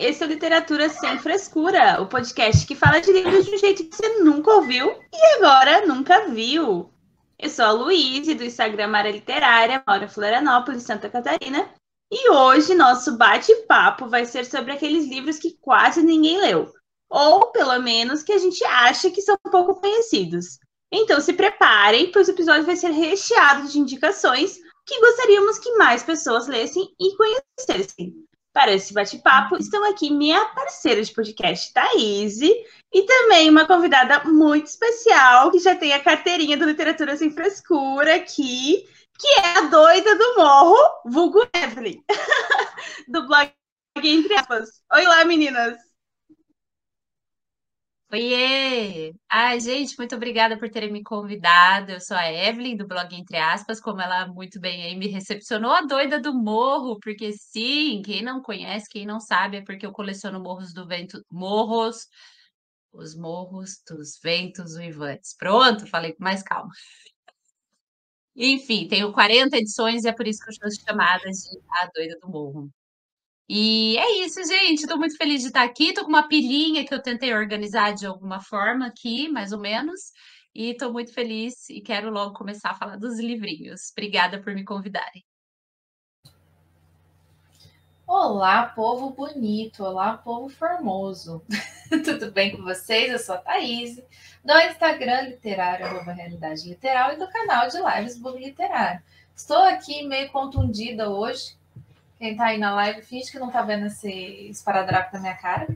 Esse é o Literatura Sem Frescura, o podcast que fala de livros de um jeito que você nunca ouviu e agora nunca viu. Eu sou a Luíse, do Instagram Mara Literária, moro em Florianópolis, Santa Catarina, e hoje nosso bate-papo vai ser sobre aqueles livros que quase ninguém leu, ou pelo menos que a gente acha que são pouco conhecidos. Então se preparem, pois o episódio vai ser recheado de indicações que gostaríamos que mais pessoas lessem e conhecessem. Para esse bate-papo, estão aqui minha parceira de podcast, Thaís, e também uma convidada muito especial, que já tem a carteirinha do Literatura Sem Frescura aqui, que é a doida do morro, vulgo Evelyn, do blog Entre Aspas. Oi lá, meninas! Oiê! Ai, gente, muito obrigada por terem me convidado. Eu sou a Evelyn, do blog Entre Aspas, como ela muito bem aí me recepcionou, a doida do morro, porque sim, quem não conhece, quem não sabe, é porque eu coleciono morros do vento, morros, os morros dos ventos uivantes. Pronto, falei com mais calma. Enfim, tenho 40 edições e é por isso que eu sou chamada de a doida do morro. E é isso, gente. Estou muito feliz de estar aqui. Estou com uma pilhinha que eu tentei organizar de alguma forma aqui, mais ou menos. E estou muito feliz e quero logo começar a falar dos livrinhos. Obrigada por me convidarem. Olá, povo bonito. Olá, povo formoso. Tudo bem com vocês? Eu sou a Thaís, do Instagram literário, arroba Realidade Literal, e do canal de lives Bug Literário. Estou aqui meio contundida hoje, quem tá aí na live finge que não tá vendo esse esparadrapo na minha cara.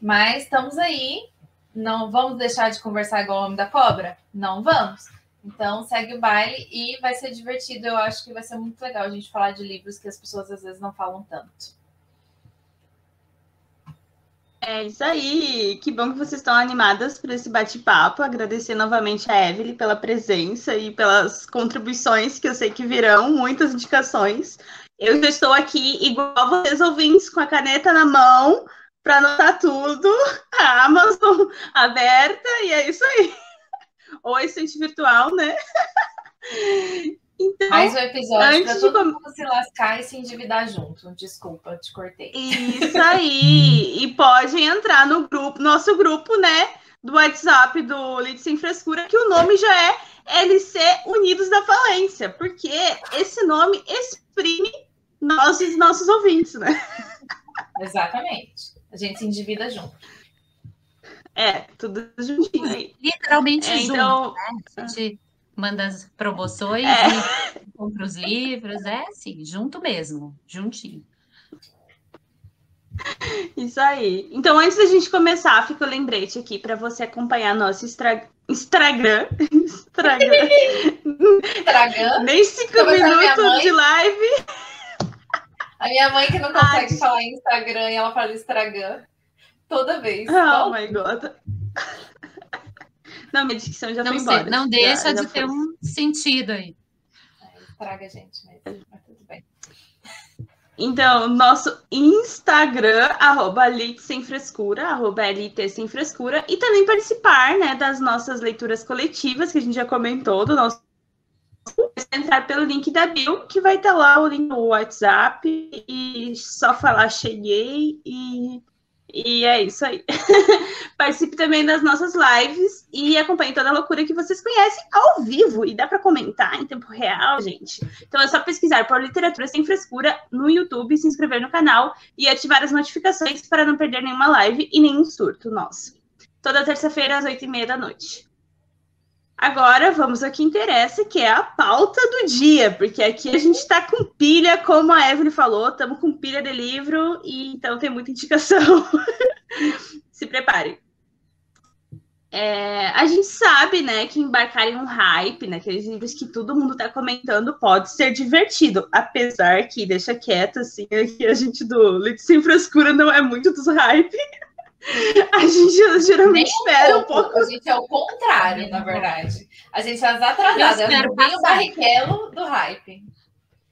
Mas estamos aí. Não vamos deixar de conversar igual o homem da cobra? Não vamos. Então segue o baile e vai ser divertido. Eu acho que vai ser muito legal a gente falar de livros que as pessoas às vezes não falam tanto. É isso aí. Que bom que vocês estão animadas por esse bate-papo. Agradecer novamente a Evelyn pela presença e pelas contribuições que eu sei que virão, muitas indicações. Eu já estou aqui, igual vocês ouvintes, com a caneta na mão, para anotar tudo, a Amazon aberta, e é isso aí. Ou assistente virtual, né? Então, Mais um episódio para todo de... mundo se lascar e se endividar junto. Desculpa, te cortei. Isso aí. e pode entrar no grupo, nosso grupo, né? Do WhatsApp do Lite Sem Frescura, que o nome já é LC Unidos da Falência, porque esse nome exprime nós e os nossos ouvintes, né? Exatamente. A gente se endivida junto. É, tudo juntinho aí. Literalmente é, junto, então... né? A gente manda as promoções é. e compra os livros, é assim, junto mesmo, juntinho. Isso aí. Então, antes da gente começar, fica o lembrete aqui para você acompanhar nosso Instagram. Instagram. Instagram. Nem cinco minutos de live. A minha mãe que não consegue Ai, falar Instagram e ela fala Instagram toda vez. Oh my god. Não, minha dicção já não foi sei, embora. Não deixa já, de já ter foi. um sentido aí. Estraga a gente, mas, mas tudo bem. Então, nosso Instagram, arroba Elite Sem Frescura, arroba LT Sem Frescura, e também participar né, das nossas leituras coletivas, que a gente já comentou, do nosso entrar pelo link da bio, que vai estar lá o link do WhatsApp, e só falar cheguei e, e é isso aí. Participe também das nossas lives e acompanhe toda a loucura que vocês conhecem ao vivo. E dá para comentar em tempo real, gente. Então é só pesquisar por Literatura Sem Frescura no YouTube, se inscrever no canal e ativar as notificações para não perder nenhuma live e nenhum surto nosso. Toda terça-feira às oito e meia da noite. Agora vamos ao que interessa, que é a pauta do dia, porque aqui a gente está com pilha, como a Evelyn falou, estamos com pilha de livro, e então tem muita indicação. Se preparem. É, a gente sabe, né, que embarcar em um hype, naqueles né, livros que todo mundo tá comentando, pode ser divertido, apesar que, deixa quieto, assim, que a gente do Leite Sem Frescura não é muito dos hype. A gente geralmente espera um pouco. A gente é o contrário, na verdade. A gente é as atrasadas, é o bem barrichello do hype.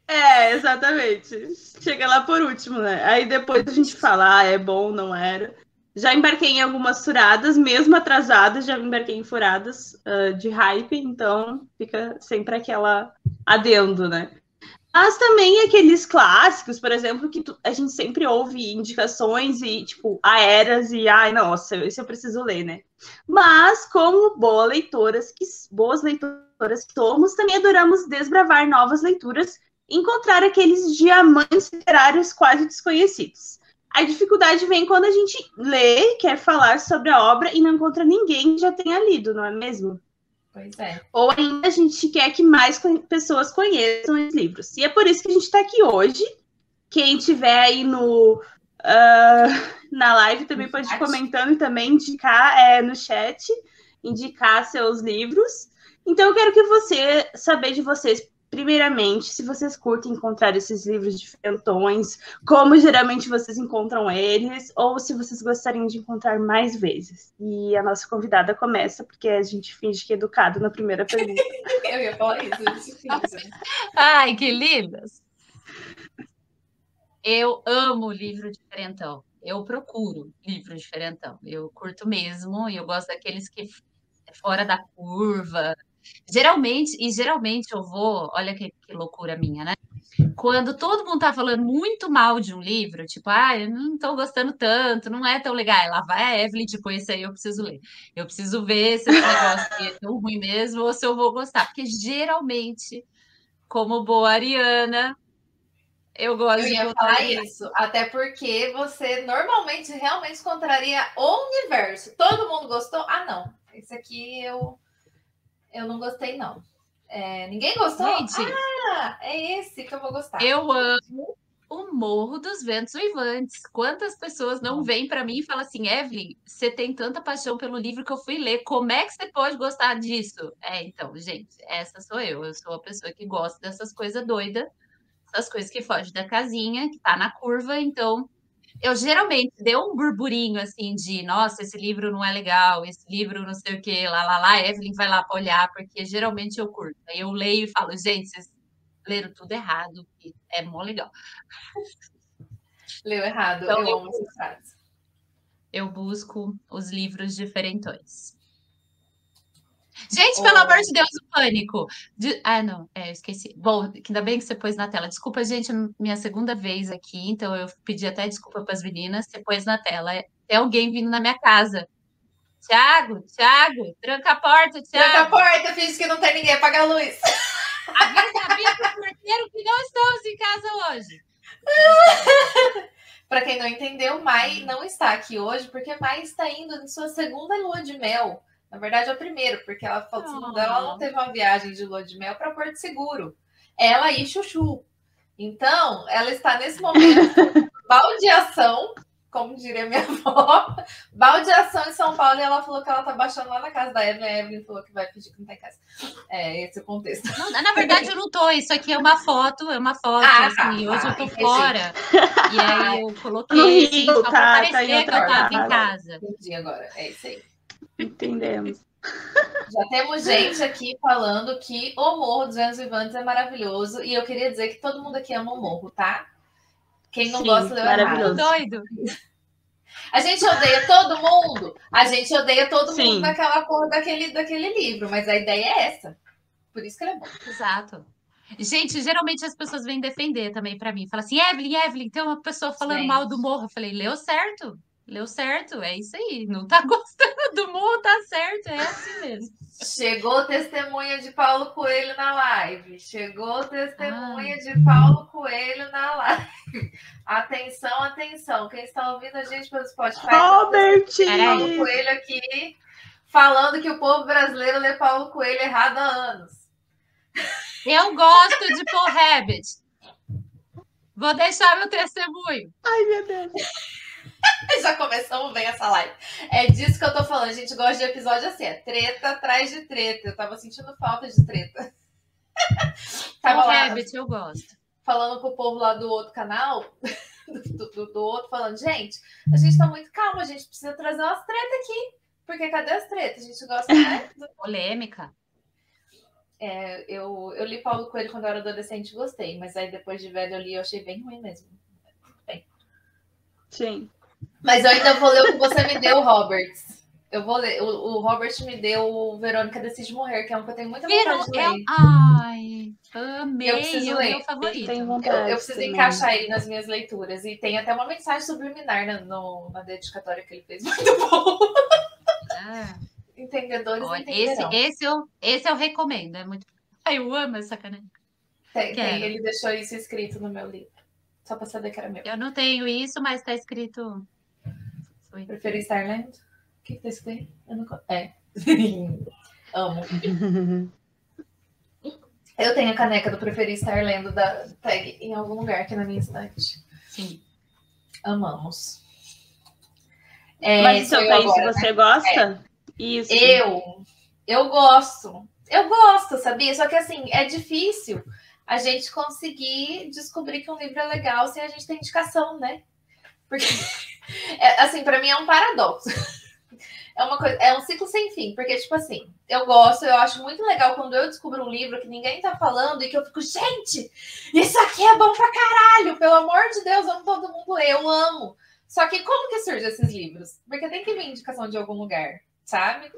É, exatamente. Chega lá por último, né? Aí depois a gente fala, ah, é bom, não era. Já embarquei em algumas furadas, mesmo atrasadas, já embarquei em furadas uh, de hype, então fica sempre aquela adendo, né? Mas também aqueles clássicos, por exemplo, que tu, a gente sempre ouve indicações e, tipo, a eras e, ai, nossa, esse eu preciso ler, né? Mas, como boa leitoras, que, boas leitoras que somos, também adoramos desbravar novas leituras e encontrar aqueles diamantes literários quase desconhecidos. A dificuldade vem quando a gente lê, quer falar sobre a obra e não encontra ninguém que já tenha lido, não é mesmo? Pois é. Ou ainda a gente quer que mais pessoas conheçam os livros. E é por isso que a gente está aqui hoje. Quem tiver aí no, uh, na live também no pode ir comentando e também indicar é, no chat, indicar seus livros. Então eu quero que você saber de vocês primeiramente, se vocês curtem encontrar esses livros diferentões, como geralmente vocês encontram eles, ou se vocês gostariam de encontrar mais vezes. E a nossa convidada começa, porque a gente finge que é educado na primeira pergunta. Eu ia falar isso, Ai, que lindas! Eu amo livro diferentão. Eu procuro livro diferentão. Eu curto mesmo, e eu gosto daqueles que é fora da curva, Geralmente, e geralmente eu vou, olha que, que loucura minha, né? Quando todo mundo tá falando muito mal de um livro, tipo, ah, eu não tô gostando tanto, não é tão legal. Lá vai a Evelyn, tipo, esse aí eu preciso ler. Eu preciso ver se esse negócio é tão ruim mesmo ou se eu vou gostar. Porque geralmente, como boa Ariana, eu gosto eu ia falar isso, até porque você normalmente realmente encontraria o universo. Todo mundo gostou? Ah, não. Esse aqui eu eu não gostei, não. É, ninguém gostou? Gente, ah, é esse que eu vou gostar. Eu amo o Morro dos Ventos Uivantes. Quantas pessoas não vêm para mim e falam assim, Evelyn, você tem tanta paixão pelo livro que eu fui ler, como é que você pode gostar disso? É, então, gente, essa sou eu. Eu sou a pessoa que gosta dessas coisas doidas, essas coisas que fogem da casinha, que tá na curva, então eu geralmente deu um burburinho assim de, nossa, esse livro não é legal, esse livro não sei o que, lá, lá, lá, Evelyn vai lá para olhar, porque geralmente eu curto. Aí eu leio e falo, gente, vocês leram tudo errado, é mó legal. Leu errado, então, eu, eu amo essa frase. Eu busco os livros diferentões. Gente, pelo oh. amor de Deus, o pânico. De... Ah, não, é, eu esqueci. Bom, ainda bem que você pôs na tela. Desculpa, gente, minha segunda vez aqui, então eu pedi até desculpa para as meninas. Você pôs na tela. É, tem alguém vindo na minha casa. Tiago, Tiago, tranca a porta, Tiago. Tranca a porta, finge que não tem ninguém, apaga a luz. Avisa, avisa o porteiro que não estamos em casa hoje. Para quem não entendeu, Mai não está aqui hoje, porque Mai está indo em sua segunda lua de mel na verdade, é o primeiro, porque ela falou que ela não teve uma viagem de lua de mel para Porto Seguro. Ela e Chuchu. Então, ela está nesse momento baldeação, como diria minha avó, baldeação em São Paulo, e ela falou que ela tá baixando lá na casa da Evelyn, a Evelyn falou que vai pedir que não tem casa. É esse é o contexto. Não, na verdade, eu não tô, isso aqui é uma foto, é uma foto, ah, tá, assim, tá, hoje tá, eu tô entendi. fora, e aí eu coloquei, assim, só pra tá, parecer tá que eu tava em casa. Entendi agora, é isso aí. Entendemos. Já temos gente aqui falando que o Morro dos Vivantes é maravilhoso. E eu queria dizer que todo mundo aqui ama o Morro, tá? Quem não Sim, gosta leu maravilhoso. errado. Doido. A gente odeia todo mundo. A gente odeia todo Sim. mundo naquela porra daquele, daquele livro. Mas a ideia é essa. Por isso que ele é bom. Exato. Gente, geralmente as pessoas vêm defender também para mim. Fala assim, Evelyn, Evelyn, tem uma pessoa falando Gente. mal do morro. Eu falei, leu certo. Leu certo, é isso aí. Não tá gostando do mundo, tá certo, é assim mesmo. Chegou testemunha de Paulo Coelho na live. Chegou testemunha ah. de Paulo Coelho na live. Atenção, atenção. Quem está ouvindo a gente pelo Spotify? Robert! Paulo Coelho aqui falando que o povo brasileiro lê Paulo Coelho errado há anos. Eu gosto de Paul Rabbit. Vou deixar meu testemunho. Ai, meu Deus. Já começamos bem essa live. É disso que eu tô falando. A gente gosta de episódio assim, é treta atrás de treta. Eu tava sentindo falta de treta. tava o lá, Rabbit, eu gosto. Falando com o povo lá do outro canal, do, do, do, outro, falando, gente, a gente tá muito calma, a gente precisa trazer umas tretas aqui. Porque cadê as tretas? A gente gosta, né? Do... Polêmica. É, eu, eu li Paulo Coelho quando eu era adolescente e gostei, mas aí depois de velho eu li eu achei bem ruim mesmo. Bem. Sim. Mas eu ainda vou ler o que você me deu, Roberts. Eu vou ler. O, o Robert me deu o Verônica Decide Morrer, que é um que eu tenho muita vontade de ler. Ai, amei. Eu preciso é ler. Meu favorito. Eu, eu, eu preciso encaixar ele nas minhas leituras. E tem até uma mensagem subliminar na, no, na dedicatória que ele fez. Muito bom. Ah. Entendedores Olha, esse, esse, eu, esse eu recomendo. É muito... Ai, eu amo essa caneca. Tem, tem, ele deixou isso escrito no meu livro. Só para saber que era meu. Eu não tenho isso, mas está escrito. Foi. Preferi estar lendo? O que está escrito? Eu não... É. Amo. Eu tenho a caneca do Preferi Estar Lendo da tag em algum lugar aqui na minha estante. Sim. Amamos. É, Mas seu país agora, você né? gosta? É. Isso. Eu, eu gosto. Eu gosto, sabia? Só que assim, é difícil a gente conseguir descobrir que um livro é legal sem a gente ter indicação, né? Porque, é, assim, para mim é um paradoxo. É uma coisa, é um ciclo sem fim, porque, tipo assim, eu gosto, eu acho muito legal quando eu descubro um livro que ninguém tá falando e que eu fico, gente, isso aqui é bom pra caralho, pelo amor de Deus, vamos todo mundo ler, eu amo. Só que como que surgem esses livros? Porque tem que vir indicação de algum lugar, sabe?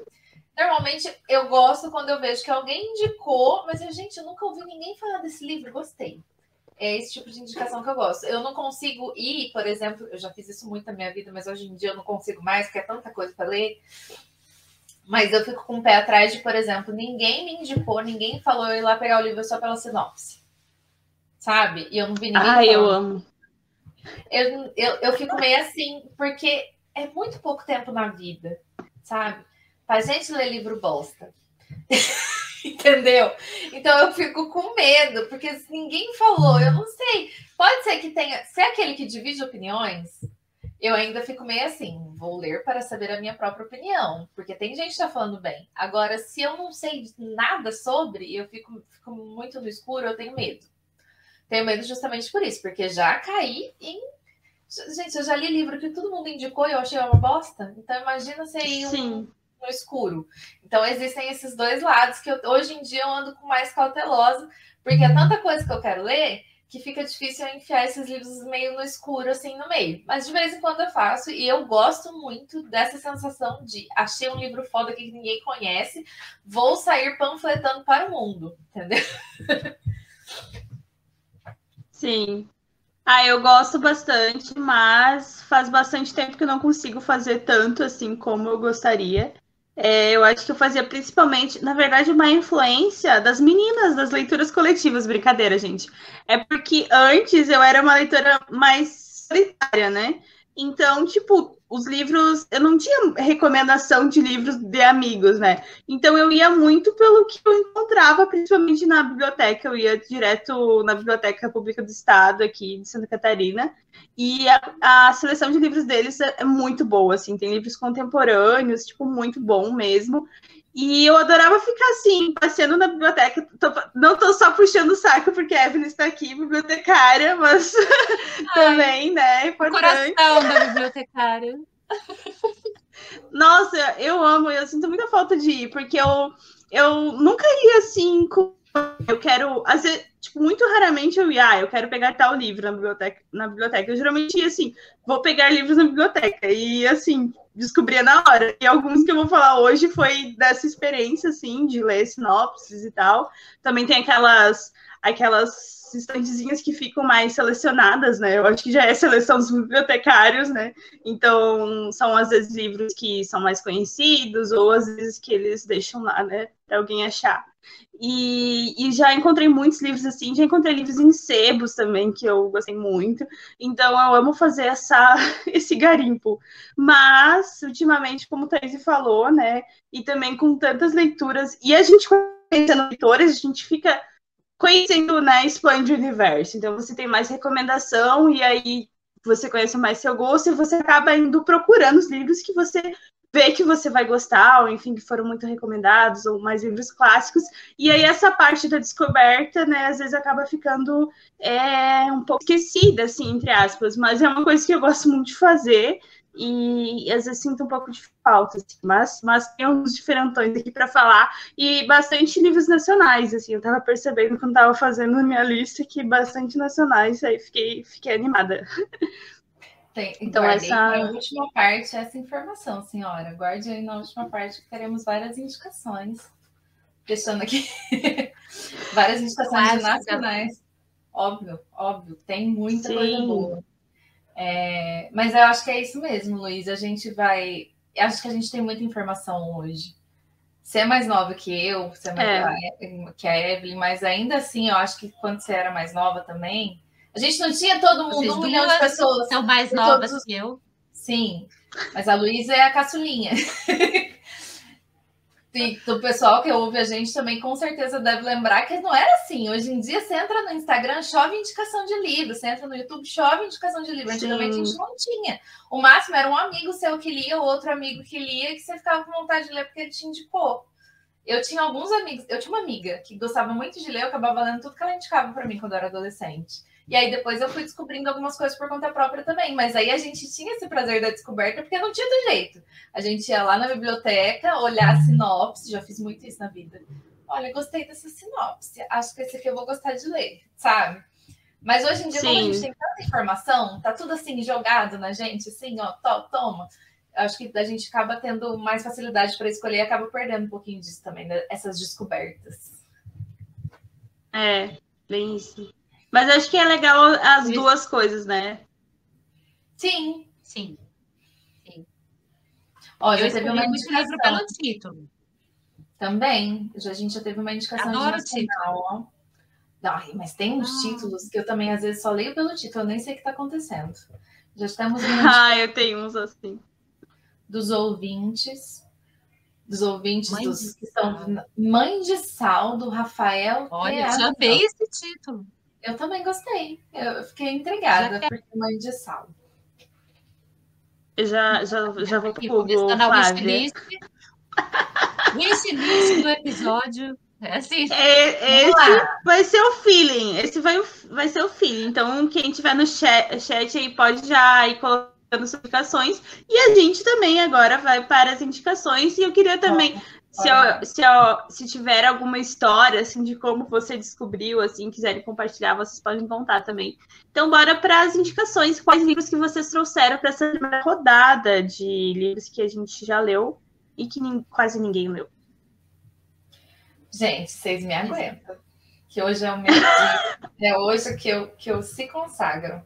Normalmente eu gosto quando eu vejo que alguém indicou, mas eu, gente, eu nunca ouvi ninguém falar desse livro, gostei. É esse tipo de indicação que eu gosto. Eu não consigo ir, por exemplo, eu já fiz isso muito na minha vida, mas hoje em dia eu não consigo mais, porque é tanta coisa para ler. Mas eu fico com o pé atrás de, por exemplo, ninguém me indicou, ninguém falou eu ir lá pegar o livro só pela sinopse. Sabe? E eu não vi ninguém. Ah, eu amo. Eu, eu, eu fico meio assim, porque é muito pouco tempo na vida, sabe? Pra gente ler livro bosta. Entendeu? Então eu fico com medo, porque ninguém falou, eu não sei. Pode ser que tenha. Se é aquele que divide opiniões, eu ainda fico meio assim, vou ler para saber a minha própria opinião, porque tem gente que tá falando bem. Agora, se eu não sei nada sobre, eu fico, fico muito no escuro, eu tenho medo. Tenho medo justamente por isso, porque já caí em. Gente, eu já li livro que todo mundo indicou e eu achei uma bosta. Então, imagina ir um, no escuro. Então existem esses dois lados que eu, hoje em dia eu ando com mais cautelosa, porque é tanta coisa que eu quero ler que fica difícil eu enfiar esses livros meio no escuro, assim, no meio. Mas de vez em quando eu faço, e eu gosto muito dessa sensação de achei um livro foda que ninguém conhece, vou sair panfletando para o mundo, entendeu? Sim. Ah, eu gosto bastante, mas faz bastante tempo que eu não consigo fazer tanto assim como eu gostaria. É, eu acho que eu fazia principalmente, na verdade, uma influência das meninas, das leituras coletivas, brincadeira, gente. É porque antes eu era uma leitora mais solitária, né? Então, tipo, os livros, eu não tinha recomendação de livros de amigos, né? Então eu ia muito pelo que eu encontrava, principalmente na biblioteca. Eu ia direto na Biblioteca Pública do Estado, aqui de Santa Catarina. E a, a seleção de livros deles é, é muito boa, assim. Tem livros contemporâneos, tipo, muito bom mesmo. E eu adorava ficar assim, passeando na biblioteca. Tô, não tô só puxando o saco porque a Evelyn está aqui, bibliotecária, mas também, né? É importante. Coração da bibliotecária. Nossa, eu amo, eu sinto muita falta de ir, porque eu, eu nunca ia assim com. Eu quero. Às vezes, tipo, muito raramente eu ia, ah, eu quero pegar tal livro na biblioteca. Na biblioteca. Eu geralmente ia assim, vou pegar livros na biblioteca. E assim, descobria na hora. E alguns que eu vou falar hoje foi dessa experiência, assim, de ler sinopses e tal. Também tem aquelas, aquelas estantezinhas que ficam mais selecionadas, né? Eu acho que já é seleção dos bibliotecários, né? Então, são às vezes livros que são mais conhecidos, ou às vezes que eles deixam lá, né? Para alguém achar. E, e, já encontrei muitos livros assim, já encontrei livros em sebos também, que eu gostei muito. Então eu amo fazer essa, esse garimpo. Mas, ultimamente, como o Thaís falou, né? E também com tantas leituras, e a gente conhecendo leitores, a gente fica conhecendo, né, expande o universo. Então você tem mais recomendação, e aí você conhece mais seu gosto e você acaba indo procurando os livros que você vê que você vai gostar, ou enfim, que foram muito recomendados, ou mais livros clássicos. E aí essa parte da descoberta, né, às vezes acaba ficando é, um pouco esquecida, assim, entre aspas, mas é uma coisa que eu gosto muito de fazer. E às vezes sinto um pouco de falta, assim, mas, mas tem uns diferentões aqui para falar e bastante livros nacionais, assim, eu estava percebendo quando estava fazendo a minha lista que bastante nacionais, aí fiquei, fiquei animada. Tem, então, essa... na última parte essa informação, senhora. Guarde aí na última parte que teremos várias indicações. Deixando aqui várias indicações nacionais. Óbvio, óbvio, tem muita Sim. coisa boa. É, mas eu acho que é isso mesmo, Luiz. A gente vai. Acho que a gente tem muita informação hoje. Você é mais nova que eu, você é mais é. que a Evelyn, mas ainda assim, eu acho que quando você era mais nova também, a gente não tinha todo mundo, Vocês um milhão de pessoas. São mais novas todos... que eu. Sim, mas a Luísa é a caçulinha. E do pessoal que ouve a gente também com certeza deve lembrar que não era assim. Hoje em dia, você entra no Instagram, chove indicação de livro. Você entra no YouTube, chove indicação de livro. Antigamente Sim. a gente não tinha. O máximo era um amigo seu que lia, outro amigo que lia, que você ficava com vontade de ler porque ele te indicou. Eu tinha alguns amigos, eu tinha uma amiga que gostava muito de ler, eu acabava lendo tudo que ela indicava para mim quando eu era adolescente. E aí depois eu fui descobrindo algumas coisas por conta própria também. Mas aí a gente tinha esse prazer da descoberta porque não tinha do jeito. A gente ia lá na biblioteca, olhar a sinopse, já fiz muito isso na vida. Olha, gostei dessa sinopse, acho que esse aqui eu vou gostar de ler, sabe? Mas hoje em dia, Sim. como a gente tem tanta informação, tá tudo assim jogado na gente, assim, ó, to, toma. Acho que a gente acaba tendo mais facilidade para escolher e acaba perdendo um pouquinho disso também, né? essas descobertas. É, bem isso. Mas acho que é legal as Isso. duas coisas, né? Sim. Sim. Sim. Ó, já teve uma indicação. pelo título. Também. Já, a gente já teve uma indicação Adoro de nacional, ó. Não, mas tem uns ah. títulos que eu também às vezes só leio pelo título, eu nem sei o que está acontecendo. Já estamos Ah, eu tenho uns assim. Dos ouvintes. Dos ouvintes Mãe dos que são Mãe de Sal, do Rafael. Olha, já veio esse título. Eu também gostei. Eu fiquei intrigada por mãe de sal. Já, já, já vou pro Google, Flávia. Wishlist do episódio. É assim. É, esse vai ser o feeling. Esse vai, vai ser o feeling. Então, quem tiver no chat, chat aí pode já ir colocando as indicações. E a gente também agora vai para as indicações. E eu queria também se, se, se tiver alguma história assim de como você descobriu, assim, quiserem compartilhar, vocês podem contar também. Então, bora para as indicações. Quais livros que vocês trouxeram para essa primeira rodada de livros que a gente já leu e que quase ninguém leu? Gente, vocês me aguentam. Que hoje é o meu dia. é hoje que eu, que eu se consagro.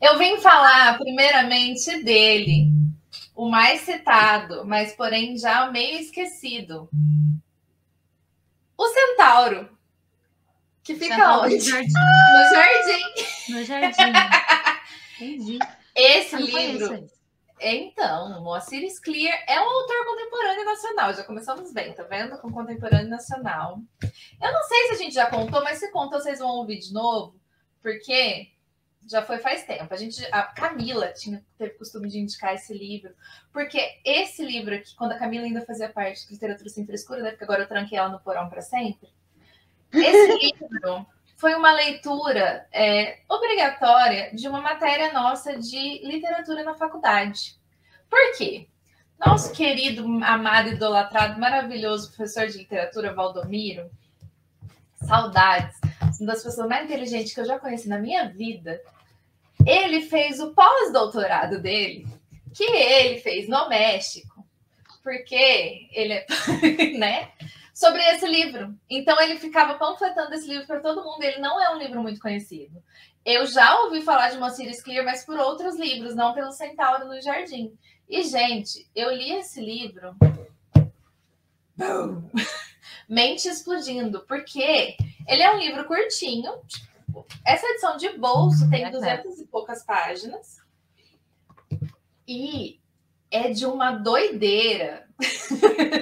Eu vim falar primeiramente dele, o mais citado, mas porém já meio esquecido. O centauro. Que fica centauro onde? No jardim. No jardim. No jardim. Entendi. Esse livro. Então, Moacir Clear é um autor contemporâneo nacional. Já começamos bem, tá vendo? Com contemporâneo nacional. Eu não sei se a gente já contou, mas se contou, vocês vão ouvir de novo, porque já foi faz tempo. A gente, a Camila tinha teve costume de indicar esse livro, porque esse livro aqui, quando a Camila ainda fazia parte de literatura sem frescura, né? Porque agora eu tranquei ela no porão para sempre. Esse livro foi uma leitura é, obrigatória de uma matéria nossa de literatura na faculdade. Por quê? Nosso querido, amado, idolatrado, maravilhoso professor de literatura, Valdomiro, saudades, uma das pessoas mais inteligentes que eu já conheci na minha vida, ele fez o pós-doutorado dele, que ele fez no México, porque ele é, né? Sobre esse livro. Então ele ficava panfletando esse livro para todo mundo. Ele não é um livro muito conhecido. Eu já ouvi falar de Mociris Clear, mas por outros livros, não pelo Centauro no Jardim. E, gente, eu li esse livro. Mente explodindo, porque ele é um livro curtinho, essa edição de bolso tem 200 e poucas páginas. E é de uma doideira.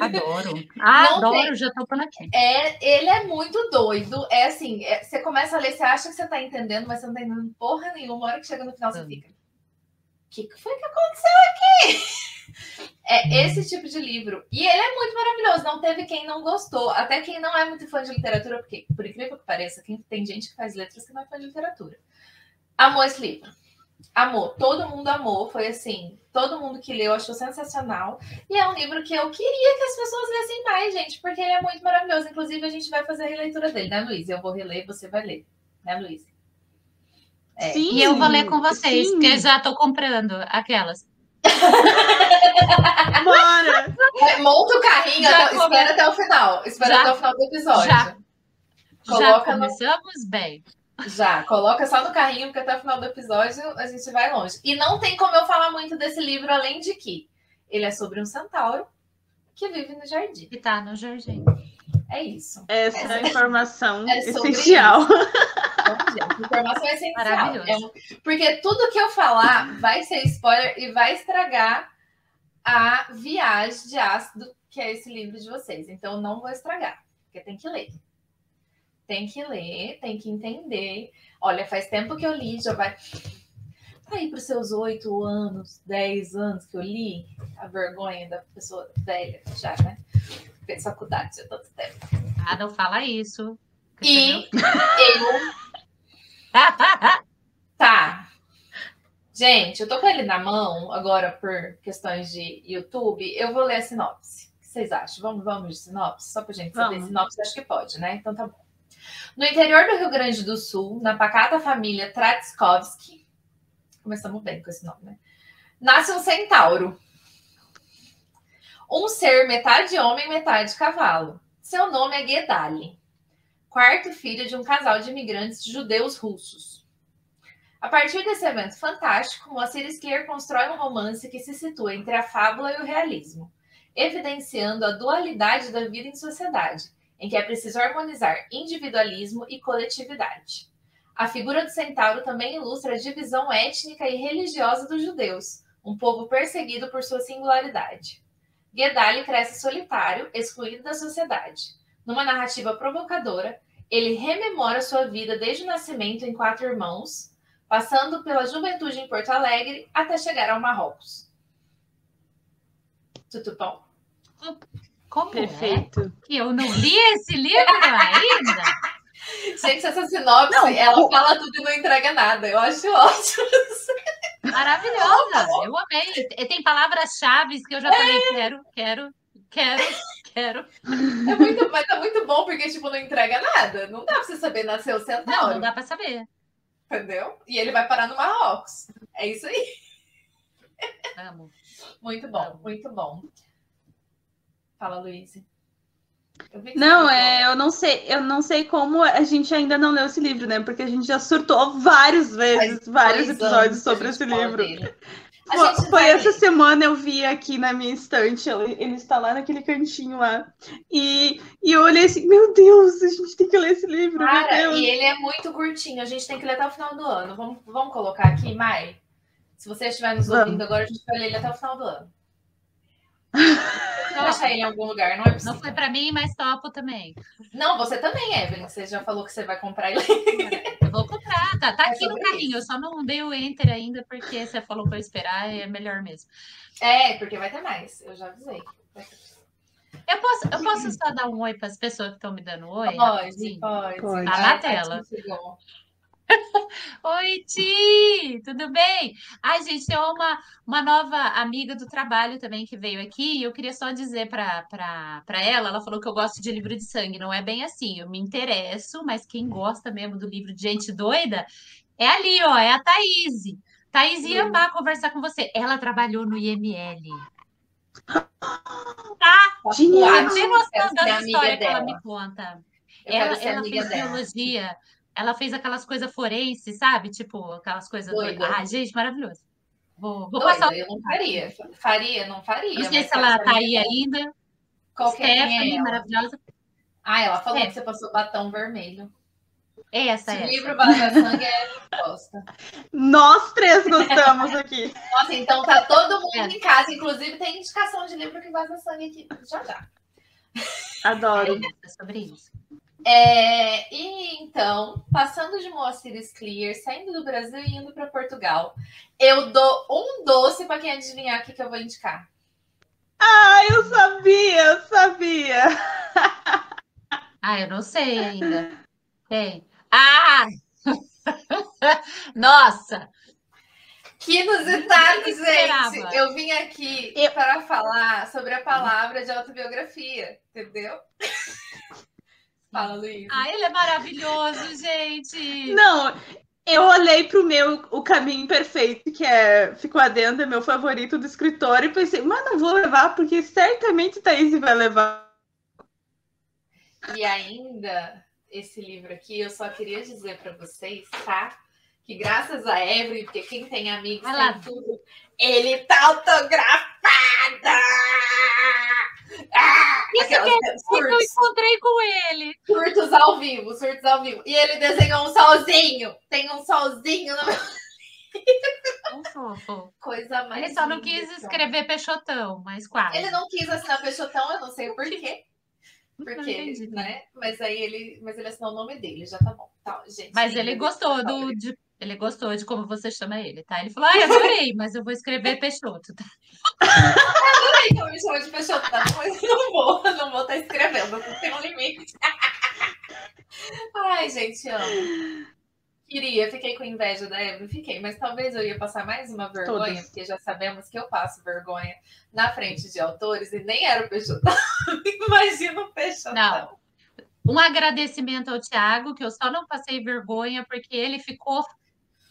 Adoro. Ah, adoro, tem... já tô por aqui. É, ele é muito doido. É assim, é, você começa a ler, você acha que você tá entendendo, mas você não tá entendendo porra nenhuma. Uma hora que chega no final, você hum. fica. que foi que aconteceu aqui? É esse tipo de livro. E ele é muito maravilhoso. Não teve quem não gostou. Até quem não é muito fã de literatura, porque, por incrível que pareça, quem, tem gente que faz letras que não é fã de literatura. Amou esse livro. Amou. Todo mundo amou. Foi assim. Todo mundo que leu achou sensacional. E é um livro que eu queria que as pessoas lessem mais, gente, porque ele é muito maravilhoso. Inclusive, a gente vai fazer a releitura dele, né, Luiz? Eu vou reler, você vai ler. Né, Luiz? É. Sim, e eu vou ler com vocês, sim. porque eu já estou comprando aquelas. Bora! Monta o carrinho, até, espera até o final. Espera já, até o final do episódio. Já, Coloca já começamos no... bem. Já, coloca só no carrinho, porque até o final do episódio a gente vai longe. E não tem como eu falar muito desse livro, além de que ele é sobre um centauro que vive no jardim. Que tá no jardim. É isso. Essa, Essa é informação é essencial. informação essencial. É um... Porque tudo que eu falar vai ser spoiler e vai estragar a viagem de ácido, que é esse livro de vocês. Então, não vou estragar, porque tem que ler. Tem que ler, tem que entender. Olha, faz tempo que eu li, já vai. Aí para os seus oito anos, dez anos que eu li, a vergonha da pessoa velha já, né? Fez faculdade há tanto tempo. Ah, não fala isso. E eu. tá. Gente, eu tô com ele na mão agora por questões de YouTube. Eu vou ler a sinopse. O que vocês acham? Vamos, vamos de sinopse? Só pra gente saber. Vamos. Sinopse acho que pode, né? Então tá bom. No interior do Rio Grande do Sul, na pacata família Tratskovski, começamos bem com esse nome, né? Nasce um centauro. Um ser metade homem, metade cavalo. Seu nome é Gedali, quarto filho de um casal de imigrantes judeus russos. A partir desse evento fantástico, Moacir Scler constrói um romance que se situa entre a fábula e o realismo, evidenciando a dualidade da vida em sociedade em que é preciso harmonizar individualismo e coletividade. A figura do centauro também ilustra a divisão étnica e religiosa dos judeus, um povo perseguido por sua singularidade. Gedali cresce solitário, excluído da sociedade. Numa narrativa provocadora, ele rememora sua vida desde o nascimento em quatro irmãos, passando pela juventude em Porto Alegre até chegar ao Marrocos. Tudo bom? Como é Perfeito. É? Que eu não li esse livro ainda. Gente, essa sinopse, não, ela o... fala tudo e não entrega nada. Eu acho ótimo. Maravilhosa, eu amei. Tem palavras-chave que eu já falei, é. quero, quero, quero, quero. É muito, mas tá muito bom porque, tipo, não entrega nada. Não dá pra você saber nascer o centauro. Não, não dá pra saber. Entendeu? E ele vai parar no Marrocos. É isso aí. Amo. Muito bom, Amo. muito bom. Fala, Luiz. Não, é, eu não sei, eu não sei como a gente ainda não leu esse livro, né? Porque a gente já surtou várias vezes, Faz vários episódios sobre esse livro. Foi, foi essa semana eu vi aqui na minha estante, ele, ele, está lá naquele cantinho lá. E, e eu olhei assim, meu Deus, a gente tem que ler esse livro. Cara, e ele é muito curtinho, a gente tem que ler até o final do ano. Vamos, vamos colocar aqui, Mai? Se você estiver nos ouvindo vamos. agora, a gente vai ler ele até o final do ano. Não achar ele em algum lugar, não é possível. Não foi para mim, mas topo também. Não, você também, Evelyn. Você já falou que você vai comprar ele. Eu vou comprar, tá, tá aqui no carrinho. Eu só não dei o enter ainda, porque você falou para eu esperar, é melhor mesmo. É, porque vai ter mais. Eu já avisei. Eu posso, eu posso só dar um oi para as pessoas que estão me dando oi? Pode, pode. pode. Tá na tela. Oi, Ti! Tudo bem? Ai, gente, tem uma, uma nova amiga do trabalho também que veio aqui e eu queria só dizer para ela, ela falou que eu gosto de livro de sangue, não é bem assim, eu me interesso, mas quem gosta mesmo do livro de gente doida é ali, ó, é a Thaís. Thaís ia amar conversar com você. Ela trabalhou no IML. Tá? Genial! Você tem noção da história que ela me conta. ela, ela fez biologia ela fez aquelas coisas forenses, sabe? Tipo, aquelas coisas doidas. Ah, gente, maravilhoso. Vou, vou Doida, passar. Eu não faria. Faria, não faria. Não sei se ela tá aí ainda. Qual que é Stephanie, é maravilhosa. Ah, ela falou é. que você passou batom vermelho. Essa é. O livro Vaza Sangue é gosta. Nós três gostamos aqui. Nossa, então tá todo mundo é. em casa. Inclusive, tem indicação de livro que vaza sangue aqui. Já já. Adoro. É sobre isso. É, e então, passando de Moacir Clear, saindo do Brasil e indo para Portugal, Eu dou um doce para quem adivinhar o que, que eu vou indicar. Ah, eu sabia, eu sabia. Ah, eu não sei ainda. Tem. Ah! Nossa! Que inusitado, Nem esperava. gente! Eu vim aqui Eu- para falar sobre a palavra de autobiografia, entendeu? Fala, Luiz. Ah, ele é maravilhoso, gente! Não, eu olhei pro meu O Caminho Perfeito, que é ficou adendo, é meu favorito do escritor, e pensei, mas não vou levar, porque certamente Thaís vai levar. E ainda, esse livro aqui, eu só queria dizer para vocês, tá? Que graças a Evelyn, porque quem tem amigos Vai lá. tem tudo, ele tá autografado! Ah, Isso aquelas que eu encontrei com ele. surtos ao vivo, surtos ao vivo. E ele desenhou um solzinho. Tem um solzinho no meu... Um fofo. Coisa mais Ele só não quis escrever Peixotão, mas quase. Ele não quis assinar Peixotão, eu não sei por quê. Porque, né? Mas aí ele, mas ele assinou o nome dele, já tá bom. Tá, gente, Mas ele gostou do. De, ele gostou de como você chama ele, tá? Ele falou: ai, adorei, mas eu vou escrever Peixoto. Tá? Eu me chamo de Peixotão, mas eu não vou, não vou estar escrevendo, não tem um limite. Ai, gente, amo. Queria, fiquei com inveja da Evelyn, fiquei, mas talvez eu ia passar mais uma vergonha, Todas. porque já sabemos que eu passo vergonha na frente de autores e nem era o Peixotão. Imagina o Peixotão. Não. Um agradecimento ao Thiago, que eu só não passei vergonha, porque ele ficou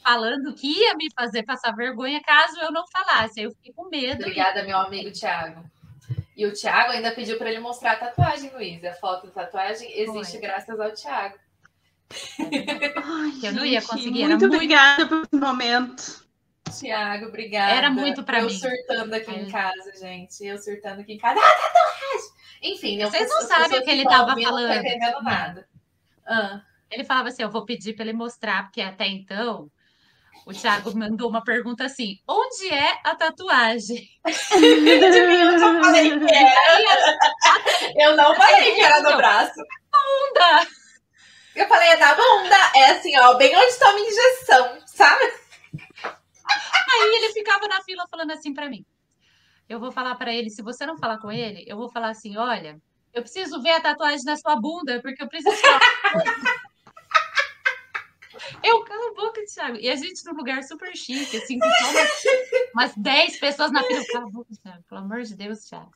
falando que ia me fazer passar vergonha caso eu não falasse. Aí eu fiquei com medo. e- Obrigada, meu amigo Thiago. E o Thiago ainda pediu para ele mostrar a tatuagem, Luísa. A foto da tatuagem existe Foi. graças ao Thiago. Ai, eu não ia conseguir, Muito muito- obrigada por esse momento. Thiago, obrigada. Era muito pra eu mim. surtando aqui em Aí- casa, gente. Eu surtando aqui em casa. Ah, tatuagem! Enfim, eu- Vocês não sabem o que ele tava Não falando. entendendo nada. Ah, Ele falava assim: eu vou pedir para ele mostrar, porque até então o Thiago mandou uma pergunta assim: onde é a tatuagem? eu não falei que era. Eu não falei que era no braço. Bunda! Eu falei, é na bunda. É assim, ó, bem onde toma injeção, sabe? Aí ele ficava na fila falando assim para mim. Eu vou falar para ele, se você não falar com ele, eu vou falar assim: olha, eu preciso ver a tatuagem na sua bunda, porque eu preciso falar. Com você." Eu, cala a boca, Thiago. E a gente num lugar super chique, assim, com só umas, umas 10 pessoas na fila. Cala a boca, Thiago. Pelo amor de Deus, Thiago.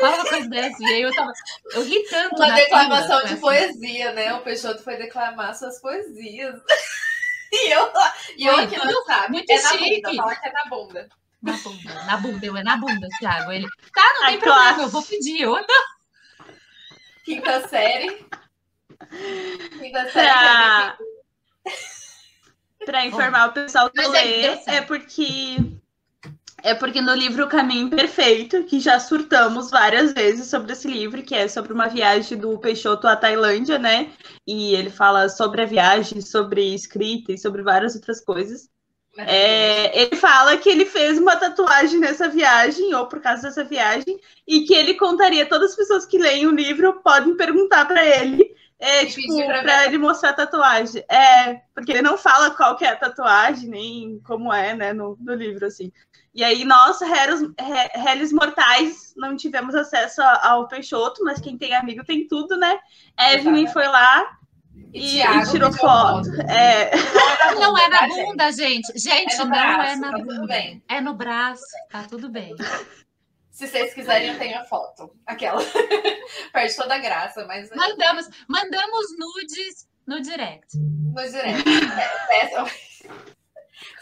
Fala uma coisa dessa. E aí eu tava. Eu ri tanto. Uma na declamação fila, de assim. poesia, né? O Peixoto foi declamar suas poesias. E eu, e eu aqui não sabe. muito é na chique. bunda, fala que é na bunda. Na bunda, na bunda, eu é na bunda, Thiago. Ele, tá, não Ai, tem problema, eu vou pedir. Eu, não. Quinta série. Quinta série. Pra, pra informar o pessoal que Mas lê, é- é porque é porque no livro O Caminho Perfeito, que já surtamos várias vezes sobre esse livro, que é sobre uma viagem do Peixoto à Tailândia, né? E ele fala sobre a viagem, sobre escrita e sobre várias outras coisas. É, ele fala que ele fez uma tatuagem nessa viagem, ou por causa dessa viagem, e que ele contaria, todas as pessoas que leem o livro podem perguntar para ele, é, E tipo, pra para ver. ele mostrar a tatuagem. É, porque ele não fala qual que é a tatuagem, nem como é, né, no, no livro, assim. E aí, nós, réis, ré- réis mortais, não tivemos acesso ao Peixoto, mas quem tem amigo tem tudo, né? Evelyn foi lá e, e tirou foto. É, Não é na gente? bunda, gente. Gente, É não braço, é na tá tudo bunda. bem. É no braço, tá tudo bem. Se vocês quiserem, eu tenho a foto. Aquela. Perde toda a graça, mas Mandamos, mandamos nudes no direct. no direct. É, peçam.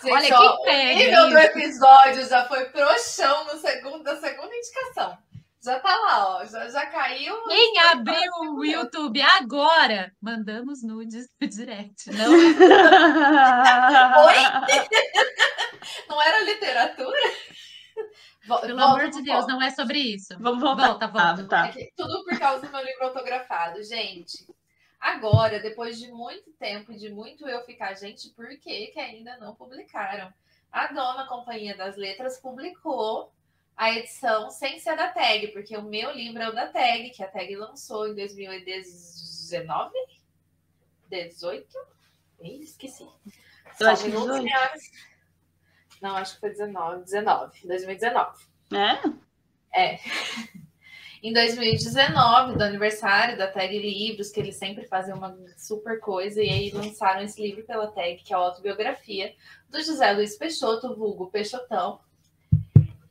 Gente, Olha, ó, quem o pega nível do episódio já foi pro chão no segundo, da segunda indicação. Já tá lá, ó. Já, já caiu. Quem abriu o YouTube agora, mandamos nudes no direct. Não, Não era literatura? Pelo volta amor de Deus, foco. não é sobre isso. Vamos voltar. Volta, volta. Ah, tá. É tudo por causa do meu livro autografado. Gente, agora, depois de muito tempo e de muito eu ficar, gente, por que, que ainda não publicaram? A dona Companhia das Letras publicou a edição sem ser da tag, porque o meu livro é o da tag, que a tag lançou em 2019? 18? Ih, esqueci. Eu acho que luz, 18. senhoras. Não, acho que foi 19. 19. 2019. É? É. Em 2019, do aniversário da Tag Livros, que eles sempre fazem uma super coisa, e aí lançaram esse livro pela Tag, que é a autobiografia do José Luiz Peixoto, vulgo Peixotão.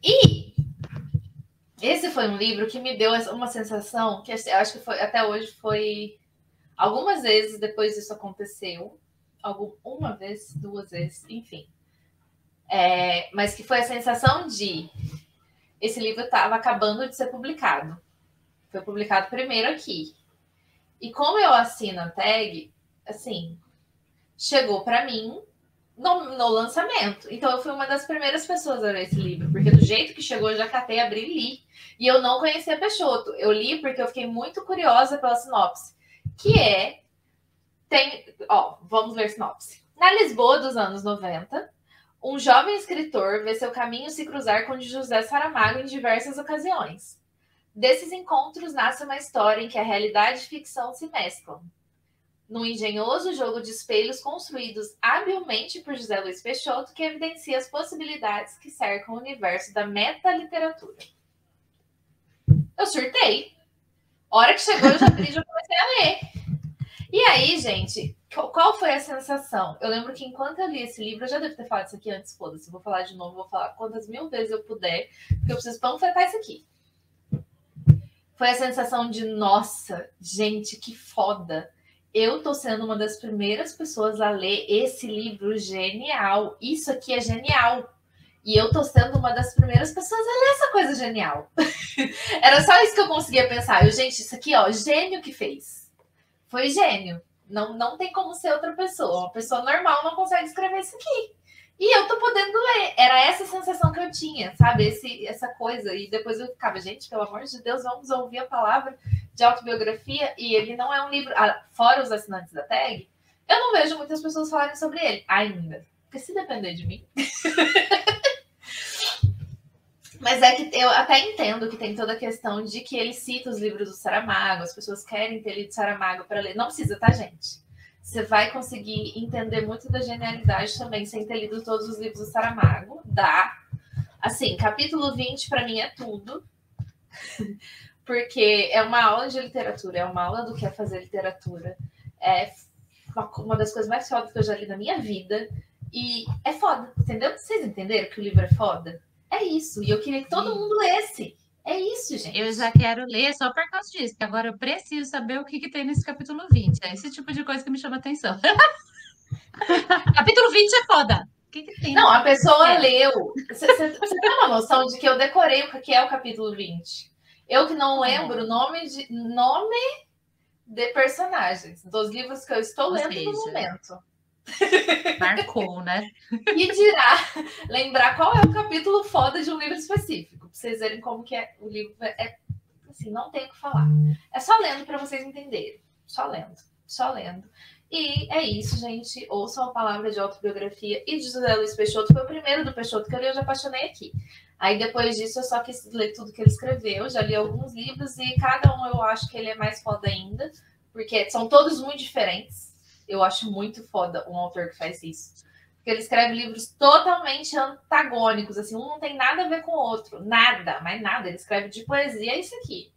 E esse foi um livro que me deu uma sensação que eu acho que foi, até hoje foi algumas vezes depois disso aconteceu, algum, uma vez, duas vezes, enfim. É, mas que foi a sensação de esse livro estava acabando de ser publicado. Foi publicado primeiro aqui. E como eu assino a tag, assim, chegou para mim no, no, lançamento. Então eu fui uma das primeiras pessoas a ler esse livro, porque do jeito que chegou eu já catei, abri e li. E eu não conhecia Peixoto. Eu li porque eu fiquei muito curiosa pela sinopse, que é tem, ó, vamos ler sinopse. Na Lisboa dos anos 90, um jovem escritor vê seu caminho se cruzar com o de José Saramago em diversas ocasiões. Desses encontros nasce uma história em que a realidade e ficção se mesclam. Num engenhoso jogo de espelhos construídos habilmente por José Luiz Peixoto, que evidencia as possibilidades que cercam o universo da metaliteratura. Eu surtei. Hora que chegou, eu já, já comecei a ler. E aí, gente, qual foi a sensação? Eu lembro que enquanto eu li esse livro, eu já devo ter falado isso aqui antes, foda-se, vou falar de novo, vou falar quantas mil vezes eu puder, porque eu preciso panfletar isso aqui. Foi a sensação de, nossa, gente, que foda. Eu tô sendo uma das primeiras pessoas a ler esse livro genial. Isso aqui é genial. E eu tô sendo uma das primeiras pessoas a ler essa coisa genial. Era só isso que eu conseguia pensar. Eu, gente, isso aqui, ó, gênio que fez. Foi gênio. Não, não tem como ser outra pessoa. Uma pessoa normal não consegue escrever isso aqui. E eu tô podendo ler. Era essa sensação que eu tinha, sabe? Esse, essa coisa. E depois eu ficava, gente, pelo amor de Deus, vamos ouvir a palavra de autobiografia. E ele não é um livro, ah, fora os assinantes da tag, eu não vejo muitas pessoas falarem sobre ele ainda. Porque se depender de mim. Mas é que eu até entendo que tem toda a questão de que ele cita os livros do Saramago, as pessoas querem ter lido Saramago para ler. Não precisa, tá, gente? Você vai conseguir entender muito da genialidade também sem ter lido todos os livros do Saramago. Dá. Assim, capítulo 20 para mim é tudo. Porque é uma aula de literatura, é uma aula do que é fazer literatura. É uma das coisas mais fodas que eu já li na minha vida. E é foda, entendeu? Vocês entenderam que o livro é foda? É isso. E eu queria que todo mundo lesse. É isso, gente. Eu já quero ler só por causa disso, porque agora eu preciso saber o que, que tem nesse capítulo 20. É esse tipo de coisa que me chama atenção. capítulo 20 é foda. O que, que tem? Não, a pessoa é. leu. Você tem uma noção de que eu decorei o que é o capítulo 20. Eu que não lembro o nome de nome de personagens dos livros que eu estou Ou lendo seja, no momento. Marcou, né? E dirá lembrar qual é o capítulo foda de um livro específico, pra vocês verem como que é o livro. É, assim, não tem o que falar. É só lendo para vocês entenderem. Só lendo, só lendo. E é isso, gente. Ouçam a palavra de autobiografia e de José Luiz Peixoto. Foi o primeiro do Peixoto que eu li, eu já apaixonei aqui. Aí depois disso eu só quis ler tudo que ele escreveu. Já li alguns livros e cada um eu acho que ele é mais foda ainda, porque são todos muito diferentes. Eu acho muito foda um autor que faz isso. Porque ele escreve livros totalmente antagônicos, assim, um não tem nada a ver com o outro, nada, mas nada. Ele escreve de poesia é isso aqui,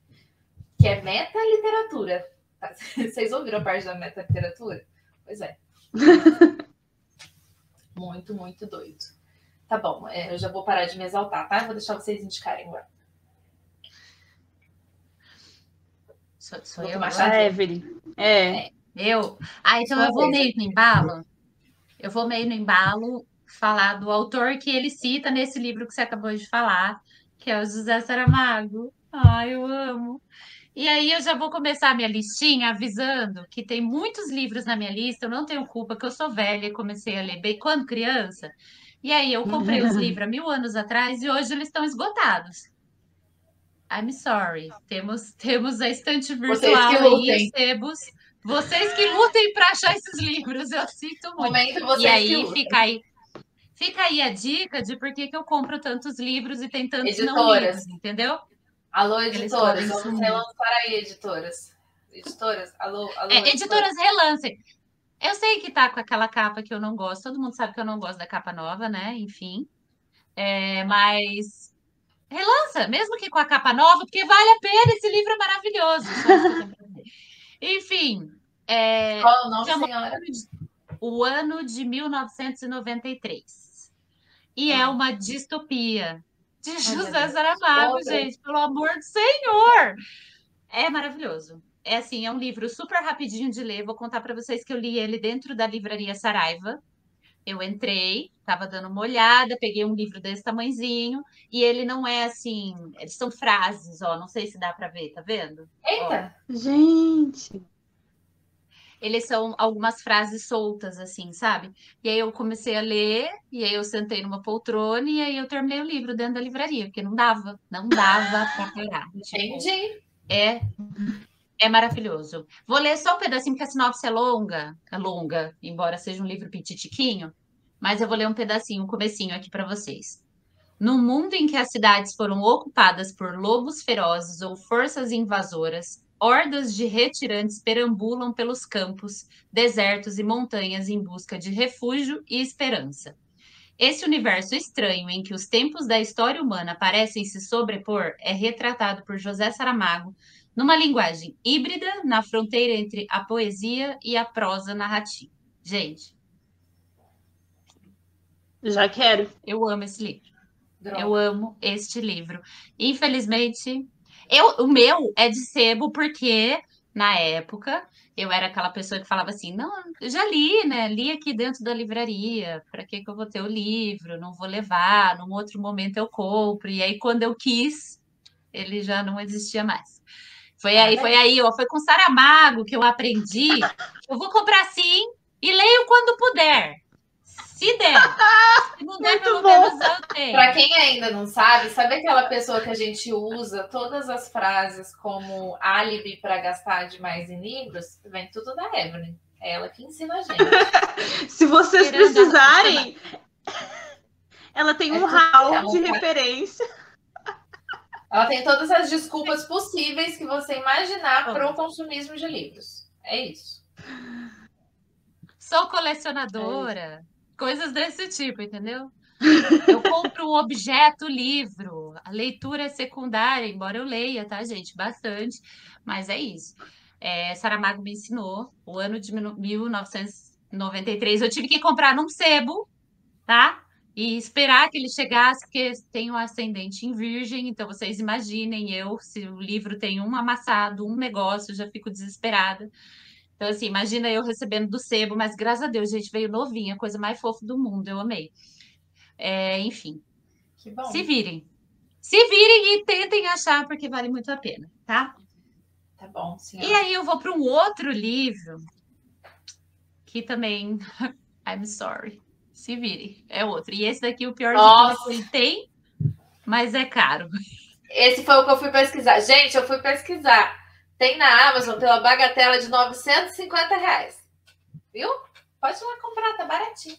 que é meta-literatura. Vocês ouviram a parte da meta-literatura? Pois é. muito, muito doido. Tá bom, é, eu já vou parar de me exaltar, tá? Vou deixar vocês indicarem agora. Sou, sou eu, Evelyn. É. é. Eu? Ah, então eu vou meio no embalo. Eu vou meio no embalo falar do autor que ele cita nesse livro que você acabou de falar, que é o José Saramago. Ai, eu amo. E aí eu já vou começar a minha listinha avisando que tem muitos livros na minha lista, eu não tenho culpa, que eu sou velha e comecei a ler bem quando criança. E aí eu comprei os livros há mil anos atrás e hoje eles estão esgotados. I'm sorry. Temos, temos a estante virtual aí, os sebos vocês que lutem para achar esses livros, eu sinto muito. Momento, e aí fica aí, fica aí a dica de por que, que eu compro tantos livros e tem tantos editoras. não livros, entendeu? Alô, editoras, vamos relançar aí, editoras. Editoras, alô, alô. É, editoras, relancem. Eu sei que tá com aquela capa que eu não gosto, todo mundo sabe que eu não gosto da capa nova, né? Enfim. É, mas relança, mesmo que com a capa nova, porque vale a pena, esse livro é maravilhoso. Enfim. É, Qual o nome, senhora? O ano de 1993. E é ah. é uma distopia de José Saramago, gente, pelo amor do Senhor. É maravilhoso. É assim, é um livro super rapidinho de ler. Vou contar para vocês que eu li ele dentro da livraria Saraiva. Eu entrei, estava dando uma olhada, peguei um livro desse tamanzinho e ele não é assim, eles são frases, ó, não sei se dá para ver, tá vendo? Eita, ó. gente. Eles são algumas frases soltas assim, sabe? E aí eu comecei a ler e aí eu sentei numa poltrona e aí eu terminei o livro dentro da livraria, porque não dava, não dava para parar. Entendi. É é maravilhoso. Vou ler só um pedacinho, porque a sinopse é longa, é longa, embora seja um livro pititiquinho, mas eu vou ler um pedacinho, um comecinho aqui para vocês. No mundo em que as cidades foram ocupadas por lobos ferozes ou forças invasoras, hordas de retirantes perambulam pelos campos, desertos e montanhas em busca de refúgio e esperança. Esse universo estranho em que os tempos da história humana parecem se sobrepor é retratado por José Saramago numa linguagem híbrida na fronteira entre a poesia e a prosa narrativa. Gente. Já quero. Eu amo esse livro. Droga. Eu amo este livro. Infelizmente, eu, o meu é de sebo porque na época eu era aquela pessoa que falava assim: não, já li, né? Li aqui dentro da livraria, para que, que eu vou ter o livro? Não vou levar, num outro momento eu compro. E aí, quando eu quis, ele já não existia mais. Foi aí, foi aí, ó, foi com Saramago que eu aprendi. Eu vou comprar sim e leio quando puder. Se der. Se não der, pelo menos eu tenho. Para quem ainda não sabe, sabe aquela pessoa que a gente usa todas as frases como álibi para gastar demais em livros? Vem tudo da Evelyn. É ela que ensina a gente. Se vocês precisarem, ela tem é um hall de referência. Ela tem todas as desculpas possíveis que você imaginar para o consumismo de livros. É isso. Sou colecionadora. É coisas desse tipo, entendeu? Eu compro um objeto livro. A leitura é secundária, embora eu leia, tá, gente? Bastante. Mas é isso. É, Saramago me ensinou. O ano de 1993 eu tive que comprar num sebo, tá? e esperar que ele chegasse, porque tem um ascendente em virgem, então vocês imaginem eu, se o livro tem um amassado, um negócio, eu já fico desesperada. Então, assim, imagina eu recebendo do sebo, mas graças a Deus, gente, veio novinha, coisa mais fofa do mundo, eu amei. É, enfim. Se virem. Se virem e tentem achar, porque vale muito a pena, tá? Tá bom, sim. E aí eu vou para um outro livro que também. I'm sorry se vire. É outro. E esse daqui, o pior Nossa. de tudo, tem, mas é caro. Esse foi o que eu fui pesquisar. Gente, eu fui pesquisar. Tem na Amazon pela bagatela de 950 reais. Viu? Pode ir lá comprar, tá baratinho.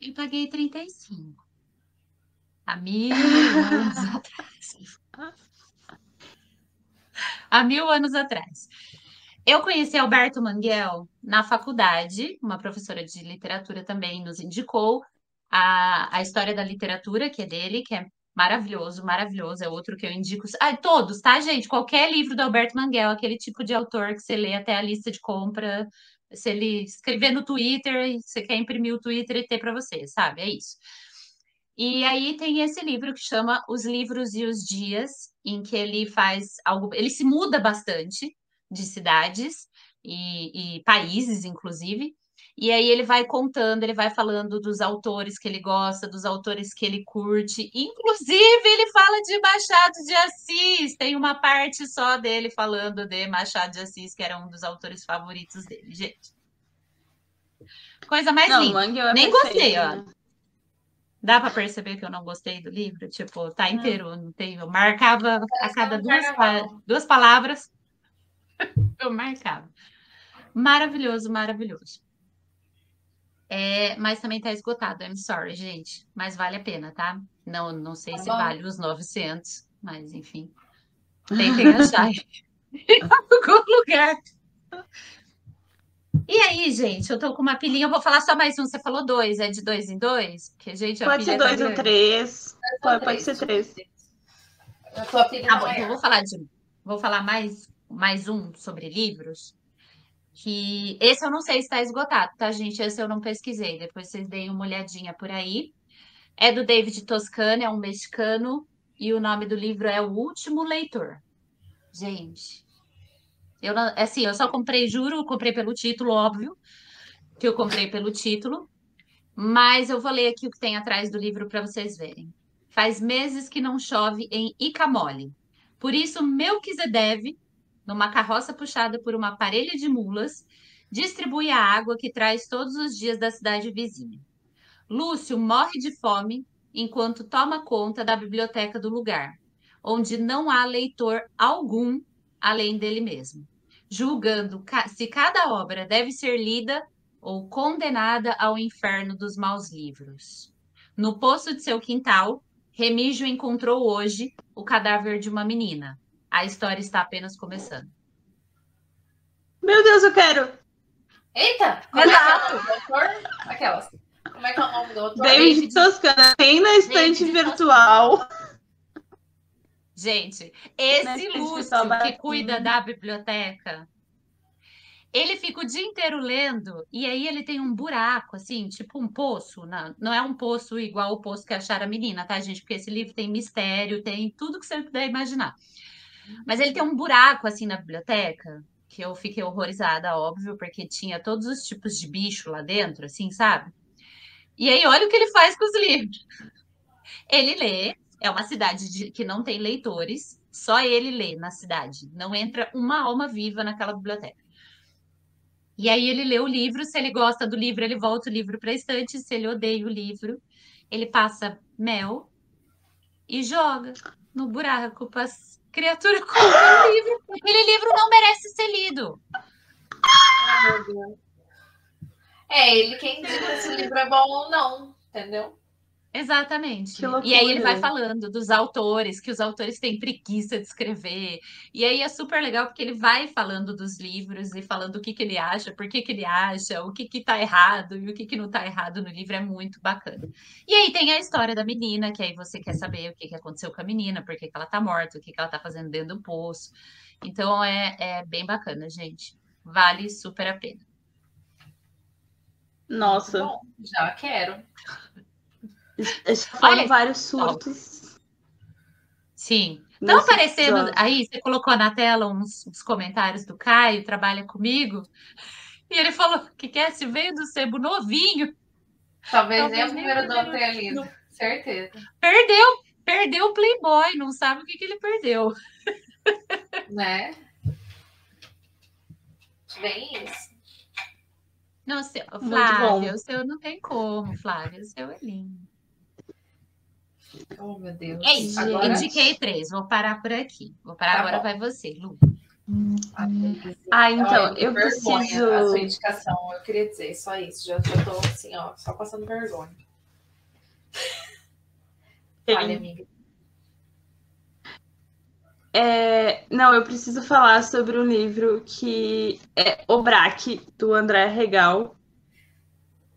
Eu paguei 35. Há mil anos atrás. Há mil anos atrás. Eu conheci Alberto Manguel na faculdade, uma professora de literatura também nos indicou a, a história da literatura, que é dele, que é maravilhoso, maravilhoso, é outro que eu indico. Ah, todos, tá, gente? Qualquer livro do Alberto Manguel, aquele tipo de autor que você lê até a lista de compra, se ele escrever no Twitter você quer imprimir o Twitter e ter para você, sabe? É isso. E aí tem esse livro que chama Os Livros e os Dias, em que ele faz algo, ele se muda bastante, de cidades e, e países, inclusive. E aí ele vai contando, ele vai falando dos autores que ele gosta, dos autores que ele curte. Inclusive, ele fala de Machado de Assis. Tem uma parte só dele falando de Machado de Assis, que era um dos autores favoritos dele, gente. Coisa mais não, linda. É Nem gostei, ó. Dá para perceber que eu não gostei do livro? Tipo, tá inteiro, não tem. Eu marcava a cada duas, duas palavras eu marcava. Maravilhoso, maravilhoso. É, mas também tá esgotado, I'm sorry, gente. Mas vale a pena, tá? Não, não sei tá se bom. vale os 900, mas enfim. Tentem achar em algum lugar. E aí, gente, eu tô com uma pilhinha, eu vou falar só mais um. Você falou dois, é de dois em dois? Porque, gente, Pode ser tá dois ou três. Pode, pode ser três. A tua filha Tá não bom, então eu vou falar de vou falar mais, mais um sobre livros. Que esse eu não sei se está esgotado, tá, gente? Esse eu não pesquisei. Depois vocês deem uma olhadinha por aí. É do David Toscano, é um mexicano, e o nome do livro é O Último Leitor. Gente, eu não, assim, eu só comprei, juro, comprei pelo título, óbvio, que eu comprei pelo título, mas eu vou ler aqui o que tem atrás do livro para vocês verem. Faz meses que não chove em Icamole. Por isso, Melquisedeque, numa carroça puxada por uma parelha de mulas, distribui a água que traz todos os dias da cidade vizinha. Lúcio morre de fome enquanto toma conta da biblioteca do lugar, onde não há leitor algum além dele mesmo, julgando se cada obra deve ser lida ou condenada ao inferno dos maus livros. No poço de seu quintal, Remígio encontrou hoje o cadáver de uma menina. A história está apenas começando. Meu Deus, eu quero! Eita! Como é que é o nome do autor? Aquelas. Como é que é o nome do autor? David David- Toscana tem na estante David virtual. Gente, esse Lúcio que cuida da biblioteca, ele fica o dia inteiro lendo e aí ele tem um buraco, assim, tipo um poço. na- não é um poço igual o poço que acharam a menina, tá, gente? Porque esse livro tem mistério, tem tudo que você puder imaginar. Mas ele tem um buraco, assim, na biblioteca, que eu fiquei horrorizada, óbvio, porque tinha todos os tipos de bicho lá dentro, assim, sabe? E aí, olha o que ele faz com os livros. Ele lê, é uma cidade de- que não tem leitores, só ele lê na cidade. Não entra uma alma viva naquela biblioteca. E aí ele lê o livro, se ele gosta do livro, ele volta o livro para a estante, se ele odeia o livro, ele passa mel e joga no buraco para as criaturas comer o livro. Aquele livro não merece ser lido. É ele quem diz se o livro é bom ou não, entendeu? Exatamente. Que E aí ele vai falando dos autores, que os autores têm preguiça de escrever. E aí é super legal porque ele vai falando dos livros e falando o que que ele acha, por que que ele acha, o que que tá errado e o que que não tá errado no livro. É muito bacana. E aí tem a história da menina, que aí você quer saber o que que aconteceu com a menina, por que que ela tá morta, o que que ela tá fazendo dentro do poço. Então é, é bem bacana, gente. Vale super a pena. Nossa, Bom, já quero. Já foram Olha, vários surtos. Sim. Estão aparecendo episódio. aí, você colocou na tela uns, uns comentários do Caio, trabalha comigo, e ele falou que quer se veio do sebo novinho, Talvez, Talvez nem o primeiro o dono tenha lido. Certeza. perdeu, perdeu o Playboy, não sabe o que, que ele perdeu. Né? Bem isso. Não, seu. Flávia, o seu não tem como, Flávia, o seu é lindo. Oh, meu Deus. É isso, Agora, indiquei três, vou parar por aqui. Vou parar Tá agora, bom. vai você, Lu. Ah, então, Olha, eu vergonha preciso- A sua indicação, eu queria dizer só isso. Já, já tô assim, ó, só passando vergonha. Fale, amiga. É, não, eu preciso falar sobre um livro que é O Braque, do André Regal.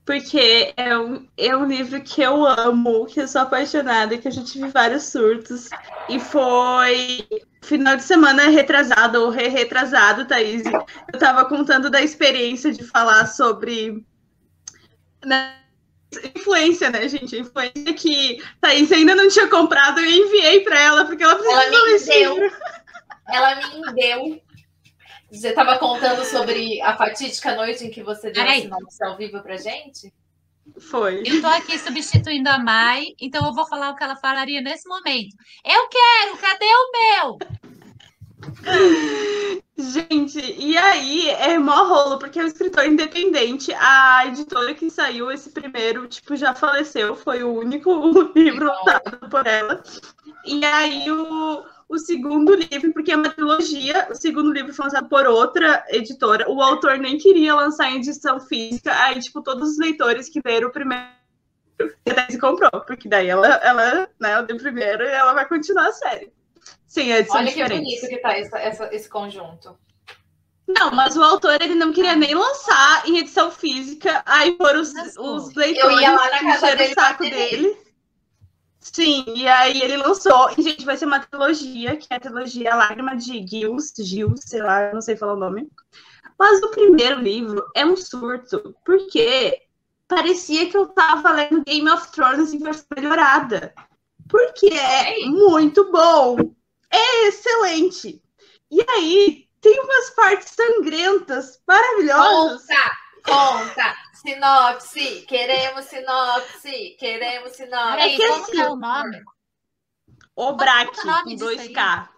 Porque é um, é um livro que eu amo, que eu sou apaixonada, que eu já tive vários surtos. E foi final de semana retrasado ou re-retrasado, Thaís. Eu tava contando da experiência de falar sobre né, influência, né, gente? Influência que Thaís ainda não tinha comprado, eu enviei pra ela, porque ela precisava Ela me deu. livro. Ela me deu. Você estava contando sobre a fatídica noite em que você deu Peraí. esse nome ao vivo pra gente? Foi. Eu tô aqui substituindo a Mai, então eu vou falar o que ela falaria nesse momento. Eu quero, cadê o meu? Gente, e aí é mó rolo, porque é um escritor independente. A editora que saiu esse primeiro, tipo, já faleceu, foi o único livro lançado por ela. E aí o, o segundo livro, porque é uma trilogia, o segundo livro foi lançado por outra editora. O autor nem queria lançar em edição física, aí, tipo, todos os leitores que leram o primeiro. A Thaís comprou, porque daí ela, ela, né, ela deu primeiro e ela vai continuar a série. Sim, é Olha que bonito que tá essa, essa- esse conjunto. Não, mas o autor ele não queria nem lançar em edição física, aí foram os, os leitores Eu ia lá na casa encheram dele o saco nele. dele. Sim, e aí ele lançou. E, gente, vai ser uma trilogia, que é a trilogia Lágrima de Gilles, Gilles, sei lá, não sei falar o nome. Mas o primeiro livro é um surto, porque parecia que eu tava lendo Game of Thrones em versão melhorada. Porque é muito bom. É excelente. E aí, tem umas partes sangrentas, maravilhosas. Conta, conta. Sinopse. Queremos sinopse. Queremos sinopse. É que como assim- que é o nome? O Braque, é o nome com disso 2K.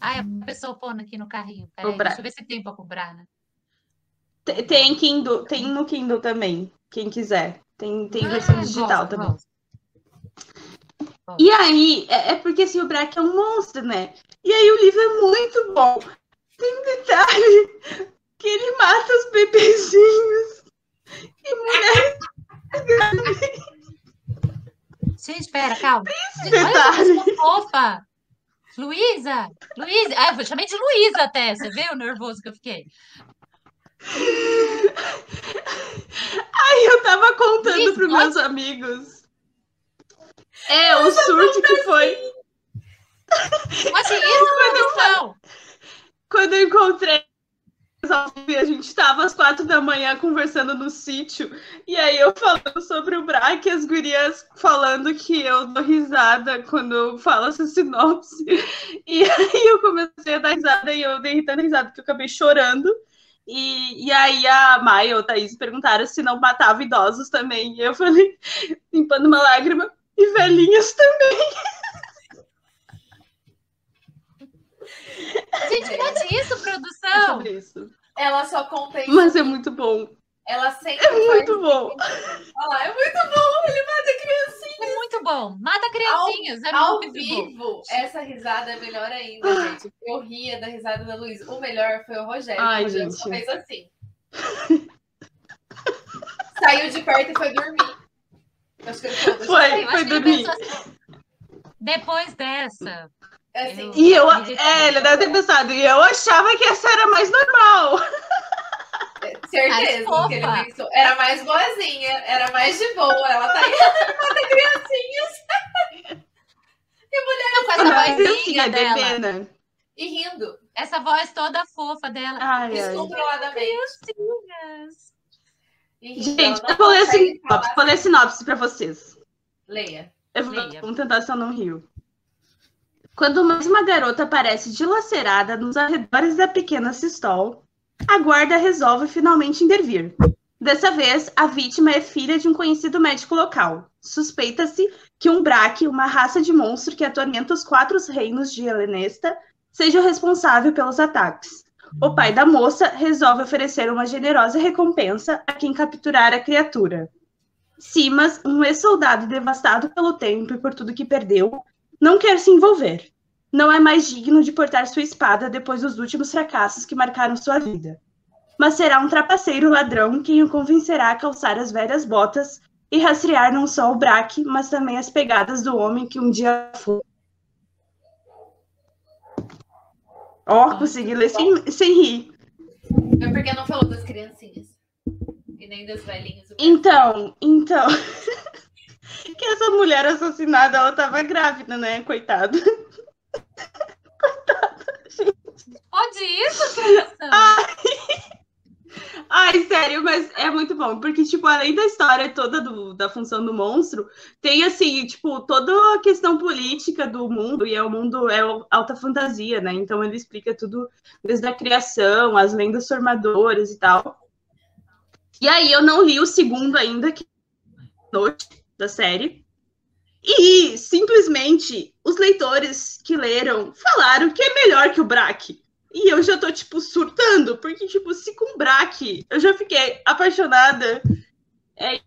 Ah, é a pessoa pondo aqui no carrinho. Peraí, deixa eu ver se tem pra cobrar, né? Te- Tem Kindle, tem no Kindle também, quem quiser. Tem, tem versão Ah, digital gosto, também. gosto. E aí, é, é porque assim, o Braque é um monstro, né? E aí o livro é muito bom. Tem um detalhe que ele mata os bebezinhos e mulheres grávidas. Gente, pera, calma. Olha que pessoa fofa. Luísa! Luísa! Ah, eu chamei de Luísa até. Você vê o nervoso que eu fiquei? Aí eu tava contando Luiz, pros meus amigos. É, o surto que foi. Olha isso, produção! Quando eu encontrei a gente estava às quatro da manhã conversando no sítio, e aí eu falando sobre o Braque, as gurias falando que eu dou risada quando eu falo essa sinopse. E aí eu comecei a dar risada e eu dei tanta risada que eu acabei chorando. E, e aí a Maia ou a Thaís perguntaram se não matava idosos também. E eu falei, limpando uma lágrima, e velhinhas também. Gente, pode isso, É produção? sobre isso. Ela só conta isso. Mas é muito bom. Ela sempre É faz- muito bom. Olha lá, é muito bom. Ele mata criancinha. É muito bom. Mata criancinhas. é Ao muito bom. vivo, essa risada é melhor ainda, gente. Eu ria da risada da Luísa. O melhor foi o Rogério. Ai, o Rogério gente. fez assim. Saiu de perto e foi dormir. Eu Acho que ele falou, Foi, foi ele dormir. assim, Depois dessa, É assim, E eu, é, ele deve ter pensado, e eu achava que essa era mais normal. certeza Mais que ele pensou. Era mais boazinha, era mais de boa. Ela tá aí, mata criancinhas. com essa Mas vozinha assim, é dela, bebê, né? E rindo, essa voz toda fofa dela. Ai, descontroladamente. Criancinhas. E. Gente, eu vou ler, não consegue sinopse, falar. vou ler sinopse pra vocês. Leia. Eu vou, Leia. vamos tentar se eu não rio. Quando mais uma garota aparece dilacerada nos arredores da pequena Sistol, a guarda resolve finalmente intervir. Dessa vez, a vítima é filha de um conhecido médico local. Suspeita-se que um Braque, uma raça de monstro que atormenta os quatro reinos de Helenesta, seja o responsável pelos ataques. O pai da moça resolve oferecer uma generosa recompensa a quem capturar a criatura. Simas, um ex-soldado devastado pelo tempo e por tudo que perdeu, não quer se envolver. Não é mais digno de portar sua espada depois dos últimos fracassos que marcaram sua vida. Mas será um trapaceiro ladrão quem o convencerá a calçar as velhas botas e rastrear não só o Braque, mas também as pegadas do homem que um dia foi. Ó, consegui ler sem, sem rir. É porque não falou das criancinhas. E nem das velhinhas. Então, então. que essa mulher assassinada, ela tava grávida, né? Coitada. Pode isso, produção? Ai, sério, mas é muito bom, porque, tipo, além da história toda do- da função do monstro, tem, assim, tipo, toda a questão política do mundo, e é o mundo, é alta fantasia, né? Então ele explica tudo desde a criação, as lendas formadoras e tal. E aí eu não li o segundo ainda, que é noite da série. E simplesmente os leitores que leram falaram que é melhor que o Braque. E eu já tô, tipo, surtando, porque, tipo, se com Braque eu já fiquei apaixonada é,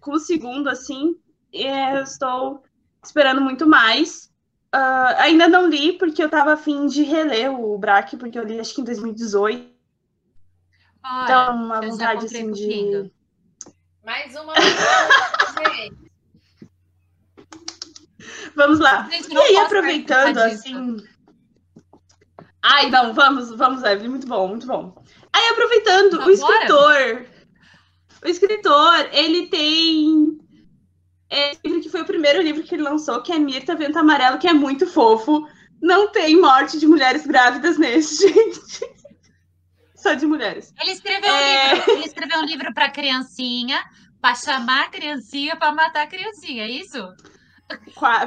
com o segundo, assim, é, eu estou esperando muito mais. Ah, ainda não li, porque eu tava afim de reler o Braque, porque eu li acho que em 2018. Olha, Então, uma vontade, assim, de. Mais uma Vamos lá. Gente, E aí, aproveitando, assim. Ai, não, vamos, vamos, Evelyn, muito bom, muito bom. Aí, aproveitando, Agora? o escritor, o escritor, ele tem esse livro que foi o primeiro livro que ele lançou, que é Mirta Vento Amarelo, que é muito fofo. Não tem morte de mulheres grávidas nesse, gente. Só de mulheres. Ele escreveu É. um livro, ele escreveu um livro para criancinha, para chamar a criancinha para matar a criancinha, é isso?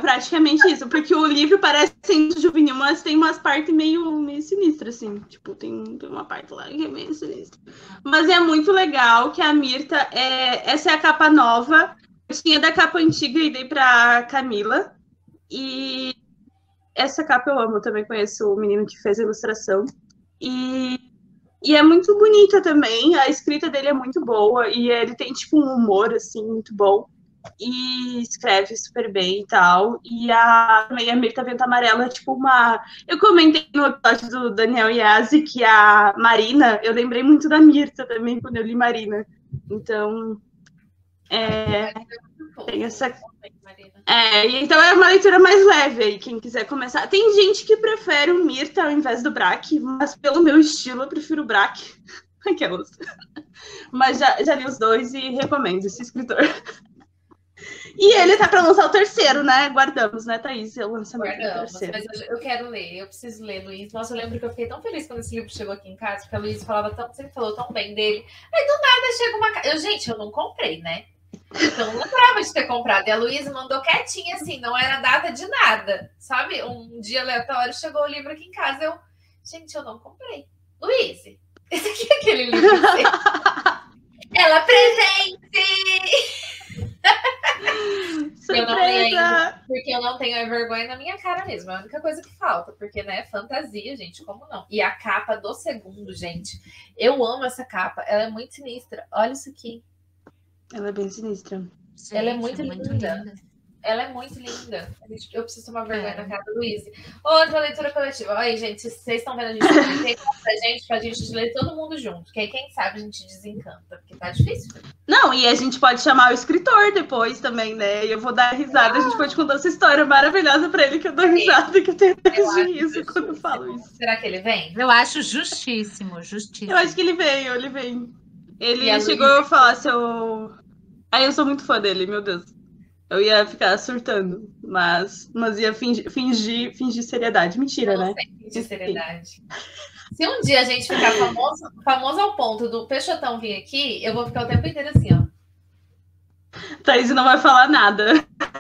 Praticamente isso, porque o livro parece ser juvenil, mas tem umas partes meio, meio sinistras, assim. Tipo, tem, tem uma parte lá que é meio sinistra. Mas é muito legal que a Mirta, é, essa é a capa nova. Eu tinha da capa antiga e dei pra Camila. E essa capa eu amo, também conheço o menino que fez a ilustração. E, e é muito bonita também, a escrita dele é muito boa, e ele tem, tipo, um humor, assim, muito bom e escreve super bem e tal. E a, também a Mirta Vento Amarelo é tipo uma. Eu comentei no episódio do Daniel Yazzi que a Marina, eu lembrei muito da Mirta também quando eu li Marina. Então. É, tem essa. É, então é uma leitura mais leve aí, quem quiser começar. Tem gente que prefere o Mirta ao invés do Braque, mas pelo meu estilo eu prefiro o Braque. Aquelas. Mas já, já li os dois e recomendo esse escritor. E ele tá pra lançar o terceiro, né? Guardamos, né, Thaís? O lançamento do Guardamos, terceiro. mas eu, eu quero ler, eu preciso ler, Luiz. Nossa, eu lembro que eu fiquei tão feliz quando esse livro chegou aqui em casa, porque a Luiz falava tão, sempre falou tão bem dele. Aí do nada chega uma eu Gente, eu não comprei, né? Eu não lembrava de ter comprado. E a Luísa mandou quietinha, assim, não era data de nada. Sabe? Um dia aleatório chegou o livro aqui em casa. Eu, gente, eu não comprei. Luiz, esse aqui é aquele livro. Ela presente! Eu não! Porque eu não tenho vergonha na minha cara mesmo. É a única coisa que falta. Porque, né, fantasia, gente, como não? E a capa do segundo, gente. Eu amo essa capa. Ela é muito sinistra. Olha isso aqui. Ela é bem sinistra. Ela é Gente, muito linda. Ela é muito linda. Eu preciso tomar vergonha É. na cara do Luiz. Outra leitura coletiva. Aí, gente, vocês estão vendo a gente comentar pra gente, pra gente ler todo mundo junto. Que aí, quem sabe, a gente desencanta. Porque tá difícil. Não, e a gente pode chamar o escritor depois também, né? E eu vou dar risada. A gente pode contar essa história maravilhosa pra ele que eu dou risada, que eu tenho até Eu de riso quando eu falo isso. Será que ele vem? Eu acho justíssimo, justíssimo. Eu acho que ele veio, ele veio. Ele E a chegou Luísa? a falar se eu. Aí eu sou muito fã dele, meu Deus. Eu ia ficar surtando, mas, mas ia fingir, fingir, fingir seriedade. Mentira, Eu não né? sei de seriedade. Se um dia a gente ficar famoso, famoso ao ponto do Peixotão vir aqui, eu vou ficar o tempo inteiro assim, ó. Thaís não vai falar nada.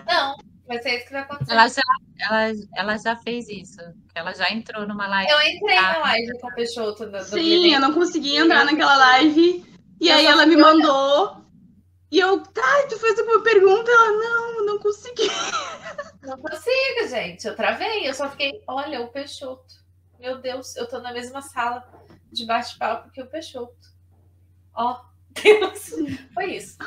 Não, vai ser isso que vai acontecer. Ela já, ela, ela já fez isso. Ela já entrou numa live. Eu entrei na live com o Peixoto do, do Sim, eu não consegui entrar naquela live. E Eu aí ela me mandou. E eu, tá, tu fez alguma pergunta? Ela, não, não consegui. Não consigo, gente. Eu travei. Eu só fiquei, olha, o Peixoto. Meu Deus, eu tô na mesma sala de bate-papo que o Peixoto. Ó, Deus. Foi isso.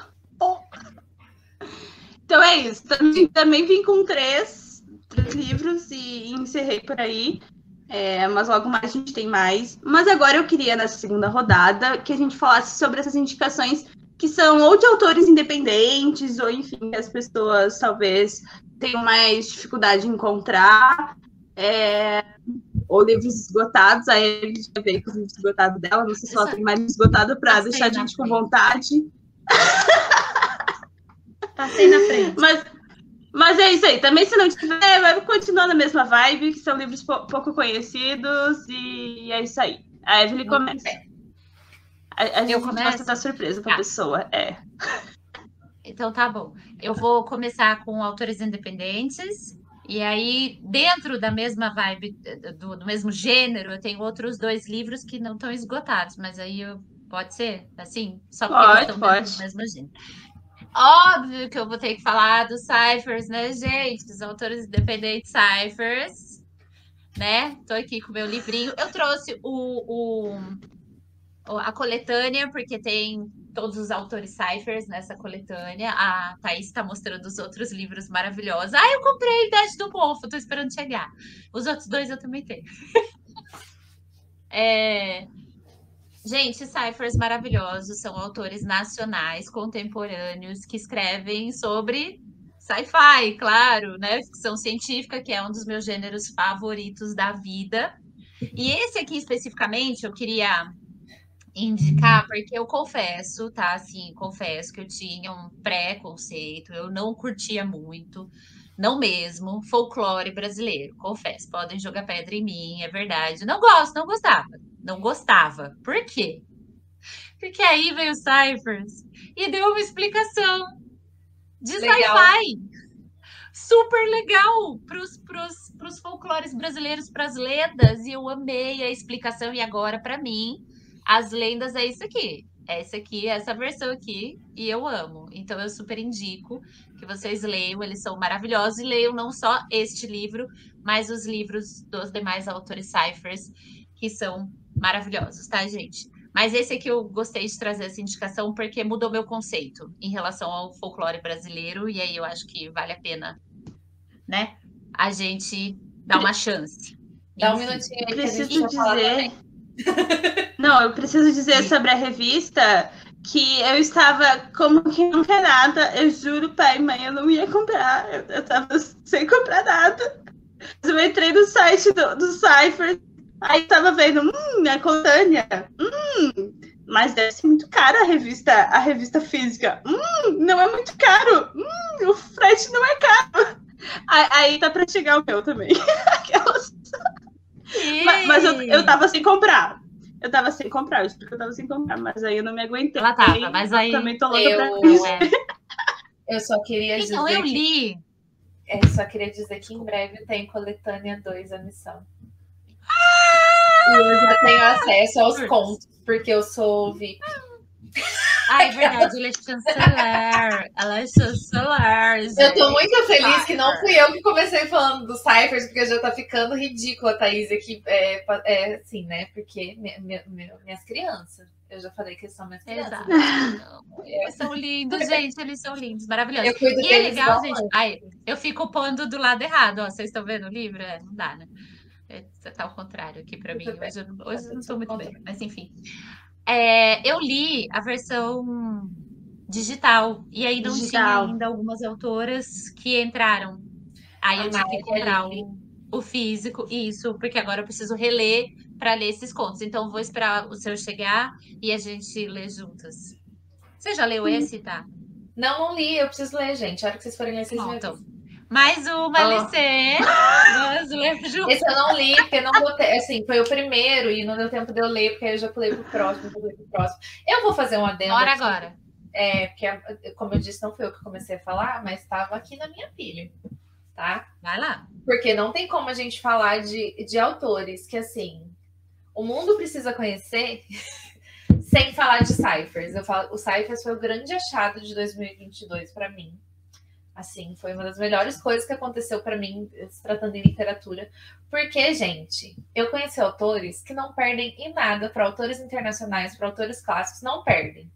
Então é isso. Também, também vim com três, três livros e encerrei por aí. É, mas logo mais a gente tem mais. Mas agora eu queria, nessa segunda rodada, que a gente falasse sobre essas indicações que são ou de autores independentes, ou enfim, que as pessoas talvez tenham mais dificuldade em encontrar. é, ou livros esgotados, aí a gente vai ver com os livros esgotados dela. Não sei se ela tem mais esgotado para Passei deixar a gente com vontade. Passei na frente. Mas, mas é isso aí. Também, se não tiver, vai continuar na mesma vibe, que são livros pou- pouco conhecidos, e é isso aí. A Evelyn começa. A, a gente começo? gosta da surpresa pra Tá. pessoa. É. Então tá bom. Eu vou começar com autores independentes. E aí, dentro da mesma vibe, do, do mesmo gênero, eu tenho outros dois livros que não estão esgotados, mas aí eu- pode ser assim? Só porque Pode, eles estão dentro pode. do mesmo gênero. Óbvio que eu vou ter que falar dos ciphers, né, gente? Dos autores independentes ciphers, né? Tô aqui com o meu livrinho. Eu trouxe o- o- a coletânea, porque tem todos os autores ciphers nessa coletânea. A Thaís está mostrando os outros livros maravilhosos. Ah, eu comprei Idade do Mofo, tô esperando chegar. Os outros dois eu também tenho. É, Gente, ciphers maravilhosos, são autores nacionais, contemporâneos, que escrevem sobre sci-fi, claro, né? Ficção científica, que é um dos meus gêneros favoritos da vida. E esse aqui especificamente eu queria indicar, porque eu confesso, tá? Assim, confesso que eu tinha um pré-conceito, eu não curtia muito, não mesmo, folclore brasileiro, confesso. Podem jogar pedra em mim, é verdade. Não gosto, não gostava. Não gostava. Por quê? Porque aí veio o Cyphers e deu uma explicação de sci-fi super legal para os folclores brasileiros, para as lendas, e eu amei a explicação. E agora, para mim, as lendas é isso aqui. Essa aqui, essa versão aqui, e eu amo. Então eu super indico que vocês leiam, eles são maravilhosos, e leiam não só este livro, mas os livros dos demais autores ciphers, que são maravilhosos, tá, gente? Mas esse aqui eu gostei de trazer essa indicação porque mudou meu conceito em relação ao folclore brasileiro, e aí eu acho que vale a pena, né? A gente dar uma chance. Dá um minutinho aí preciso dizer. Não, eu preciso dizer sobre a revista que eu estava como que não quer nada. Eu juro, pai e mãe, eu não ia comprar. Eu, eu tava sem comprar nada. Eu entrei no site do, do Cypher, aí tava vendo, hum, a coletânea, hum, mas deve ser muito cara a revista, a revista física. Hum, não é muito caro. Hum, o frete não é caro. Aí, aí tá pra chegar o meu também. Aquelas... Mas, mas eu, eu tava sem comprar. Eu tava sem comprar, eu explico que eu tava sem comprar, mas aí eu não me aguentei. Ela tava, mas aí. Também tô louca eu... pra Eu só queria então, dizer. eu li. Que... É, eu só queria dizer que em breve tem coletânea 2 a missão. Ah! E eu já tenho acesso aos contos, porque eu sou VIP. Ah, é verdade, ele é chanceler. Ela é chanceler. Gente. Eu tô muito feliz que não fui eu que comecei falando do Cyphers, porque já tá ficando ridícula, Thaís, aqui. É, é assim, né? Porque minha, minha, minhas crianças. Eu já falei que eles são minhas crianças. Exato. Eles são lindos, gente. Eles são lindos, maravilhosos. E é legal, gente. Aí, eu fico pondo do lado errado, ó. Vocês estão vendo o livro? É, não dá, né? É, tá ao contrário aqui pra mim. Hoje, eu, hoje eu não tô muito bem, mas enfim. É, eu li a versão digital, e aí não tinha Digital. ainda algumas autoras que entraram. Aí A eu tive que comprar o, o físico, isso, porque agora eu preciso reler para ler esses contos. Então, vou esperar o seu chegar e a gente lê juntas. Você já leu esse, tá? Não, não li, eu preciso ler, gente. A hora que vocês forem ler, vocês Bom, então. Mais uma Ó. LC. Vamos ler juntas. Esse eu não li, porque não tempo. Assim, foi o primeiro e não deu tempo de eu ler, porque aí eu já pulei pro próximo, pulei pro próximo. Eu vou fazer um adendo. Bora aqui. agora. É, porque, como eu disse, não foi eu que comecei a falar, mas estava aqui na minha pilha, tá? Vai lá. Porque não tem como a gente falar de, de autores que, assim, o mundo precisa conhecer sem falar de Cyphers. Eu falo, o Cyphers foi o grande achado de 2022 para mim. Assim, foi uma das melhores coisas que aconteceu para mim, se tratando em literatura. Porque, gente, eu conheci autores que não perdem em nada para autores internacionais, para autores clássicos, não perdem.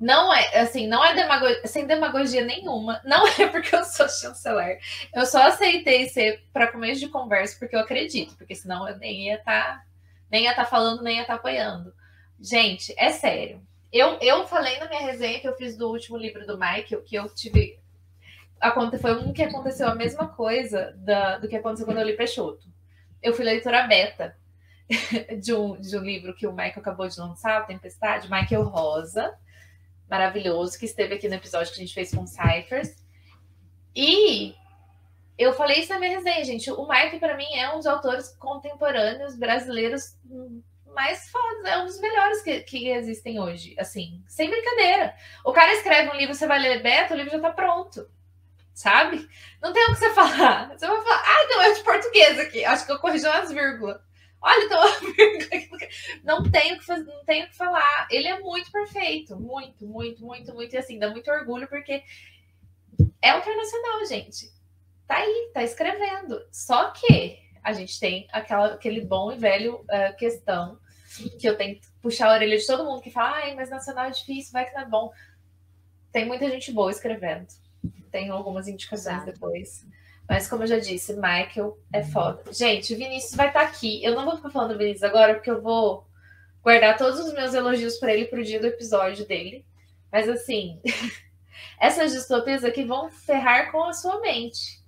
Não é, assim, não é demagogia, sem demagogia nenhuma. Não é porque eu sou chanceler. Eu só aceitei ser para começo de conversa porque eu acredito, porque senão eu nem ia estar nem ia estar falando, nem ia estar apoiando. Gente, é sério. Eu, eu falei na minha resenha que eu fiz do último livro do Michael, que eu tive. Foi um que aconteceu a mesma coisa da- do que aconteceu quando eu li Peixoto. Eu fui leitora beta de um, de um livro que o Michael acabou de lançar, Tempestade, Michael Rosa, maravilhoso, que esteve aqui no episódio que a gente fez com Cyphers. E eu falei isso na minha resenha, gente. O Michael, para mim, é um dos autores contemporâneos brasileiros mais fodas, é um dos melhores que, que existem hoje, assim, sem brincadeira. O cara escreve um livro, você vai ler beta, o livro já tá pronto, sabe? Não tem o que você falar. Você vai falar, ah, não, é de português aqui, acho que eu corrigi umas vírgulas. Olha, então, não tenho que fazer, não tenho que falar. Ele é muito perfeito, muito, muito, muito, muito, e assim, dá muito orgulho, porque é internacional, gente. Tá aí, tá escrevendo. Só que a gente tem aquela, aquele bom e velho eh, questão que eu tento puxar a orelha de todo mundo que fala, ai, mas nacional é difícil, vai que não é bom. Tem muita gente boa escrevendo. Tem algumas indicações Exato. depois. Mas como eu já disse, Michael é foda. Gente, o Vinícius vai estar aqui. Eu não vou ficar falando do Vinícius agora, porque eu vou guardar todos os meus elogios para ele pro dia do episódio dele. Mas assim, essas distopias aqui vão ferrar com a sua mente.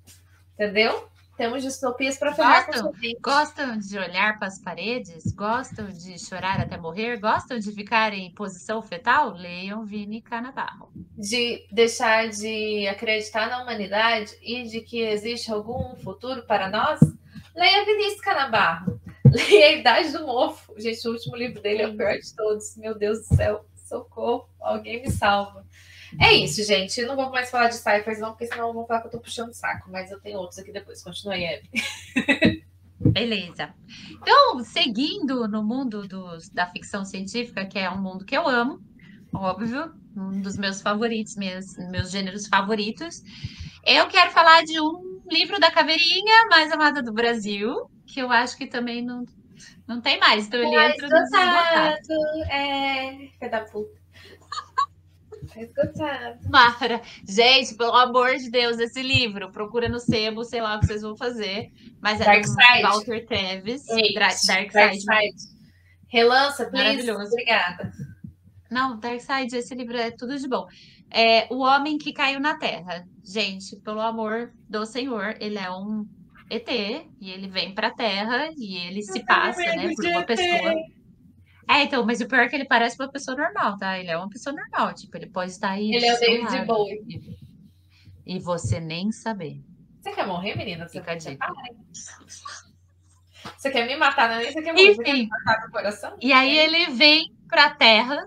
Entendeu? Temos distopias para com Gostam? Gostam de olhar para as paredes? Gostam de chorar até morrer? Gostam de ficar em posição fetal? Leiam Vini Canabarro. de deixar de acreditar na humanidade e de que existe algum futuro para nós, leia Vinícius Canabarro. Leia A Idade do Mofo. Gente, o último livro dele é o pior de todos. Meu Deus do céu, socorro, alguém me salva. É isso, gente. Eu não vou mais falar de ciphers, não, porque senão vão falar que eu tô puxando saco. Mas eu tenho outros aqui depois. Continue, Eve. Beleza. Então, seguindo no mundo dos- da ficção científica, que é um mundo que eu amo, óbvio, um dos meus favoritos, meus, meus gêneros favoritos, eu quero falar de um livro da caveirinha mais amada do Brasil, que eu acho que também não, não tem mais. Então, ele entra no esgotado. É. Filha da puta. Esgotado. Mara, gente, pelo amor de Deus, esse livro, procura no sebo, sei lá o que vocês vão fazer, mas é Dark do Side. Walter Eight. Dra- Dark Dark Side. Side. Relança, please. Maravilhoso. Obrigada. Não, Dark Side, esse livro é tudo de bom. É O Homem que Caiu na Terra. Gente, pelo amor do Senhor, ele é um ET e ele vem pra Terra e ele se passa, né, por uma pessoa. É, então, mas o pior é que ele parece uma pessoa normal, tá? Ele é uma pessoa normal, tipo, ele pode estar aí. Ele é o do David Bowie. E você nem saber. Você quer morrer, menina? Você, Fica a você quer me matar, não é nem você quer morrer, você quer Enfim. me matar no coração? E aí ele vem para a Terra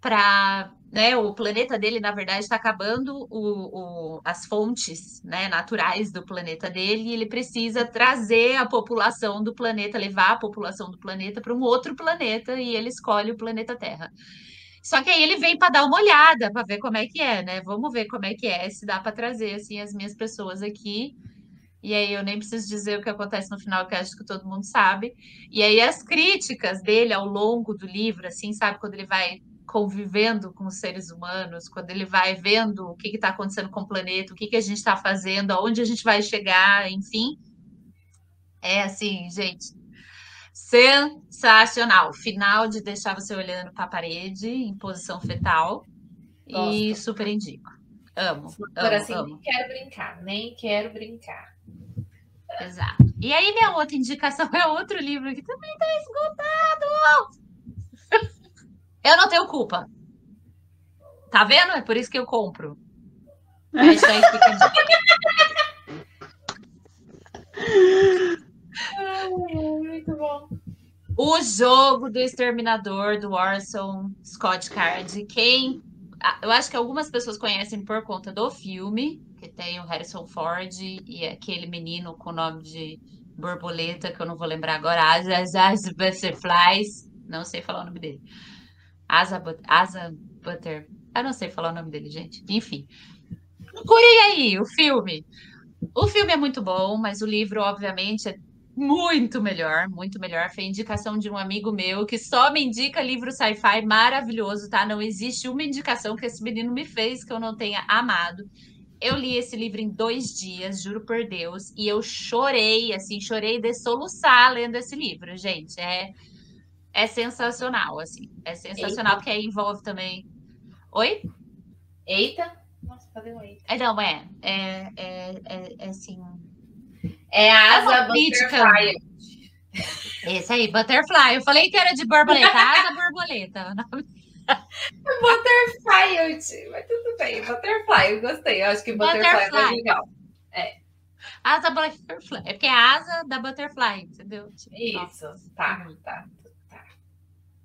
para, né, o planeta dele, na verdade, está acabando o, o- as fontes, né, naturais do planeta dele, e ele precisa trazer a população do planeta, levar a população do planeta para um outro planeta, e ele escolhe o planeta Terra. Só que aí ele vem para dar uma olhada, para ver como é que é, né? Vamos ver como é que é, se dá para trazer assim as minhas pessoas aqui. E aí eu nem preciso dizer o que acontece no final, que acho que todo mundo sabe. E aí as críticas dele ao longo do livro, assim, sabe, quando ele vai convivendo com os seres humanos, quando ele vai vendo o que está acontecendo com o planeta, o que, que a gente está fazendo, aonde a gente vai chegar, enfim. É assim, gente, sensacional. Final de deixar você olhando para a parede em posição fetal. E Gosto. super indico. Amo, Agora amo, assim, amo. nem quero brincar, nem quero brincar. Exato. E aí, minha outra indicação é outro livro que também está esgotado. Eu não tenho culpa. Tá vendo? É por isso que eu compro. Hashtag fica a dica. Muito bom. O jogo do Exterminador do Orson Scott Card. Quem. ah, Eu acho que algumas pessoas conhecem por conta do filme, que tem o Harrison Ford e aquele menino com o nome de borboleta, que eu não vou lembrar agora, as Butterflies. Não sei falar o nome dele. Asa, Asa Butter. Eu não sei falar o nome dele, gente. Enfim. Procurem aí o filme. O filme é muito bom, mas o livro, obviamente, é muito melhor, muito melhor. Foi indicação de um amigo meu que só me indica livro sci-fi maravilhoso, tá? Não existe uma indicação que esse menino me fez que eu não tenha amado. Eu li esse livro em dois dias, juro por Deus, e eu chorei, assim, chorei de soluçar lendo esse livro, gente. É, é sensacional, assim. É sensacional, porque aí envolve também. Oi? Eita. Nossa, cadê o eita? É, não, é. É, é, é, é assim. É a É uma asa crítica. butterfly. Esse aí, Butterfly. Eu falei que era de borboleta, asa borboleta. Butterfly, mas tudo bem. Butterfly, eu gostei. Eu acho que butterfly, é mais Butterfly. legal. Asa butterfly. É porque é a asa da butterfly, entendeu? Tipo, Isso, nossa. tá, tá.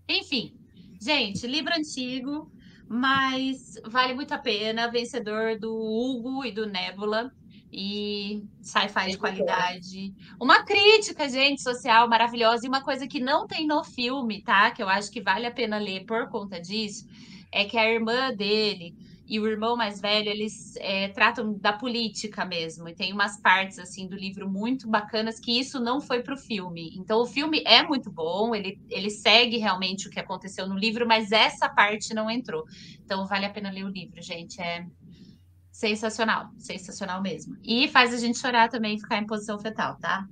Enfim, gente, livro antigo, mas vale muito a pena. Vencedor do Hugo e do Nebula. E sci-fi de qualidade. Uma crítica, gente, social maravilhosa. E uma coisa que não tem no filme, tá? Que eu acho que vale a pena ler por conta disso, é que a irmã dele e o irmão mais velho, eles é, tratam da política mesmo. E tem umas partes, assim, do livro muito bacanas que isso não foi pro filme. Então, o filme é muito bom, ele, ele segue realmente o que aconteceu no livro, mas essa parte não entrou. Então, vale a pena ler o livro, gente. É sensacional, sensacional mesmo. E faz a gente chorar também e ficar em posição fetal, tá?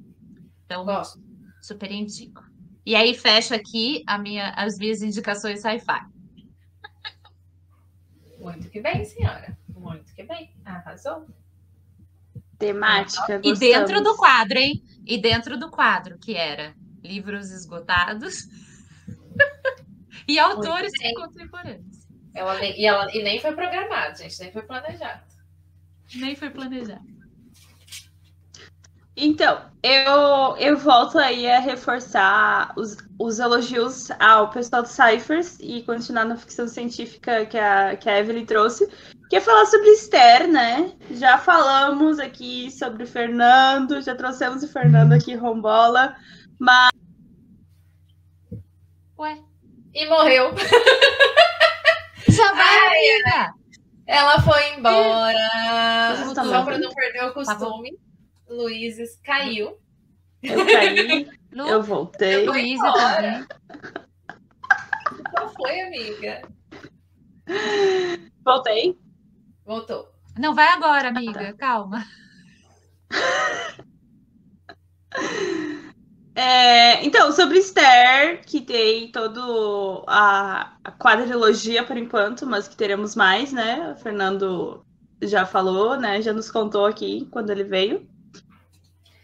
Então, Gosto. super indico. E aí, fecho aqui a minha, as minhas indicações sci-fi. Muito que bem, senhora. Muito que bem. Arrasou. Temática. E dentro do quadro, hein? E dentro do quadro, que era livros esgotados e autores contemporâneos. Ela, e, ela, e nem foi programado, gente, nem foi planejado. Nem foi planejado. Então, eu, eu volto aí a reforçar os, os elogios ao pessoal do Cyphers e continuar na ficção científica que a, que a Evelyn trouxe, que é falar sobre Esther, né? Já falamos aqui sobre o Fernando, já trouxemos o Fernando aqui, rombola, mas. Ué? E morreu. Já vai, amiga! Ela foi embora. Só para não perder o costume. Luizes caiu. Eu caí, Lu... eu voltei. Luísa também. Qual foi, amiga? Voltei. Voltou. Não vai agora, amiga. Calma. É, então, sobre Esther, que tem todo a, a quadrilogia por enquanto, mas que teremos mais, né? O Fernando já falou, né? Já nos contou aqui quando ele veio.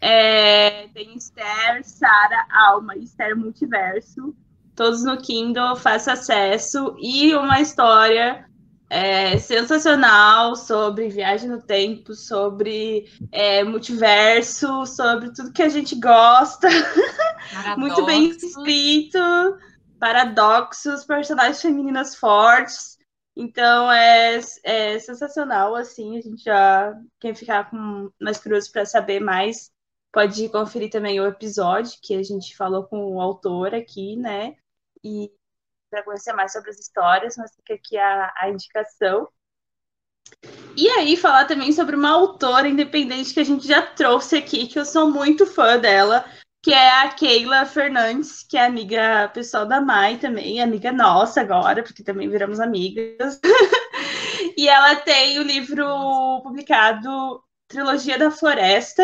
É, tem Esther, Sara, Alma e Esther Multiverso. Todos no Kindle, faça acesso. E uma história é, sensacional sobre viagem no tempo, sobre é, multiverso, sobre tudo que a gente gosta. Muito bem escrito. Paradoxos, personagens femininas fortes. Então é, é sensacional, assim, a gente já quem ficar com mais curioso para saber mais Pode conferir também o episódio que a gente falou com o autor aqui, né? E para conhecer mais sobre as histórias, mas fica aqui a, a indicação. E aí, falar também sobre uma autora independente que a gente já trouxe aqui, que eu sou muito fã dela, que é a Keila Fernandes, que é amiga pessoal da Mai também, amiga nossa agora, porque também viramos amigas. e ela tem o livro publicado Trilogia da Floresta,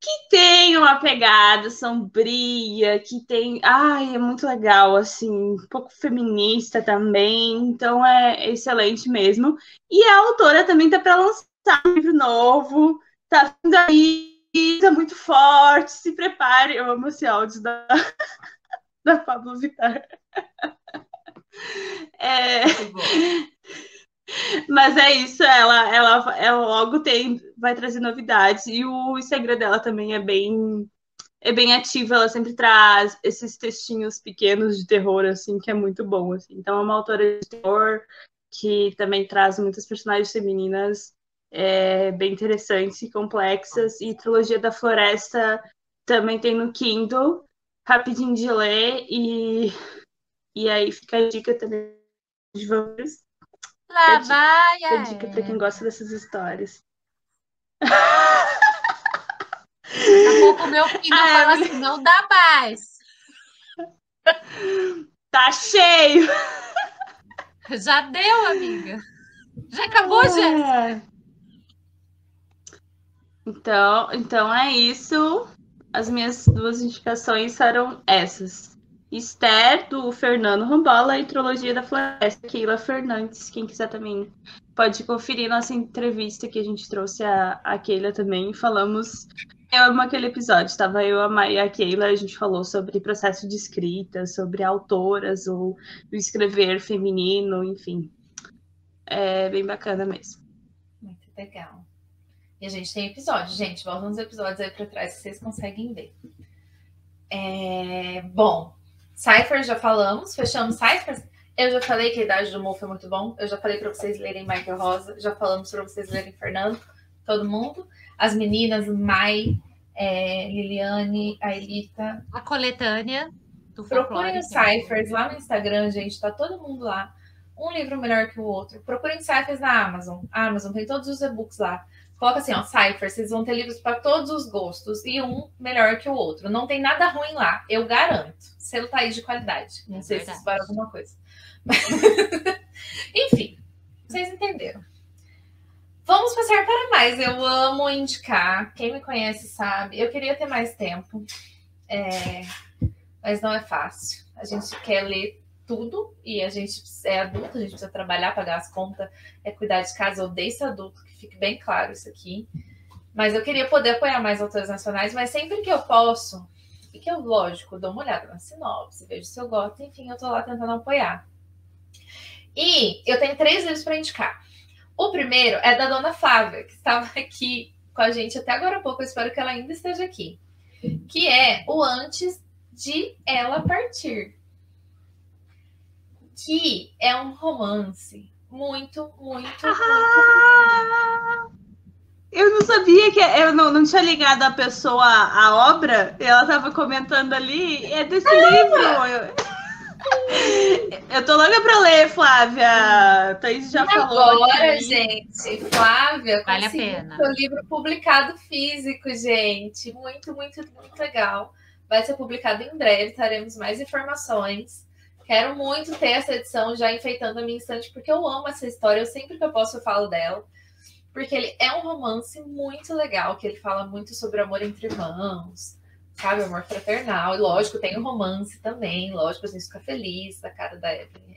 que tem uma pegada sombria, que tem. Ai, é muito legal, assim, um pouco feminista também, então é excelente mesmo. E a autora também tá para lançar um livro novo, tá vindo aí, tá muito forte, se prepare. Eu amo esse áudio da, da Pablo Vittar. É, mas é isso, ela, ela, ela logo tem, vai trazer novidades. E o Instagram dela também é bem é bem ativa, ela sempre traz esses textinhos pequenos de terror, assim, que é muito bom, assim. Então é uma autora de terror que também traz muitas personagens femininas é, bem interessantes e complexas. E Trilogia da Floresta também tem no Kindle, rapidinho de ler, e, e aí fica a dica também de vampiros. Lá vai! É dica para quem gosta dessas histórias. Daqui a pouco meu filho ah, fala assim, não dá mais. Tá cheio. Já deu, amiga. Já acabou, ah. já. Então, então é isso. As minhas duas indicações foram essas. Esther, do Fernando Rambola, e Trilogia da Floresta, Keila Fernandes. Quem quiser também pode conferir nossa entrevista que a gente trouxe a, a Keila também. Falamos. Eu amo aquele episódio, estava eu, a Maia e a Keila, a gente falou sobre processo de escrita, sobre autoras, ou o escrever feminino, enfim. É bem bacana mesmo. Muito legal. E a gente tem episódio, gente. Volta uns episódios aí para trás que vocês conseguem ver. É... Bom, Cyphers já falamos, fechamos Cyphers. Eu já falei que a idade do Mo foi muito bom. Eu já falei para vocês lerem Michael Rosa. Já falamos para vocês lerem Fernando, todo mundo. As meninas, Mai, é, Liliane, a Elita. A coletânea. Do Procurem os Cyphers lá no Instagram, gente. Tá todo mundo lá. Um livro melhor que o outro. Procurem Cyphers na Amazon. A Amazon tem todos os e-books lá. Coloca assim, ó, Cypher, vocês vão ter livros para todos os gostos e um melhor que o outro. Não tem nada ruim lá, eu garanto. Selo tá aí de qualidade. Não é sei verdade. se isso alguma coisa. Enfim, vocês entenderam. Vamos passar para mais. Eu amo indicar. Quem me conhece sabe. Eu queria ter mais tempo, é... mas não é fácil. A gente quer ler tudo e a gente é adulto, a gente precisa trabalhar, pagar as contas, é cuidar de casa. Eu odeio ser adulto fique bem claro isso aqui. Mas eu queria poder apoiar mais autores nacionais, mas sempre que eu posso, e que eu, lógico, dou uma olhada na sinopse, vejo se eu gosto, enfim, eu tô lá tentando apoiar. E eu tenho três livros para indicar. O primeiro é da dona Flávia, que estava aqui com a gente até agora há pouco, eu espero que ela ainda esteja aqui. Que é o Antes de Ela Partir. Que é um romance muito, muito, ah, muito. Eu não sabia que eu não, não tinha ligado a pessoa à obra, ela estava comentando ali, é desse ah, livro. Eu... Eu tô louca pra ler, Flávia. Thaís já Agora, falou. Agora, gente, Flávia, vale a pena. O livro publicado físico, gente. Muito, muito, muito legal. Vai ser publicado em breve, teremos mais informações. Quero muito ter essa edição já enfeitando a minha estante, porque eu amo essa história. Eu sempre que eu posso eu falo dela. Porque ele é um romance muito legal, que ele fala muito sobre amor entre irmãos sabe? Amor fraternal. E lógico, tem o romance também. Lógico, a gente fica feliz da cara da Evelyn.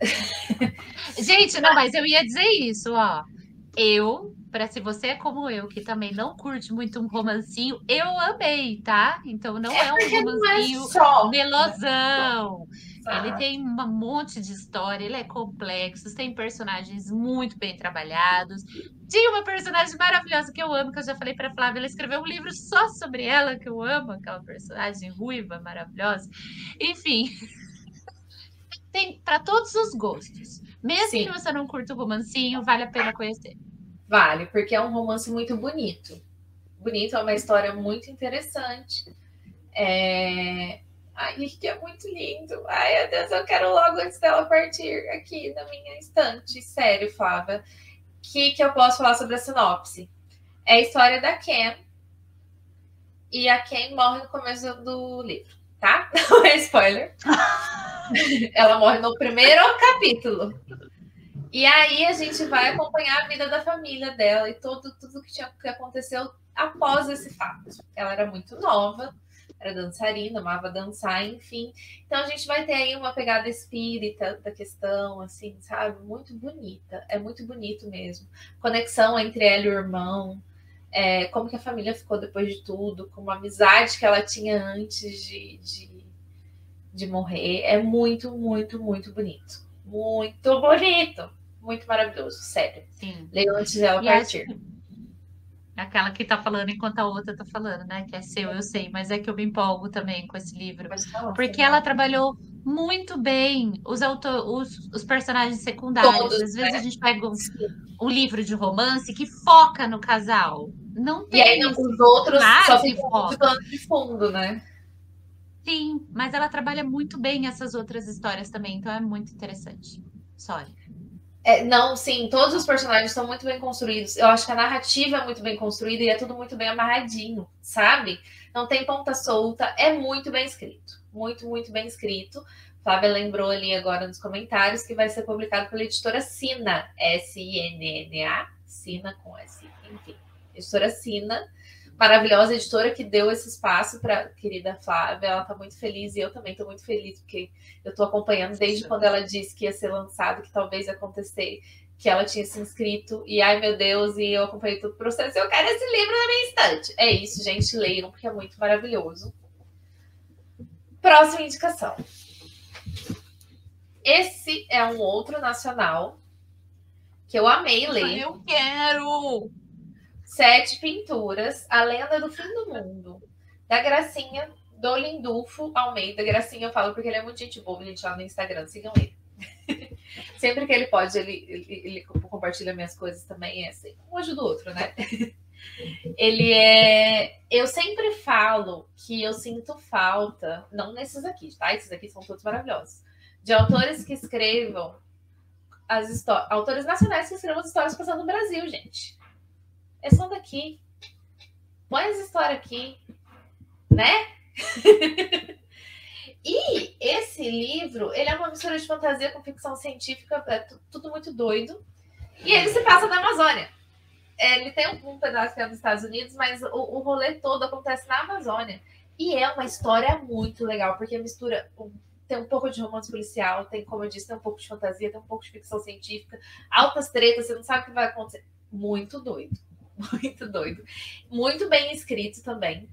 gente, não, mas eu ia dizer isso, ó. Eu, para se você é como eu, que também não curte muito um romancinho, eu amei, tá? Então não é, é um romancinho é melosão. Ele tem um monte de história, ele é complexo, tem personagens muito bem trabalhados. Tinha uma personagem maravilhosa que eu amo, que eu já falei para Flávia, ela escreveu um livro só sobre ela, que eu amo, aquela personagem ruiva, maravilhosa. Enfim, tem para todos os gostos. Mesmo Sim. que você não curta o romancinho, vale a pena conhecer. Vale, porque é um romance muito bonito. Bonito, é uma história muito interessante. É... Ai, que é muito lindo. Ai, meu Deus, eu quero logo antes dela partir aqui na minha estante. Sério, Flávia. O que, que eu posso falar sobre a sinopse? É a história da Ken. E a Ken morre no começo do livro, tá? Não é spoiler. Ela morre no primeiro capítulo. E aí a gente vai acompanhar a vida da família dela e todo, tudo que, tinha, que aconteceu após esse fato. Ela era muito nova, era dançarina, amava dançar, enfim. Então a gente vai ter aí uma pegada espírita da questão, assim, sabe? Muito bonita, é muito bonito mesmo. Conexão entre ela e o irmão, é, como que a família ficou depois de tudo, com uma amizade que ela tinha antes de, de, de morrer. É muito, muito, muito bonito. Muito bonito! Muito maravilhoso, sério. Sim. Leio antes dela partir. Aquela que tá falando enquanto a outra tá falando, né? Que é seu, eu sei, mas é que eu me empolgo também com esse livro. Porque ela trabalhou muito bem os, autor, os, os personagens secundários. Todos, Às vezes né? a gente pega um, um, livro de romance que foca no casal. Não tem. E aí os outros só ficam de plano de fundo, né? Sim, mas ela trabalha muito bem essas outras histórias também, então é muito interessante. Sorry. É, não, sim, todos os personagens são muito bem construídos. Eu acho que a narrativa é muito bem construída e é tudo muito bem amarradinho, sabe? Não tem ponta solta, é muito bem escrito. Muito, muito bem escrito. Flávia lembrou ali agora nos comentários que vai ser publicado pela editora Sina, S-I-N-N-A, Sina com S, enfim. Editora Sina maravilhosa editora que deu esse espaço para querida Flávia. Ela está muito feliz e eu também estou muito feliz, porque eu estou acompanhando desde quando ela disse que ia ser lançado, que talvez ia acontecer, que ela tinha se inscrito. E ai meu Deus, e eu acompanhei todo o processo. Eu quero esse livro na minha estante. É isso, gente, leiam, porque é muito maravilhoso. Próxima indicação. Esse é um outro nacional que eu amei ler. Eu quero! Sete Pinturas, A Lenda do Fim do Mundo, da Gracinha do Lindulfo Almeida. Gracinha eu falo porque ele é muito gente boa, gente, lá no Instagram, sigam ele. Sempre que ele pode, ele, ele, ele, compartilha minhas coisas também, é assim, um ajuda o outro, né? ele é. Eu sempre falo que eu sinto falta, não nesses aqui, tá? Esses aqui são todos maravilhosos, de autores que escrevam as histórias, autores nacionais que escrevam as histórias passando no Brasil, gente é só daqui. Põe as histórias aqui, né? e esse livro, ele é uma mistura de fantasia com ficção científica, é tudo muito doido. E ele se passa na Amazônia. É, ele tem um, pedaço que é nos Estados Unidos, mas o, o rolê todo acontece na Amazônia. E é uma história muito legal, porque mistura tem um pouco de romance policial, tem, como eu disse, tem um pouco de fantasia, tem um pouco de ficção científica, altas tretas, você não sabe o que vai acontecer. Muito doido Muito doido. Muito bem escrito também.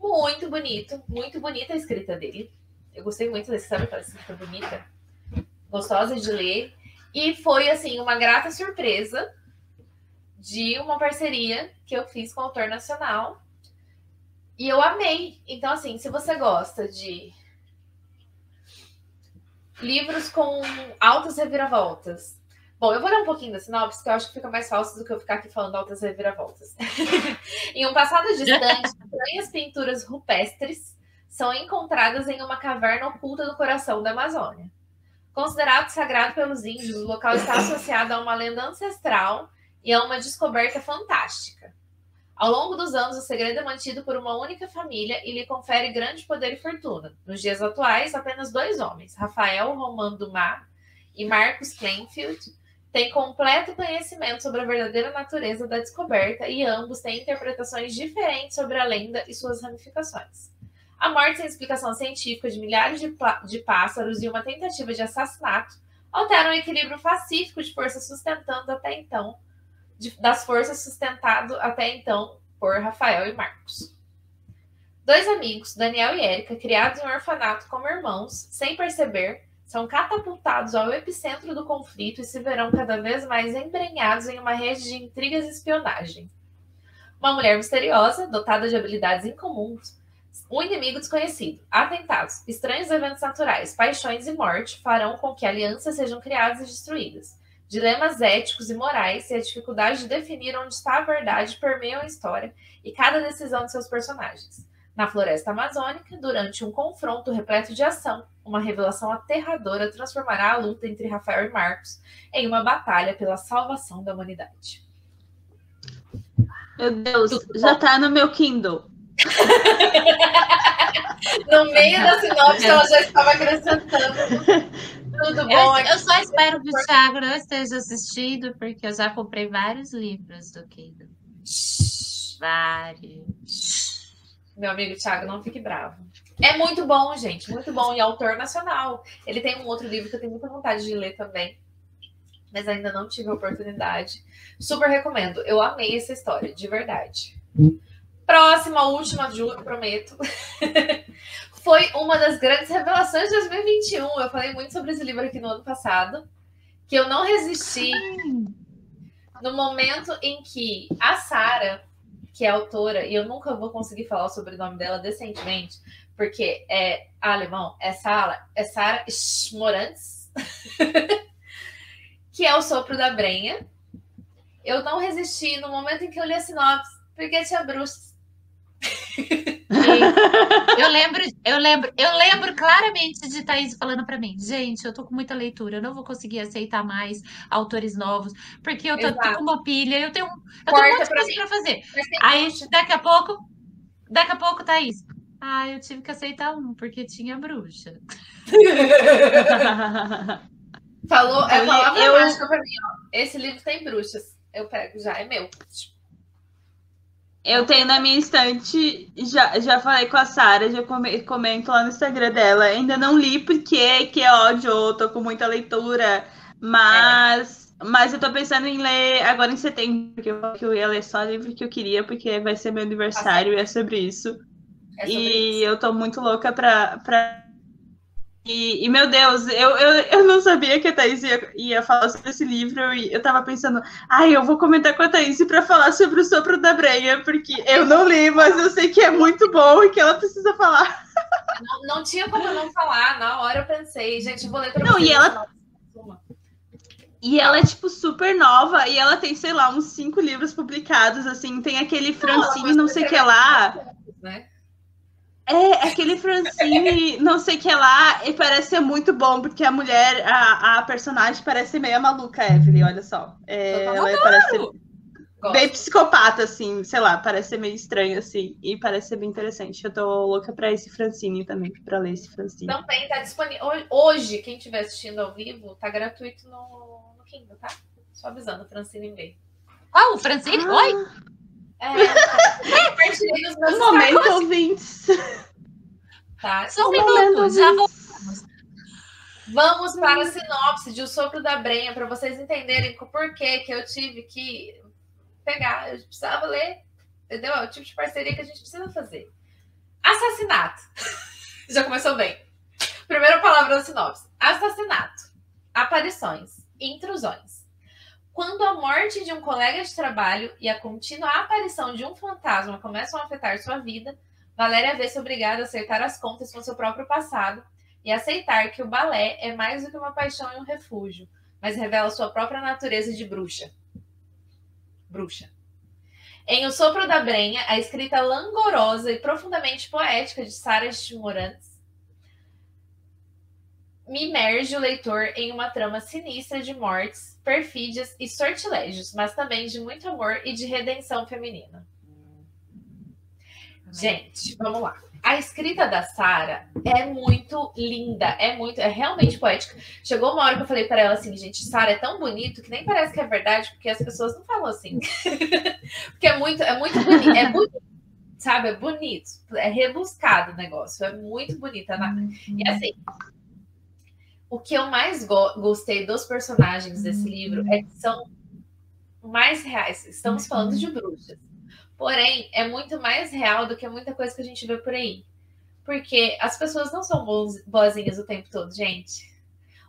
Muito bonito. Muito bonita a escrita dele. Eu gostei muito desse, sabe aquela escrita bonita? Gostosa de ler. E foi, assim, uma grata surpresa de uma parceria que eu fiz com o autor nacional. E eu amei. Então, assim, se você gosta de livros com altas reviravoltas. Bom, eu vou ler um pouquinho da sinopse, que eu acho que fica mais fácil do que eu ficar aqui falando altas reviravoltas. em um passado distante, estranhas pinturas rupestres são encontradas em uma caverna oculta no coração da Amazônia. Considerado sagrado pelos índios, o local está associado a uma lenda ancestral e a uma descoberta fantástica. Ao longo dos anos, o segredo é mantido por uma única família e lhe confere grande poder e fortuna. Nos dias atuais, apenas dois homens, Rafael Roman Dumas e Marcos Plainfield, têm completo conhecimento sobre a verdadeira natureza da descoberta e ambos têm interpretações diferentes sobre a lenda e suas ramificações. A morte sem explicação científica de milhares de, de pássaros e uma tentativa de assassinato alteram o equilíbrio pacífico de forças sustentando até então de, das forças sustentado até então por Rafael e Marcos. Dois amigos, Daniel e Érica, criados em um orfanato como irmãos, sem perceber, são catapultados ao epicentro do conflito e se verão cada vez mais embrenhados em uma rede de intrigas e espionagem. Uma mulher misteriosa, dotada de habilidades incomuns, um inimigo desconhecido, atentados, estranhos eventos naturais, paixões e morte farão com que alianças sejam criadas e destruídas. Dilemas éticos e morais e a dificuldade de definir onde está a verdade permeiam a história e cada decisão de seus personagens. Na floresta amazônica, durante um confronto repleto de ação, uma revelação aterradora transformará a luta entre Rafael e Marcos em uma batalha pela salvação da humanidade. Meu Deus, já tá no meu Kindle. no meio da sinopse, ela já estava acrescentando tudo bom? Eu, eu só espero que o Thiago não esteja assistindo, porque eu já comprei vários livros do Kindle. Vários. Meu amigo Thiago, não fique bravo. É muito bom, gente, muito bom. E autor nacional. Ele tem um outro livro que eu tenho muita vontade de ler também, mas ainda não tive a oportunidade. Super recomendo. Eu amei essa história, de verdade. Próxima, última, juro, prometo. foi uma das grandes revelações de 2021. Eu falei muito sobre esse livro aqui no ano passado, que eu não resisti no momento em que a Sara, que é autora, e eu nunca vou conseguir falar o sobrenome dela decentemente, porque é alemão, é Sara, é Sara Schmorantz, que é o sopro da Brenha. Eu não resisti no momento em que eu li a sinopse, porque tinha bruxas. eu lembro, eu lembro, eu lembro claramente de Thaís falando para mim, gente, eu tô com muita leitura, eu não vou conseguir aceitar mais autores novos, porque eu tô, tô com uma pilha, eu tenho, eu tenho muita coisa para fazer. Aí daqui a pouco, daqui a pouco, Thaís, ah, eu tive que aceitar um, porque tinha bruxa. Falou, é palavra eu... mágica pra mim, ó. Esse livro tem bruxas. Eu pego, já é meu. Eu tenho na minha estante, já, já falei com a Sara, já comento lá no Instagram dela. Ainda não li porque que é ódio, tô com muita leitura, mas, é. mas eu tô pensando em ler agora em setembro, porque eu, que eu ia ler só o livro que eu queria, porque vai ser meu aniversário ah, e é sobre isso. É sobre e isso. eu tô muito louca pra, pra e, e, meu Deus, eu, eu, eu não sabia que a Thaís ia, ia falar sobre esse livro e eu tava pensando, ai, eu vou comentar com a Thaís para falar sobre o Sopro da Brenha, porque eu não li, mas eu sei que é muito bom e que ela precisa falar. Não, não tinha como eu não falar, na hora eu pensei, gente, vou ler pra Não, e ela. E ela é, tipo, super nova, e ela tem, sei lá, uns cinco livros publicados, assim, tem aquele Francine, não, não sei o que lá. Né? É, aquele Francine, não sei o que lá, e parece ser muito bom, porque a mulher, a, a personagem parece meio maluca, Evelyn, olha só. É, ela parece ser bem psicopata, assim, sei lá, parece ser meio estranho, assim, e parece ser bem interessante. Eu tô louca pra esse Francine também, pra ler esse Francine. Também tá disponível. Hoje, quem estiver assistindo ao vivo, tá gratuito no, no Kindle, tá? Só avisando, Francine B. Ah, o Francine? Ah. Oi? É, compartilhei os meus Um momento, ouvintes. Tá? Só um minuto, já voltamos. Vamos para a sinopse de O Sopro da Brenha, para vocês entenderem o porquê que eu tive que pegar, eu precisava ler, entendeu? É o tipo de parceria que a gente precisa fazer. Assassinato. Já começou bem. Primeira palavra da sinopse: assassinato, aparições, intrusões. Quando a morte de um colega de trabalho e a contínua aparição de um fantasma começam a afetar sua vida, Valéria vê-se obrigada a acertar as contas com seu próprio passado e aceitar que o balé é mais do que uma paixão e um refúgio, mas revela sua própria natureza de bruxa. Bruxa. Em O Sopro da Brenha, a escrita langorosa e profundamente poética de Sarah de Morantes me imerge o leitor em uma trama sinistra de mortes, perfídias e sortilégios, mas também de muito amor e de redenção feminina. Gente, vamos lá. A escrita da Sara é muito linda, é muito, é realmente poética. Chegou uma hora que eu falei para ela assim, gente, Sara é tão bonito que nem parece que é verdade, porque as pessoas não falam assim. porque é muito, é muito bonito, é bonito, sabe? É bonito, é rebuscado o negócio, é muito bonita. Uhum. E assim, o que eu mais go gostei dos personagens desse uhum. livro é que são mais reais. Estamos uhum. falando de bruxas. Porém, é muito mais real do que muita coisa que a gente vê por aí. Porque as pessoas não são boazinhas o tempo todo, gente.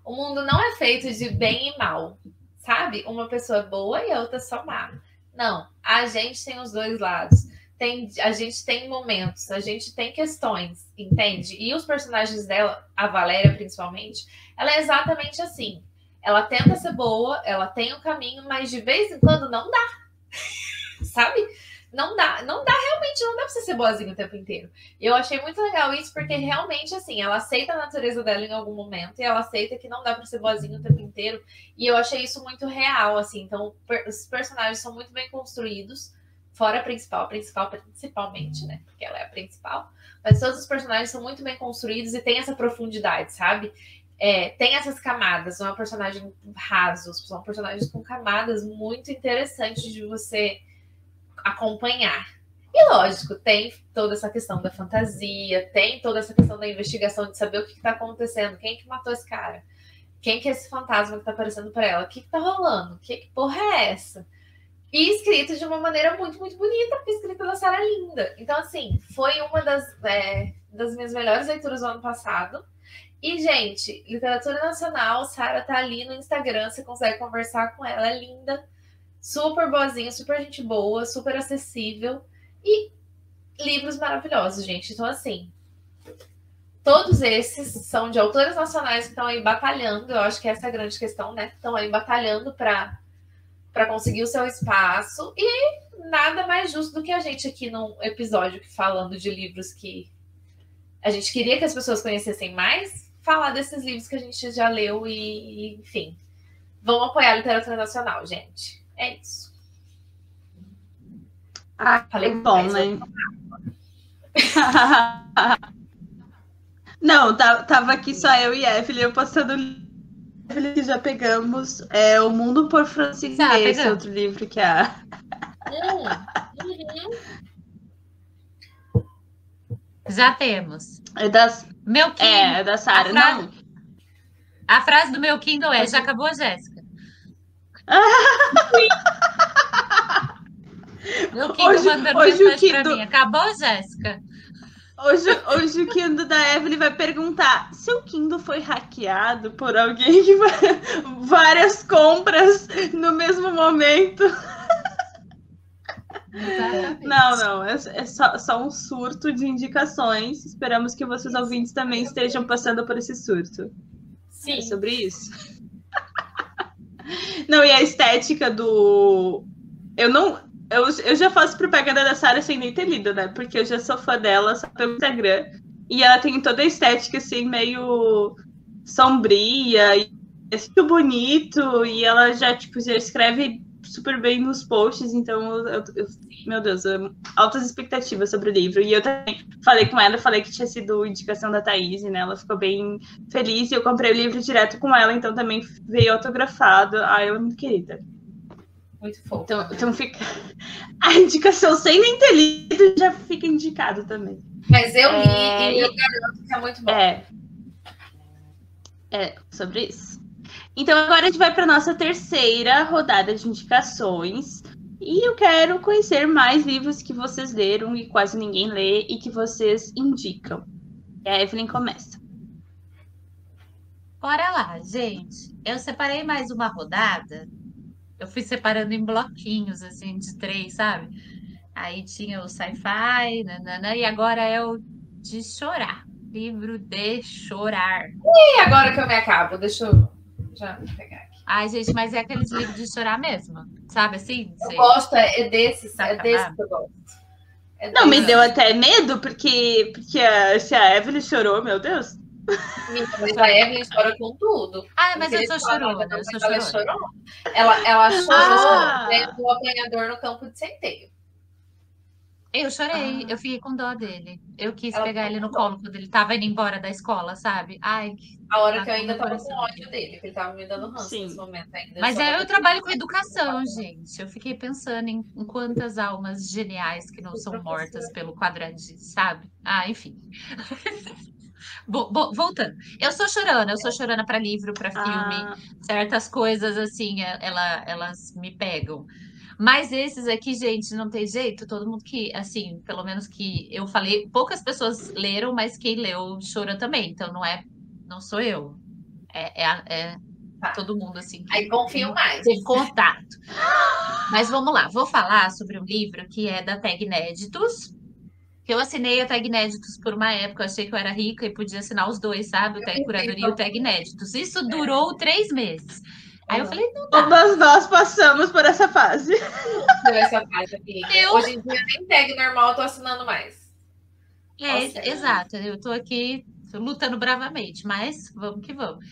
O mundo não é feito de bem e mal, sabe? Uma pessoa boa e a outra só má. Não, a gente tem os dois lados tem, a gente tem momentos, a gente tem questões, entende? E os personagens dela, a Valéria principalmente, ela é exatamente assim. Ela tenta ser boa, ela tem o um caminho, mas de vez em quando não dá. Sabe? Não dá, não dá realmente, não dá pra você ser boazinha o tempo inteiro. E eu achei muito legal isso, porque realmente, assim, ela aceita a natureza dela em algum momento e ela aceita que não dá pra ser boazinha o tempo inteiro. E eu achei isso muito real, assim. Então, os personagens são muito bem construídos fora a principal, a principal principalmente, né? Porque ela é a principal. Mas todos os personagens são muito bem construídos e tem essa profundidade, sabe? É, tem essas camadas, não é um personagem raso, são personagens com camadas muito interessantes de você acompanhar. E lógico, tem toda essa questão da fantasia, tem toda essa questão da investigação de saber o que está acontecendo, quem que matou esse cara, quem que é esse fantasma que está aparecendo para ela, o que, que tá rolando, que, que porra é essa? E escrito de uma maneira muito, muito bonita, porque a escrita da Sara linda. Então, assim, foi uma das, é, das minhas melhores leituras do ano passado. E, gente, literatura nacional, Sara tá ali no Instagram, você consegue conversar com ela, é linda, super boazinha, super gente boa, super acessível. E livros maravilhosos, gente. Então, assim, todos esses são de autores nacionais que estão aí batalhando, eu acho que essa é a grande questão, né? Estão aí batalhando para para conseguir o seu espaço e nada mais justo do que a gente aqui num episódio falando de livros que a gente queria que as pessoas conhecessem mais, falar desses livros que a gente já leu e, enfim, vamos apoiar a literatura nacional, gente. É isso. Ah, falei bom, né? Não, tava aqui só eu e Evelyn, eu postando que já pegamos é O Mundo por Francisco, tá, esse outro livro que é a. Já temos. É das. Meu Kindle. É, é da Sara. Não. A frase do meu Kindle é: já acabou, Jéssica? meu Kindle hoje, mandando hoje mensagem Kindle... pra mim. Acabou, Jéssica? Hoje, hoje o Kindle da Evelyn vai perguntar: seu Kindle foi hackeado por alguém que vai várias compras no mesmo momento? Exatamente. Não, não, é, é só, só, um surto de indicações. Esperamos que vocês ouvintes também estejam passando por esse surto. Sim. É sobre isso. Não, e a estética do. Eu não, eu, eu já faço propaganda da Sarah sem nem ter lido, né? Porque eu já sou fã dela só pelo Instagram. E ela tem toda a estética, assim, meio sombria e é muito bonito. E ela já, tipo, já escreve super bem nos posts. Então, eu, eu, meu Deus, eu, altas expectativas sobre o livro. E eu também falei com ela, falei que tinha sido indicação da Thaís, né? Ela ficou bem feliz. E eu comprei o livro direto com ela, então também veio autografado. Ah, eu muito querida. Muito fofo. Então, então fica. A indicação sem nem ter lido já fica indicado também. Mas eu li é... e eu garanto que é muito bom. É. É, sobre isso. Então agora a gente vai para nossa terceira rodada de indicações. E eu quero conhecer mais livros que vocês leram e quase ninguém lê e que vocês indicam. E a Evelyn começa. Bora lá, gente. Eu separei mais uma rodada. Eu fui separando em bloquinhos, assim, de três, sabe? Aí tinha o sci-fi, nanana, e agora é o de chorar. Livro de chorar. E agora que eu me acabo, deixa eu já pegar aqui. Ai, gente, mas é aqueles livros de chorar mesmo. Sabe assim? Eu Sei. gosto, é, é desses, Tá é desse que eu gosto. É Não, me desse. deu até medo, porque, porque a, se a Evelyn chorou, meu Deus. Menina, Mas a Evelyn chora com tudo. Ah, mas eu sou falar, chorona, não, eu sou ela chorona. chorou. Ela, ela chorou Ah. vendo o apanhador no campo de centeio. Eu chorei, Ah. eu fiquei com dó dele. Eu quis Ela pegar ele no colo quando ele tava indo embora da escola, sabe? Ai, que- A hora Tá que eu ainda tava com ódio dele, porque ele tava me dando ranço Sim. nesse momento ainda. Mas é, tava eu trabalho com educação, gente. Eu fiquei pensando em, em quantas almas geniais que não são mortas pelo quadradinho, sabe? Ah, enfim. Bo- bo- voltando. Eu sou chorona, eu sou chorona para livro, para filme. Ah, certas coisas assim, é- ela, elas me pegam. Mas esses aqui, gente, não tem jeito. Todo mundo que, assim, pelo menos que eu falei, poucas pessoas leram, mas quem leu chora também. Então não é, não sou eu. É, é, é Tá. todo mundo assim. Aí confio mais. teve contato. Mas vamos lá, vou falar sobre um livro que é da Tag Inéditos. Eu assinei a Tag Inéditos por uma época, eu achei que eu era rica e podia assinar os dois, sabe? O Tag Curadoria e o Tag Inéditos. Isso É. durou três meses. Aí eu Uhum. falei, não dá. todas nós passamos por essa fase. Por essa fase, amiga. Eu- Hoje em dia nem tag normal eu tô assinando mais. É, Nossa. exato. Eu tô aqui lutando bravamente, mas vamos que vamos.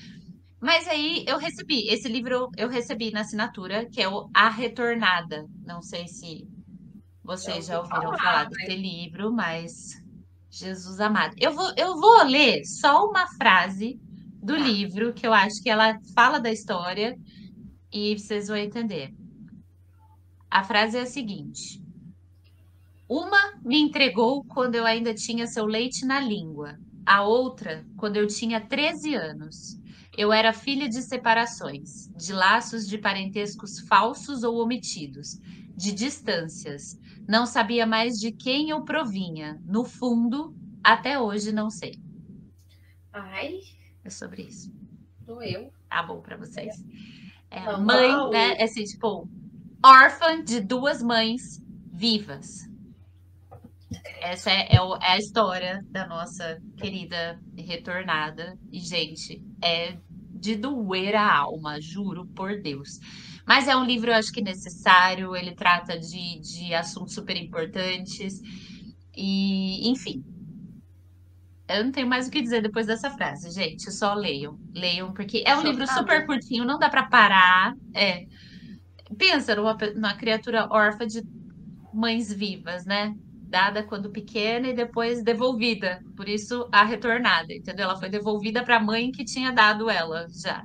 Mas aí eu recebi, esse livro eu recebi na assinatura, que é o A Retornada. Não sei se vocês já Já ouvi ouviram falar, falar mas- desse livro, mas Jesus amado. Eu vou, eu vou ler só uma frase do Tá. livro, que eu acho que ela fala da história e vocês vão entender. A frase é a seguinte: Uma me entregou quando eu ainda tinha seu leite na língua, a outra quando eu tinha 13 anos. Eu era filha de separações, de laços de parentescos falsos ou omitidos, de distâncias. Não sabia mais de quem eu provinha. No fundo, até hoje não sei. Ai, É sobre isso. doeu. Tá bom pra vocês? É Não, mãe, uau. né? É assim, tipo, órfã de duas mães vivas. Essa é, é é a história da nossa querida retornada. E, gente, é de doer a alma, juro por Deus. Mas é um livro, eu acho que necessário, ele trata de, de assuntos super importantes. E, enfim. Eu não tenho mais o que dizer depois dessa frase, gente. Só leiam. Leiam, porque é um livro super curtinho, não dá pra parar. É. Pensa numa, numa criatura órfã de mães vivas, né? Dada quando pequena e depois devolvida. Por isso, a retornada, entendeu? Ela foi devolvida para a mãe que tinha dado ela já.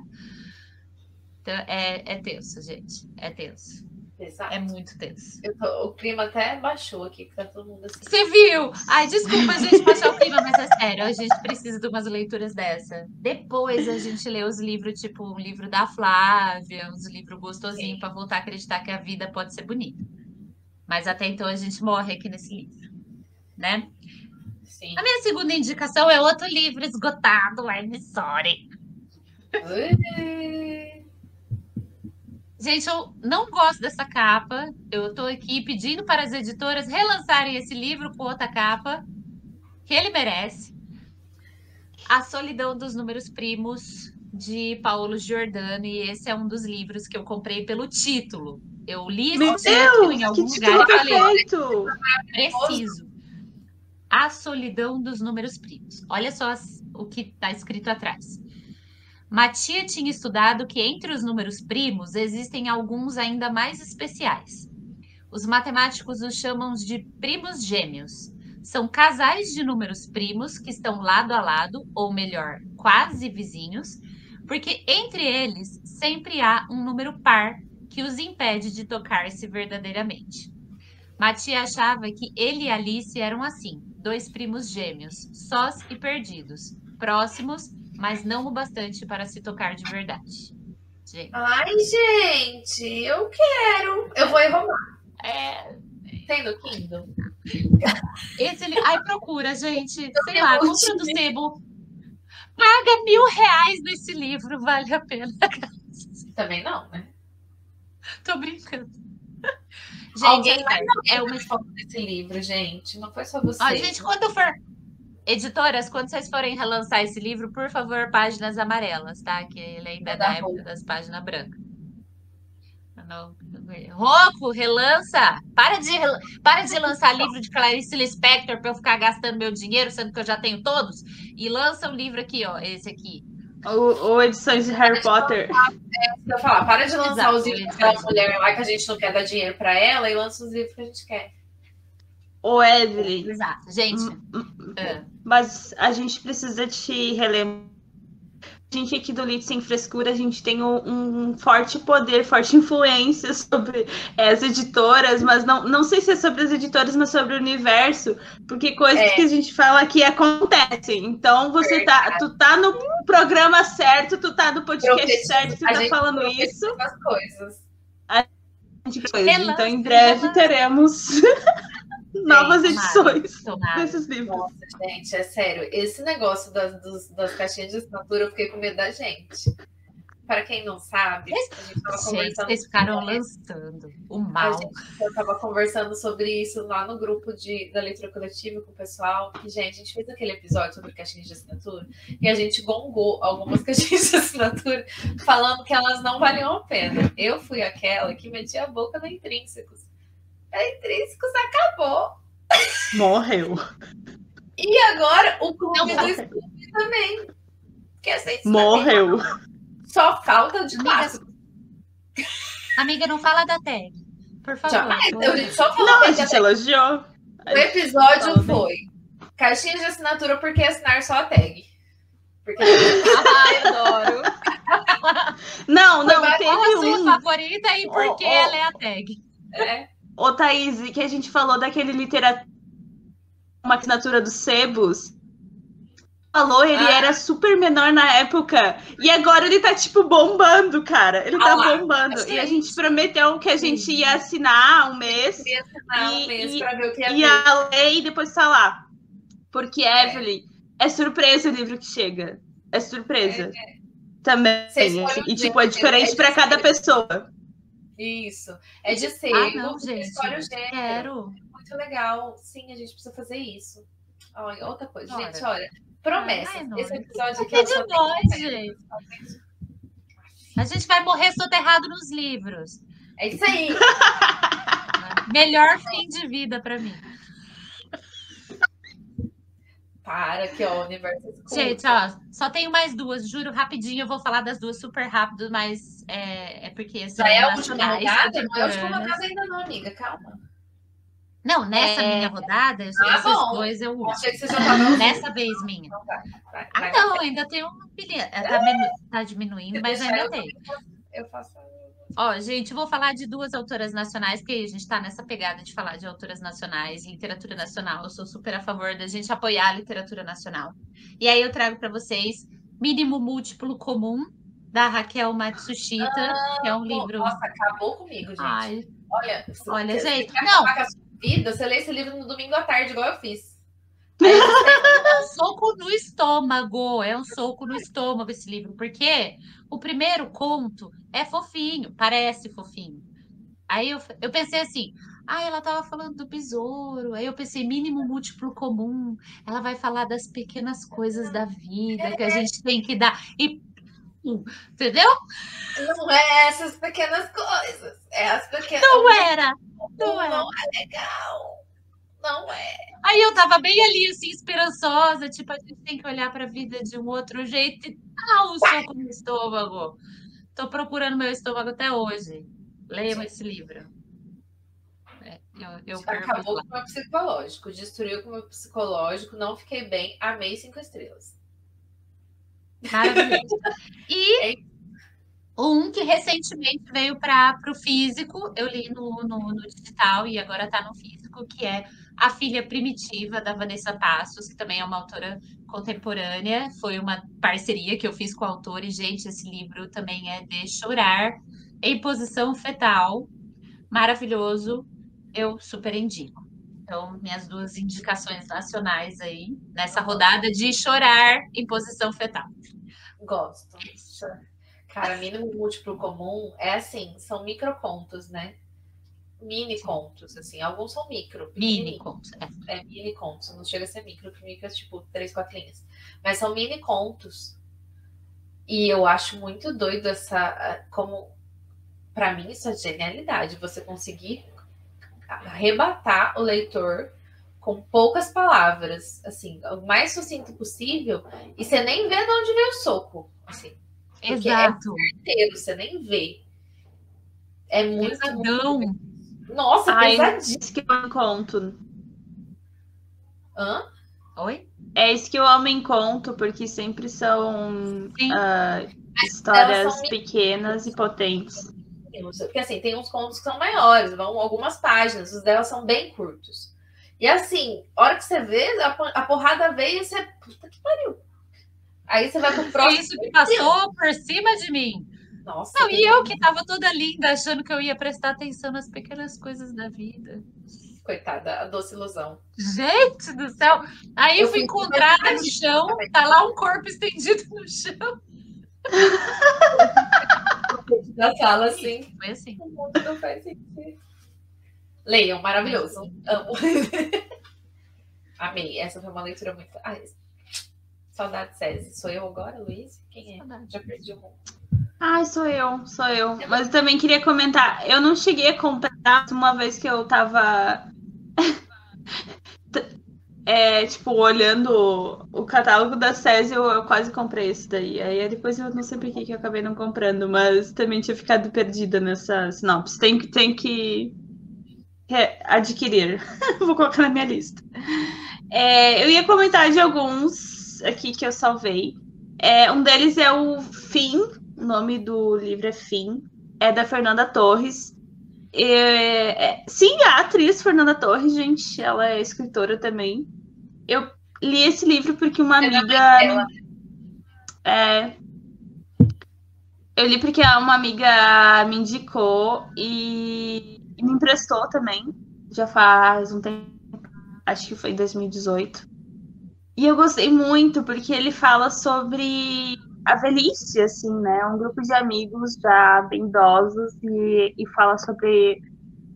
Então, é, é tenso, gente. É tenso. Exato. É muito tenso. Tô- o clima até baixou aqui, que tá todo mundo assim. Você viu? Ai, desculpa a gente baixar o clima, mas é sério, a gente precisa de umas leituras dessa. Depois a gente lê os livros, tipo um livro da Flávia, uns livros gostosinhos para voltar a acreditar que a vida pode ser bonita. Mas até então a gente morre aqui nesse livro, né? Sim. A minha segunda indicação é outro livro esgotado, I'm sorry. Gente, eu não gosto dessa capa. Eu tô aqui pedindo para as editoras relançarem esse livro com outra capa, que ele merece. A Solidão dos Números Primos, de Paulo Giordano, e esse é um dos livros que eu comprei pelo título. Eu li esse Meu título em Deus, algum que lugar e falei, preciso. A Solidão dos Números Primos. Olha só as- o que está escrito atrás. Matia tinha estudado que entre os números primos existem alguns ainda mais especiais. Os matemáticos os chamam de primos gêmeos. São casais de números primos que estão lado a lado, ou melhor, quase vizinhos, porque entre eles sempre há um número par que os impede de tocar-se verdadeiramente. Matia achava que ele e Alice eram assim, dois primos gêmeos, sós e perdidos, próximos, mas não o bastante para se tocar de verdade. Gente, Ai, gente, eu quero. Eu vou enrolar. É, Tem no Kindle? esse li- Ai, procura, gente. Sei lá, compra do sebo. Paga mil reais nesse livro, vale a pena. Também não, né? Tô brincando. Gente, Alguém é é uma Foco desse livro, gente. Não foi só você. Ó, gente, quando for. Editoras, quando vocês forem relançar esse livro, por favor, páginas amarelas, tá? Que ele ainda é da época das páginas brancas. Não- Rocco, relança! Para de, rel- para de lançar livro de Clarice Lispector para eu ficar gastando meu dinheiro, sendo que eu já tenho todos. E lança um livro aqui, ó, esse aqui. Ou, ou edições de Harry Potter. Eu falar, para de lançar Exato, os livros daquela mulher lá que a gente não quer dar dinheiro pra ela e lança os livros que a gente quer. Ô, Evelyn, Exato. Gente, é, mas a gente precisa te relembrar. A gente aqui do Lit Sem Frescura, a gente tem um, um forte poder, forte influência sobre as editoras, mas não, não sei se é sobre as editoras, mas sobre o universo, porque coisas É. que a gente fala aqui acontecem. Então você tá, tu tá no programa certo, tu tá no podcast Profetiza- certo, tu a tá gente falando isso. as coisas. coisa. Relance, Então, em breve teremos novas edições tomara. desses livros. Nossa, gente, é sério. Esse negócio das, dos- das caixinhas de assinatura, eu fiquei com medo da gente. Para quem não sabe, a gente tava Gente, conversando. vocês ficaram lançando o A mal. gente eu tava conversando sobre isso lá no grupo de, da leitura coletiva com o pessoal. E, gente, a gente fez aquele episódio sobre caixinhas de assinatura e a gente gongou algumas caixinhas de assinatura falando que elas não valiam a pena. Eu fui aquela que metia a boca na Intrínsecos. A Intrínsecos acabou. Morreu. E agora o clube Não do. Scooby também. Que é Morreu. Só falta de Amiga, clássico. Amiga, não fala da tag. Por favor. Jamais. Por- Eu só falou Não, a gente elogiou. O episódio bem. foi caixinha de assinatura porque assinar só a tag. Porque Ai, adoro. Não, não, Foi teve Qual a sua um. favorita e por Oh, que oh. ela é a tag? é, Ô, Thaís, que a gente falou daquele literatura. Uma assinatura dos sebos. Falou, ele Ah. era super menor na época. E agora ele tá, tipo, bombando, cara. Ele Ah tá lá, bombando. E a gente. prometeu que a gente ia assinar um mês. queria assinar um E- mês e- pra ver o que ia E a lei depois tá lá. Porque, Evelyn, é surpresa o livro que chega. É surpresa. Também. Você escolhe o E, tipo, é diferente é pra cada pessoa. Isso. É de sebo. Ah, não, gente. escolhe o gênero. Quero. Muito legal. Sim, a gente precisa fazer isso. Olha, outra coisa. Bora. Gente, olha. Promessa. Ah, não, Esse episódio aqui É eu de nós, gente. A gente vai morrer soterrado nos livros. É isso aí. Melhor fim de vida pra mim. Para que ó, o universo escuta. Gente, ó, só tenho mais duas, juro, rapidinho. Eu vou falar das duas super rápido, mas é, é porque são Já é a última rodada? Não é a última rodada ainda não, amiga. Calma. Não, nessa É. minha rodada, Ah, essas bom. duas eu uso. Achei que você já tava Nessa vez minha. Então vai, vai, Ah, vai. não, ainda tem uma pilha. Tá, menu- tá diminuindo, mas Deixa ainda eu tem. Eu faço. Ó, gente, vou falar de duas autoras nacionais, porque a gente tá nessa pegada de falar de autoras nacionais, literatura nacional. Eu sou super a favor da gente apoiar a literatura nacional. E aí eu trago para vocês Mínimo Múltiplo Comum, da Raquel Matsushita, que é um livro. Nossa, acabou comigo, gente. Ai, Olha, olha, gente, não, acabar com a sua vida, você lê esse livro no domingo à tarde, igual eu fiz. É um soco no estômago, é um soco no estômago esse livro, porque o primeiro conto é fofinho, parece fofinho. Aí eu, eu pensei assim, ah, ela tava falando do besouro, aí eu pensei, mínimo múltiplo comum, ela vai falar das pequenas coisas da vida que a gente tem que dar, e, entendeu? Não é essas pequenas coisas. É as pequenas. Não era, não Não, era. é legal. Não é. Aí eu tava bem ali, assim, esperançosa, tipo, a gente tem que olhar pra vida de um outro jeito, e ah, um soco no estômago. Tô procurando meu estômago até hoje. Leiam esse livro. É, eu, eu Acabou com o meu psicológico. Destruiu com o meu psicológico. Não fiquei bem. Amei cinco estrelas. Maravilhoso. E um que recentemente veio para o físico, eu li no, no, no digital e agora está no físico, que é A Filha Primitiva, da Vanessa Passos, que também é uma autora contemporânea. Foi uma parceria que eu fiz com a autora, e, gente, esse livro também é de chorar em posição fetal. Maravilhoso. eu super indico. Então, minhas duas indicações nacionais aí, nessa rodada de chorar em posição fetal. Gosto. Cara, mínimo múltiplo comum é assim, são microcontos, né? Mini contos, assim, alguns são micro. Mini contos, é. é. mini contos, não chega a ser micro, que micro é tipo três, quatro linhas. Mas são mini contos. E eu acho muito doido essa, como, para mim isso é genialidade, você conseguir arrebatar o leitor com poucas palavras, assim, o mais sucinto possível, e você nem vê de onde veio o soco, assim. É Exato. É certeiro, você nem vê. É muito. Pesadão. Muito... Nossa, Ai, pesadíssimo. Isso que eu conto. Hã? Oi? É isso que eu amo em conto, porque sempre são uh, histórias são pequenas e potentes. Porque assim, tem uns contos que são maiores, vão algumas páginas, os delas são bem curtos. E assim, a hora que você vê, a, porrada veio e você. Puta que pariu. Aí você vai pro próximo. Isso que passou por cima de mim. Nossa. Não, e eu que tava toda linda, achando que eu ia prestar atenção nas pequenas coisas da vida. Coitada, a doce ilusão. Gente do céu! Aí eu fui encontrada no chão, tá lá um corpo estendido no chão. da sala, assim. Foi assim. O mundo não faz sentido. Leiam, maravilhoso. Amo. Amei. Essa foi uma leitura muito. Ai, saudade, César. Sou eu agora, Luiz? Quem é? Saudade. Já perdi o mundo. Ai, sou eu, sou eu. Mas eu também queria comentar. Eu não cheguei a comprar uma vez que eu tava. é, tipo, olhando o catálogo da SESI, eu, eu, quase comprei esse daí. Aí depois eu não sei por que eu acabei não comprando, mas também tinha ficado perdida nessa sinopse. Tem que, tem que adquirir. Vou colocar na minha lista. É, eu ia comentar de alguns aqui que eu salvei. É, um deles é o Fim, o nome do livro é Fim, é da Fernanda Torres. É, sim, a atriz Fernanda Torres, gente, ela é escritora também. Eu li esse livro porque uma amiga. É, eu li porque uma amiga me indicou e me emprestou também, já faz um tempo, acho que foi em 2018. E eu gostei muito porque ele fala sobre a velhice, assim, né? Um grupo de amigos já bem idosos e, e fala sobre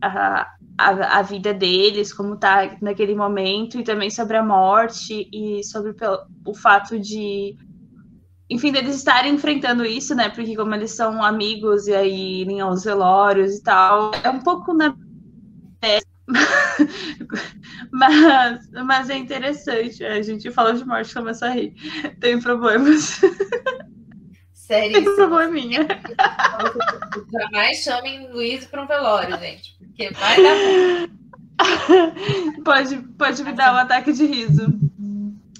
a, a, a, vida deles, como tá naquele momento, e também sobre a morte e sobre o fato de enfim, deles estarem enfrentando isso, né? Porque como eles são amigos e aí irem aos velórios e tal, é um pouco na mas, mas é interessante. A gente fala de morte e começa a rir. Tem problemas. Sério? Tem probleminha. Jamais chamem Luiz para um velório, gente. Porque vai dar Pode, pode me dar um ataque de riso.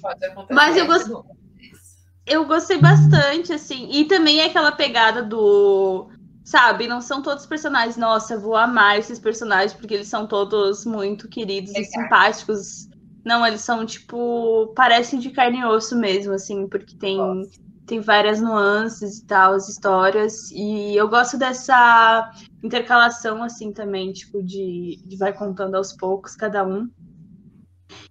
Pode acontecer. Mas eu gostei eu gostei bastante, assim. E também é aquela pegada do. Sabe, não são todos personagens. Nossa, vou amar esses personagens porque eles são todos muito queridos e simpáticos. Não, eles são, tipo, parecem de carne e osso mesmo, assim, porque tem, tem várias nuances e tal, as histórias. E eu gosto dessa intercalação, assim, também, tipo, de, de vai contando aos poucos cada um.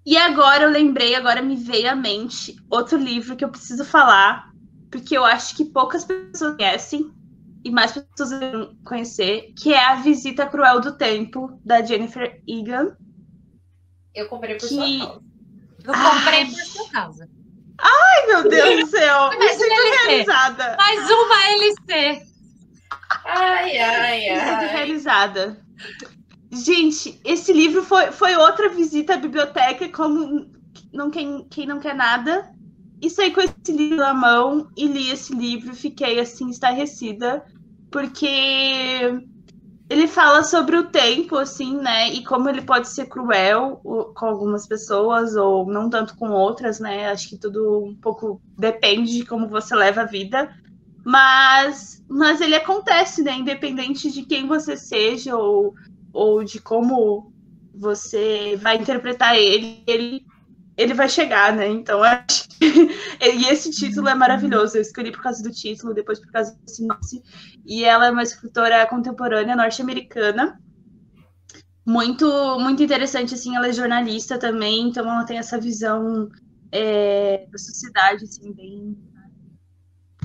E agora eu lembrei, agora me veio à mente outro livro que eu preciso falar, porque eu acho que poucas pessoas conhecem e mais pessoas devem conhecer, que é A Visita Cruel do Tempo, da Jennifer Egan. Eu comprei por que... sua causa. Eu comprei Ai. por sua causa. Ai, meu Deus do céu! Me sinto realizada. Mais uma LC. Ai, ai, ai. Me sinto realizada. Gente, esse livro foi, foi outra visita à biblioteca, como não, quem, quem não quer nada. E saí com esse livro na mão e li esse livro, fiquei assim, estarrecida, porque ele fala sobre o tempo, assim, né? E como ele pode ser cruel com algumas pessoas, ou não tanto com outras, né? Acho que tudo um pouco depende de como você leva a vida. Mas, mas ele acontece, né? Independente de quem você seja, ou ou de como você vai interpretar ele, ele, ele vai chegar, né? Então, acho que... e esse título é maravilhoso. Eu escolhi por causa do título, depois por causa do sinopse. E ela é uma escritora contemporânea norte-americana muito, muito interessante, assim, ela é jornalista também, então ela tem essa visão é, da sociedade, assim, bem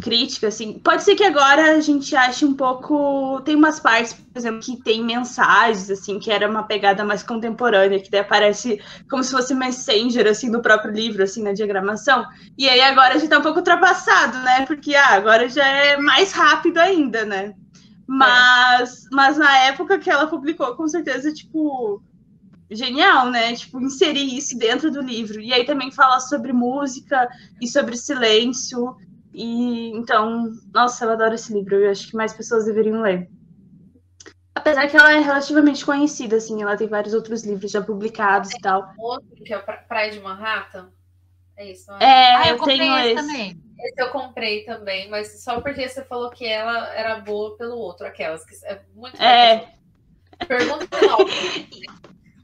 crítica, assim. Pode ser que agora a gente ache um pouco. Tem umas partes, por exemplo, que tem mensagens, assim, que era uma pegada mais contemporânea, que daí aparece como se fosse messenger, assim, no próprio livro, assim, na diagramação. E aí agora a gente tá um pouco ultrapassado, né? Porque ah, agora já é mais rápido ainda, né? Mas, é. mas na época que ela publicou, com certeza, tipo, genial, né? Tipo, inserir isso dentro do livro. E aí também fala sobre música e sobre silêncio. E então, nossa, eu adoro esse livro. Eu acho que mais pessoas deveriam ler. Apesar que ela é relativamente conhecida, assim, ela tem vários outros livros já publicados e tal. Outro que é o Praia de Manhattan. É isso, não é? É, ah, eu, eu tenho esse. Também. Esse eu comprei também, mas só porque você falou que ela era boa pelo outro, aquelas que é muito É. Pergunta não.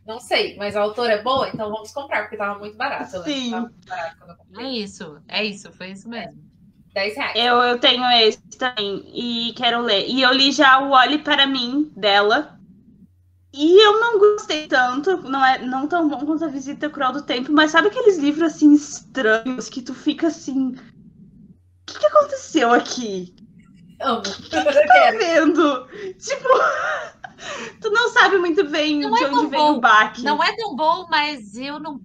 não sei, mas a autora é boa, então vamos comprar, porque tava muito barato. Né? Sim. Muito barato é isso, é isso, foi isso mesmo. 10 reais. Eu, eu tenho esse também e quero ler. E eu li já o Olhe para mim dela. E eu não gostei tanto, não é não tão bom quanto a Visita Cruel do Tempo, mas sabe aqueles livros assim estranhos que tu fica assim, o que, que aconteceu aqui? Amo. O que, que tá vendo? Tipo, tu não sabe muito bem não de é onde vem bom. o baque. Não é tão bom, mas eu não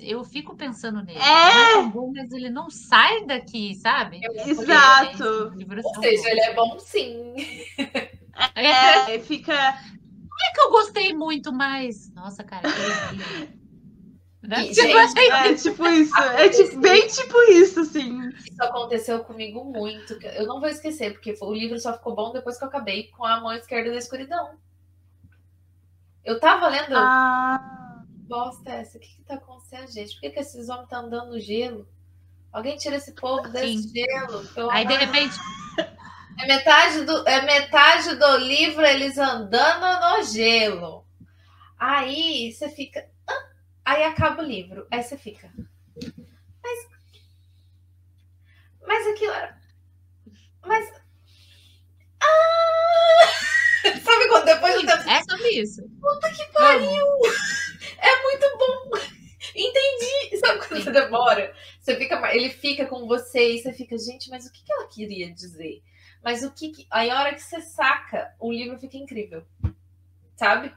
eu fico pensando nele. É. Não é bom, mas ele não sai daqui, sabe? Exato. Ou seja, ele é bom sim. É, É, fica. é que eu gostei muito, mas. Nossa, cara, que né? E, Tipo, gente, É tipo isso. É tipo, bem tipo isso, assim. Isso aconteceu comigo muito. que Eu não vou esquecer, porque o livro só ficou bom depois que eu acabei com a mão esquerda da escuridão. Eu tava lendo. Ah, Bosta é essa? O que, que tá acontecendo, gente? Por que, que esses homens estão andando no gelo? Alguém tira esse povo desse Sim. gelo. pelo Aí, de repente, É metade do, é metade do livro eles andando no gelo. Aí você fica. Aí acaba o livro. Aí você fica. Mas. Mas aquilo era. Mas. Ah! Sabe quando depois do tempo. é sobre isso. Puta que pariu! É muito bom! Entendi! Sabe quando você demora? Você fica, ele fica com você e você fica, gente, mas o que que ela queria dizer? Mas o que. que... Aí a hora que você saca, o livro fica incrível. Sabe?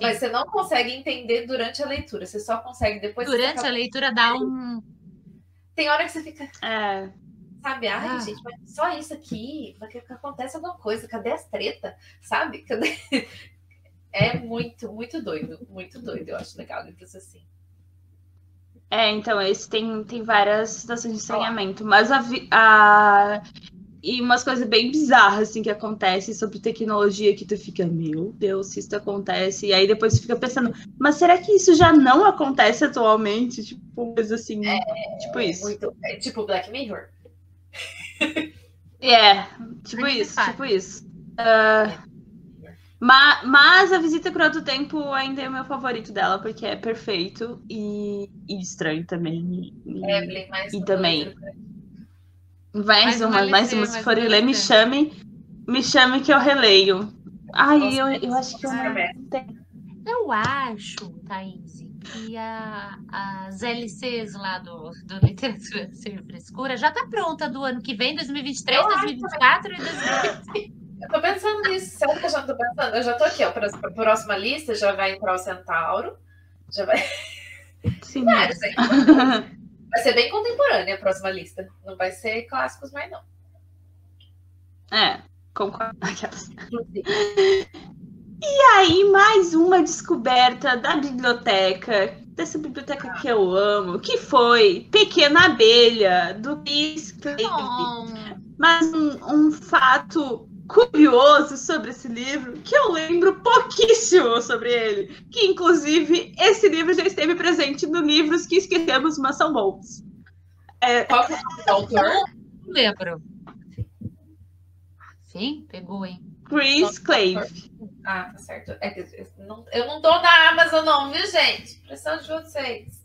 Mas você não consegue entender durante a leitura. Você só consegue depois. Durante a leitura dá um. Tem hora que você fica, é. sabe? Ai, Ah. gente, mas só isso aqui. Vai que acontece alguma coisa. Cadê as tretas? Sabe? Cadê... É muito, muito doido. Muito doido. Eu acho legal livros assim. É, então, esse tem, tem várias situações de estranhamento, mas a, a- E umas coisas bem bizarras, assim, que acontecem sobre tecnologia que tu fica, meu Deus, se isso acontece. E aí depois tu fica pensando, mas será que isso já não acontece atualmente? Tipo, coisa assim, tipo isso. Muito, é tipo Black Mirror. É, tipo isso, tipo isso. Ah, ma- mas a Visita Cruel do Tempo ainda é o meu favorito dela, porque é perfeito e, e estranho também. E- Evelyn, mais e uma também. Mais, Mais uma, uma mais uma. Se mais uma ler, me chame. Me chame que eu releio. Ai, Nossa, eu, eu acho que eu não tenho. Eu acho, Thaís, que a, as LCs lá do, do Literatura Sem Frescura já tá pronta do ano que vem, 2023, Eu acho 2024 e 2025. Eu tô pensando nisso, sabe que eu já tô pensando? Eu já tô aqui, ó, para a próxima lista já vai entrar o Centauro. Já vai. Sim. Vai ser, vai ser bem contemporânea a próxima lista. Não vai ser clássicos mais, não. é, concordo. E aí, mais uma descoberta da biblioteca, dessa biblioteca que eu amo, que foi Pequena Abelha, do Chris Clay. Bom, Mas um, um fato curioso sobre esse livro, que eu lembro pouquíssimo sobre ele, que inclusive esse livro já esteve presente no Livros que Esquecemos, mas são bons. Qual que é o autor? não lembro. Sim, pegou, hein? Chris Clave. Ah, tá certo. É que eu não, eu não tô na Amazon, não, viu, gente? Pressão de vocês.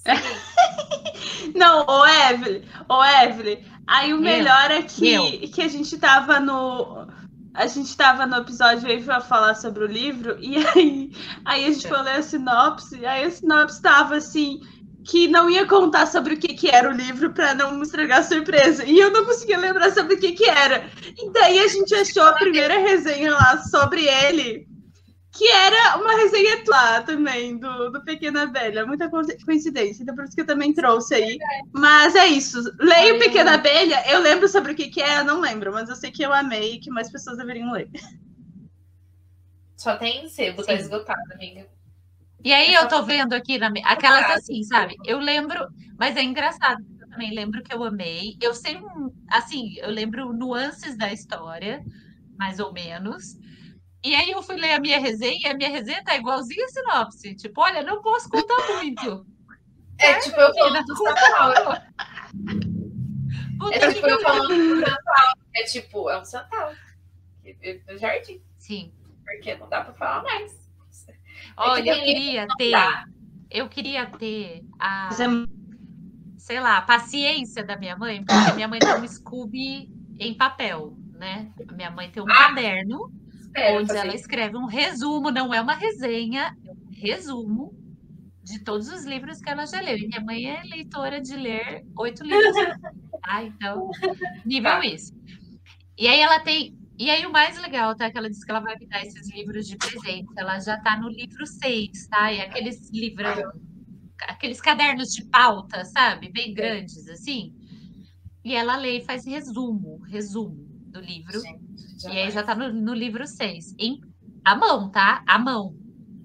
Sim. Não, ô Evelyn, ô Evelyn, aí o melhor é que, que a gente tava no, a gente tava no episódio aí pra falar sobre o livro, e aí, aí a gente foi ler a sinopse, aí a sinopse tava assim, que não ia contar sobre o que, que era o livro para não estragar a surpresa. E eu não conseguia lembrar sobre o que, que era. E daí a gente achou a primeira resenha lá sobre ele, que era uma resenha lá também, do, do Pequena Abelha. Muita coincidência, então por isso que eu também trouxe aí. Mas é isso. Leio Pequena Abelha, eu lembro sobre o que, que é, eu não lembro, mas eu sei que eu amei e que mais pessoas deveriam ler. Só tem sebo, tá esgotado, amiga. E aí eu tô vendo aqui na aquelas assim, sabe? Eu lembro, mas é engraçado. Eu também lembro que eu amei. Eu sei, assim, eu lembro nuances da história, mais ou menos. E aí eu fui ler a minha resenha e a minha resenha tá igualzinha a sinopse. Tipo, olha, não posso contar muito. É, tipo eu falando do centauro. É tipo eu falando do centauro. É tipo, é um centauro. No jardim. Sim. Porque não dá pra falar mais. Olha, eu queria ter. Eu queria ter a. Sei lá, a paciência da minha mãe, porque minha mãe tem um Scooby em papel, né? A minha mãe tem um ah, caderno onde ela escreve um resumo, não é uma resenha, é um resumo de todos os livros que ela já leu. E minha mãe é leitora de ler oito livros. tá? Então, nível tá. isso. E aí ela tem e aí o mais legal, tá? Que ela disse que ela vai me dar esses livros de presente. Ela já tá no livro 6, tá? E aqueles livros, aqueles cadernos de pauta, sabe? Bem grandes, assim. E ela lê e faz resumo, resumo do livro. Gente, e aí já tá no, no livro 6. Em a mão, tá? A mão.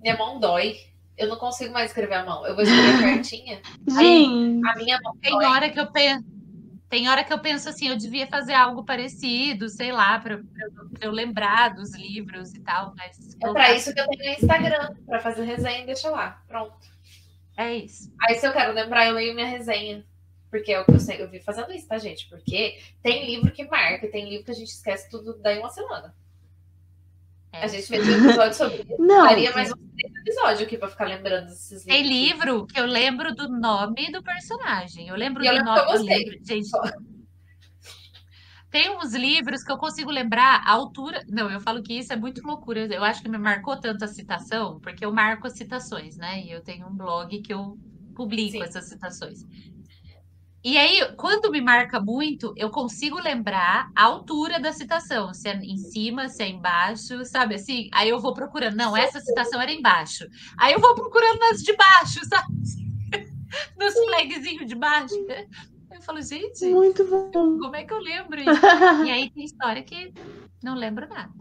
Minha mão dói. Eu não consigo mais escrever a mão. Eu vou escrever cartinha. Sim. a minha mão Tem dói. hora que eu penso tem hora que eu penso assim, eu devia fazer algo parecido, sei lá, para eu lembrar dos livros e tal, mas. É para isso que eu tenho o Instagram, para fazer resenha e deixa lá. Pronto. É isso. Aí, se eu quero lembrar, eu leio minha resenha. Porque é o que eu sei, eu vi fazendo isso, tá, gente? Porque tem livro que marca, tem livro que a gente esquece tudo daí uma semana. É. A gente fez um episódio sobre isso. Não. Faria mais um episódio aqui pra ficar lembrando desses livros. Tem livro que eu lembro do nome do personagem. Eu lembro e do eu nome do livro. Gente, tem uns livros que eu consigo lembrar a altura. Não, eu falo que isso é muito loucura. Eu acho que me marcou tanto a citação, porque eu marco as citações, né? E eu tenho um blog que eu publico Sim. essas citações. E aí, quando me marca muito, eu consigo lembrar a altura da citação, se é em cima, se é embaixo, sabe assim? Aí eu vou procurando, não, essa citação era embaixo. Aí eu vou procurando nas de baixo, sabe? Nos flagzinhos de baixo. Eu falo, gente, muito bom. Como é que eu lembro isso? e aí tem história que não lembro nada.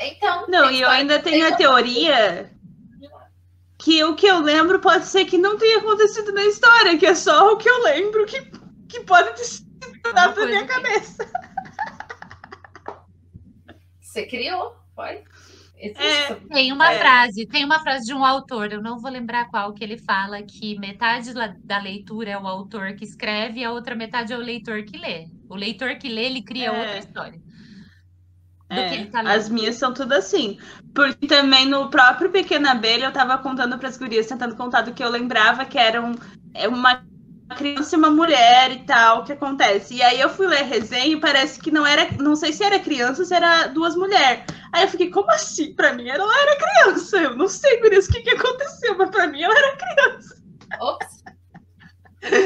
Então. Não, e eu ainda tenho a teoria que o que eu lembro pode ser que não tenha acontecido na história, que é só o que eu lembro que, que pode ter sido na minha cabeça. Você criou, foi? É, tem uma é. frase, tem uma frase de um autor, eu não vou lembrar qual, que ele fala que metade da leitura é o autor que escreve e a outra metade é o leitor que lê. O leitor que lê, ele cria é. outra história. É, tá as minhas são tudo assim. Porque também no próprio Pequena Abelha eu tava contando para as gurias, tentando contar do que eu lembrava que era um, é uma criança e uma mulher e tal, que acontece. E aí eu fui ler resenha e parece que não era, não sei se era criança ou se era duas mulheres. Aí eu fiquei, como assim? Pra mim ela era criança. Eu não sei, gurias, o que, que aconteceu, mas pra mim ela era criança. Ops.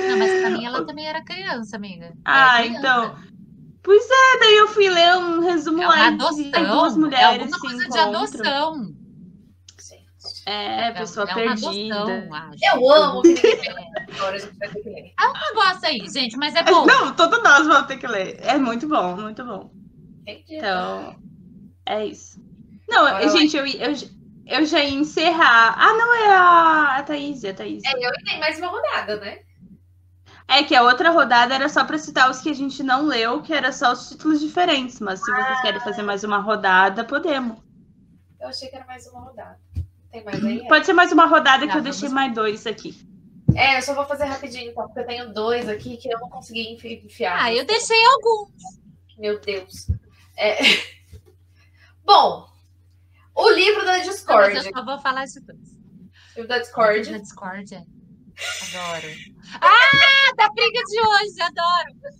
Não, mas pra mim ela também era criança, amiga. Ah, criança. então. Pois é, daí eu fui ler um resumo é lá adoção, de duas mulheres é coisa de adoção. É, pessoa é, é perdida. Adoção, eu amo Agora a gente vai ter que ler. É um negócio aí, gente, mas é bom. Não, todos nós vamos ter que ler. É muito bom, muito bom. Entendi. Então, é isso. Não, Bora gente, eu, eu, eu já ia encerrar. Ah, não, é a, a Thaís, a Thaís. É, eu tenho mais uma rodada, né? É que a outra rodada era só para citar os que a gente não leu, que era só os títulos diferentes. Mas se vocês querem fazer mais uma rodada, podemos. Eu achei que era mais uma rodada. Tem mais aí? Pode ser mais uma rodada que eu deixei mais dois aqui. É, eu só vou fazer rapidinho, então, porque eu tenho dois aqui que eu não consegui enfiar. Ah, eu deixei alguns. Meu Deus. É... Bom, o livro da Discord. Não, eu só vou falar isso tudo. O livro da Discord. Da Discord, é. Adoro. Ah, da briga de hoje, adoro.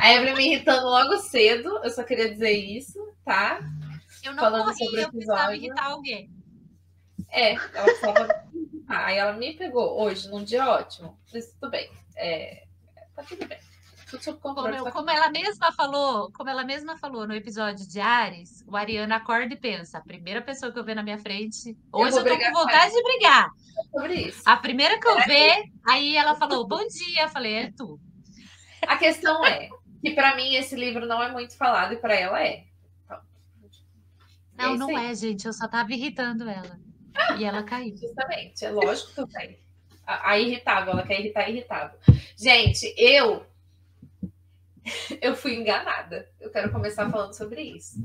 A Evelyn me irritando logo cedo, eu só queria dizer isso, tá? Eu não Falando morri, sobre eu precisava irritar alguém. É, ela precisava. Ah, Aí ela me pegou hoje, num dia ótimo. Mas tudo bem. É, tá tudo bem. Tudo sob Como, eu- tá como ela mesma falou, como ela mesma falou no episódio de Ares, o Ariana acorda e pensa: a primeira pessoa que eu ver na minha frente, hoje vou eu, tô com vontade de brigar. sobre isso. A primeira que eu ver, aí ela falou: bom dia. Eu falei: é tu. A questão é que pra mim esse livro não é muito falado e pra ela é. Então, Não, isso não aí. é, gente. Eu só tava irritando ela. E ela caiu. Justamente, é lógico que eu tenho. A, a irritável, ela quer irritar a irritável. Gente, eu eu fui enganada. Eu quero começar falando sobre isso.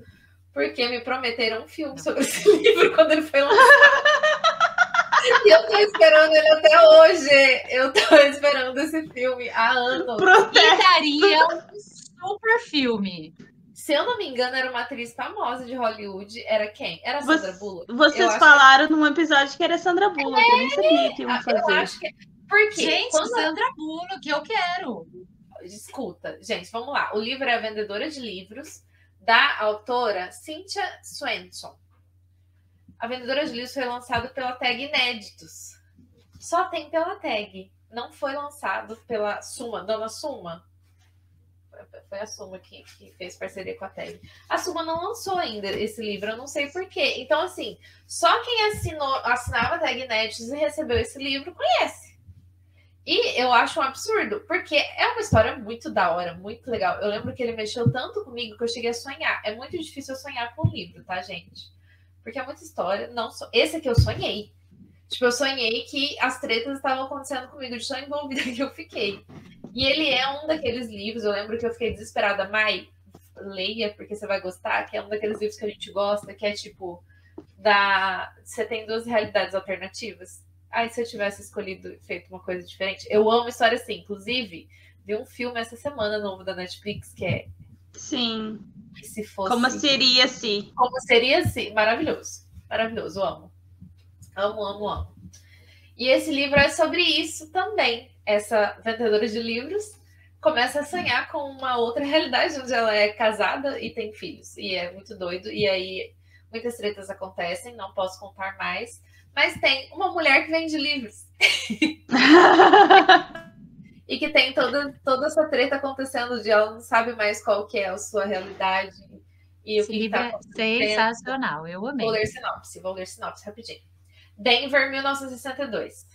Porque me prometeram um filme sobre esse livro quando ele foi lançado. E eu tô esperando ele até hoje. Eu tô esperando esse filme há anos. Protesto. E daria um super filme. Se eu não me engano, era uma atriz famosa de Hollywood. Era quem? Era a Sandra Você- Bullock? Eu Vocês acho- falaram num episódio que era Sandra Bullock, eu nem sabia que iam Ah, Eu fazer. acho que. Porque Gente, quando Sandra Bullock, eu quero. Escuta, gente, vamos lá. O livro é A Vendedora de Livros, da autora Cynthia Swenson. A Vendedora de Livros foi lançado pela tag Inéditos. Só tem pela tag. Não foi lançado pela Suma, Dona Suma. Foi a Suma que, que fez parceria com a tag. A Suma não lançou ainda esse livro, eu não sei porquê. Então, assim, só quem assinou, assinava a tag Inéditos e recebeu esse livro conhece. E eu acho um absurdo, porque é uma história muito da hora, muito legal. Eu lembro que ele mexeu tanto comigo que eu cheguei a sonhar. É muito difícil eu sonhar com um livro, tá, gente? Porque é muita história. Não so... Esse aqui eu sonhei. Tipo, eu sonhei que as tretas estavam acontecendo comigo, de tão envolvida que eu fiquei. E ele é um daqueles livros, eu lembro que eu fiquei desesperada. Mai, leia, porque você vai gostar, que é um daqueles livros que a gente gosta, que é tipo, da... você tem duas realidades alternativas. Ai, se eu tivesse escolhido e feito uma coisa diferente. Eu amo história assim. Inclusive, vi um filme essa semana novo da Netflix que é Sim. Se Fosse. Como seria se? Como seria se. Maravilhoso. Maravilhoso. Amo. Amo, amo, amo. E esse livro é sobre isso também. Essa vendedora de livros começa a sonhar com uma outra realidade onde ela é casada e tem filhos. E é muito doido. E aí muitas tretas acontecem, não posso contar mais. Mas tem uma mulher que vende livros. E que tem toda, toda essa treta acontecendo de ela não sabe mais qual que é a sua realidade. E o Esse que livro tá é sensacional. Eu amei. Vou ler sinopse, vou ler sinopse rapidinho. Denver, 1962.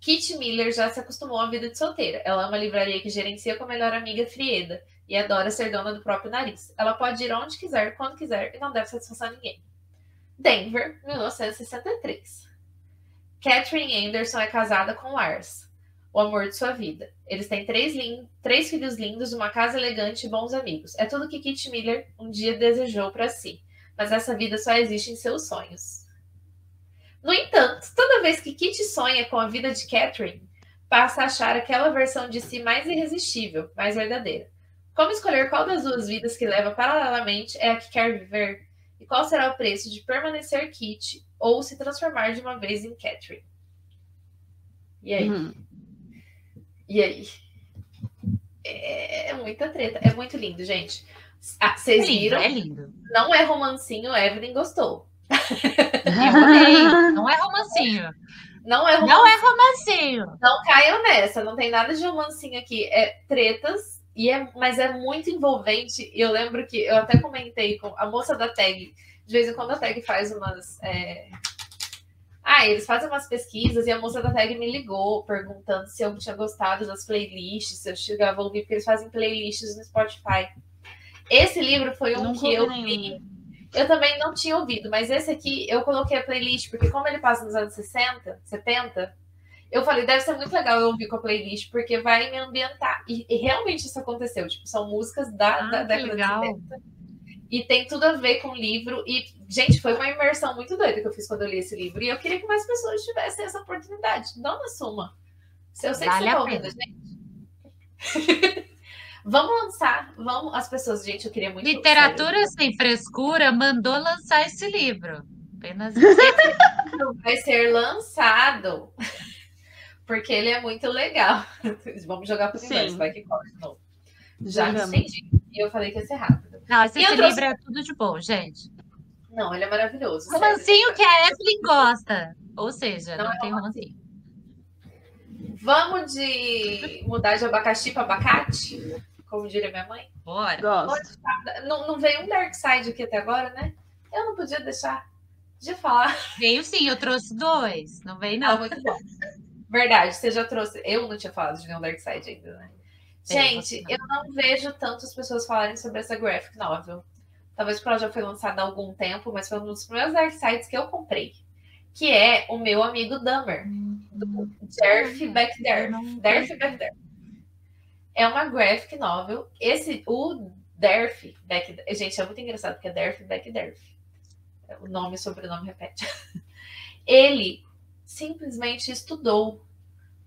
Kit Miller já se acostumou à vida de solteira. Ela ama a livraria que gerencia com a melhor amiga Frieda e adora ser dona do próprio nariz. Ela pode ir onde quiser, quando quiser e não deve satisfação a ninguém. Denver, 1963. Catherine Anderson é casada com Lars, o amor de sua vida. Eles têm três, três filhos lindos, uma casa elegante e bons amigos. É tudo que Kit Miller um dia desejou para si mas essa vida só existe em seus sonhos. No entanto, toda vez que Kitty sonha com a vida de Catherine, passa a achar aquela versão de si mais irresistível, mais verdadeira. Como escolher qual das duas vidas que leva paralelamente é a que quer viver? Qual será o preço de permanecer Kitty ou se transformar de uma vez em Catherine? E aí? Uhum. E aí? É muita treta. É muito lindo, gente. Ah, É Vocês lindo, viram? é lindo. Não é romancinho, Evelyn gostou. Não é romancinho. Não é romancinho. Não é romancinho. Não caiam nessa, não tem nada de romancinho aqui. É tretas, e é, mas é muito envolvente. E eu lembro que eu até comentei com a moça da tag. De vez em quando a tag faz umas. é, Ah, eles fazem umas pesquisas e a moça da tag me ligou perguntando se eu tinha gostado das playlists, se eu chegava a ouvir, porque eles fazem playlists no Spotify. Esse livro foi um que eu vi. Eu também não tinha ouvido, mas esse aqui eu coloquei a playlist, porque como ele passa nos anos 60, 70, eu falei, deve ser muito legal eu ouvir com a playlist, porque vai me ambientar. E, e realmente isso aconteceu. Tipo, são músicas da, Ah, da década legal. de 70. E tem tudo a ver com o livro. E, gente, foi uma imersão muito doida que eu fiz quando eu li esse livro. E eu queria que mais pessoas tivessem essa oportunidade. Não. Se eu sei Vale que você tá ouvindo, gente. vamos lançar. Vamos, as pessoas, gente, eu queria muito. Literatura Sem Frescura mandou lançar esse livro. Apenas vai ser lançado. Porque ele é muito legal. Vamos jogar para o Sim. universo, vai que corre de novo. Já Jogamos. entendi. E eu falei que ia ser rápido. Não, esse E eu equilíbrio trouxe- é tudo de bom, gente. Não, ele é maravilhoso. Romancinho sério. que a Evelyn gosta. Ou seja, Não não, é tem romancinho. Vamos de mudar de abacaxi para abacate? Como diria minha mãe. Bora. Gosto. Não, não veio um Dark Side aqui até agora, né? Eu não podia deixar de falar. Veio sim, eu trouxe dois. Não veio, Não, não. muito bom. Verdade, você já trouxe. Eu não tinha falado de nenhum Dark Side ainda, né? Gente, eu não vejo tantas pessoas falarem sobre essa graphic novel. Talvez porque ela já foi lançada há algum tempo, mas foi um dos primeiros Dark Sides que eu comprei. Que é o meu amigo Dummer, do Derf Back Derf. Derf Back Derf. É uma graphic novel. Esse, o Derf Back Gente, é muito engraçado porque é Derf Back Derf. O nome e sobrenome repete. Ele simplesmente estudou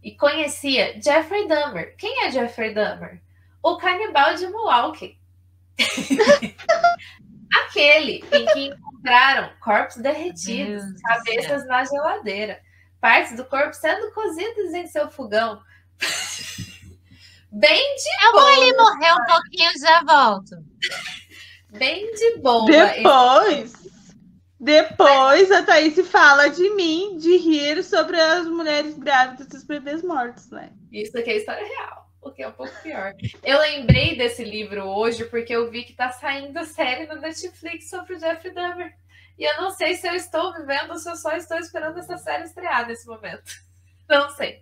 e conhecia Jeffrey Dahmer. Quem é Jeffrey Dahmer? O canibal de Milwaukee. Aquele em que encontraram corpos derretidos, Deus cabeças na geladeira, partes do corpo sendo cozidas em seu fogão. Bem de Eu vou boa, ali morrer um pouquinho e já volto. bem de boa. Depois, depois a Thaís fala de mim, de rir sobre as mulheres grávidas e os bebês mortos, né? Isso aqui é história real, o que é um pouco pior. Eu lembrei desse livro hoje porque eu vi que tá saindo série no Netflix sobre o Jeff Dahmer. E eu não sei se eu estou vivendo ou se eu só estou esperando essa série estrear nesse momento. Não sei.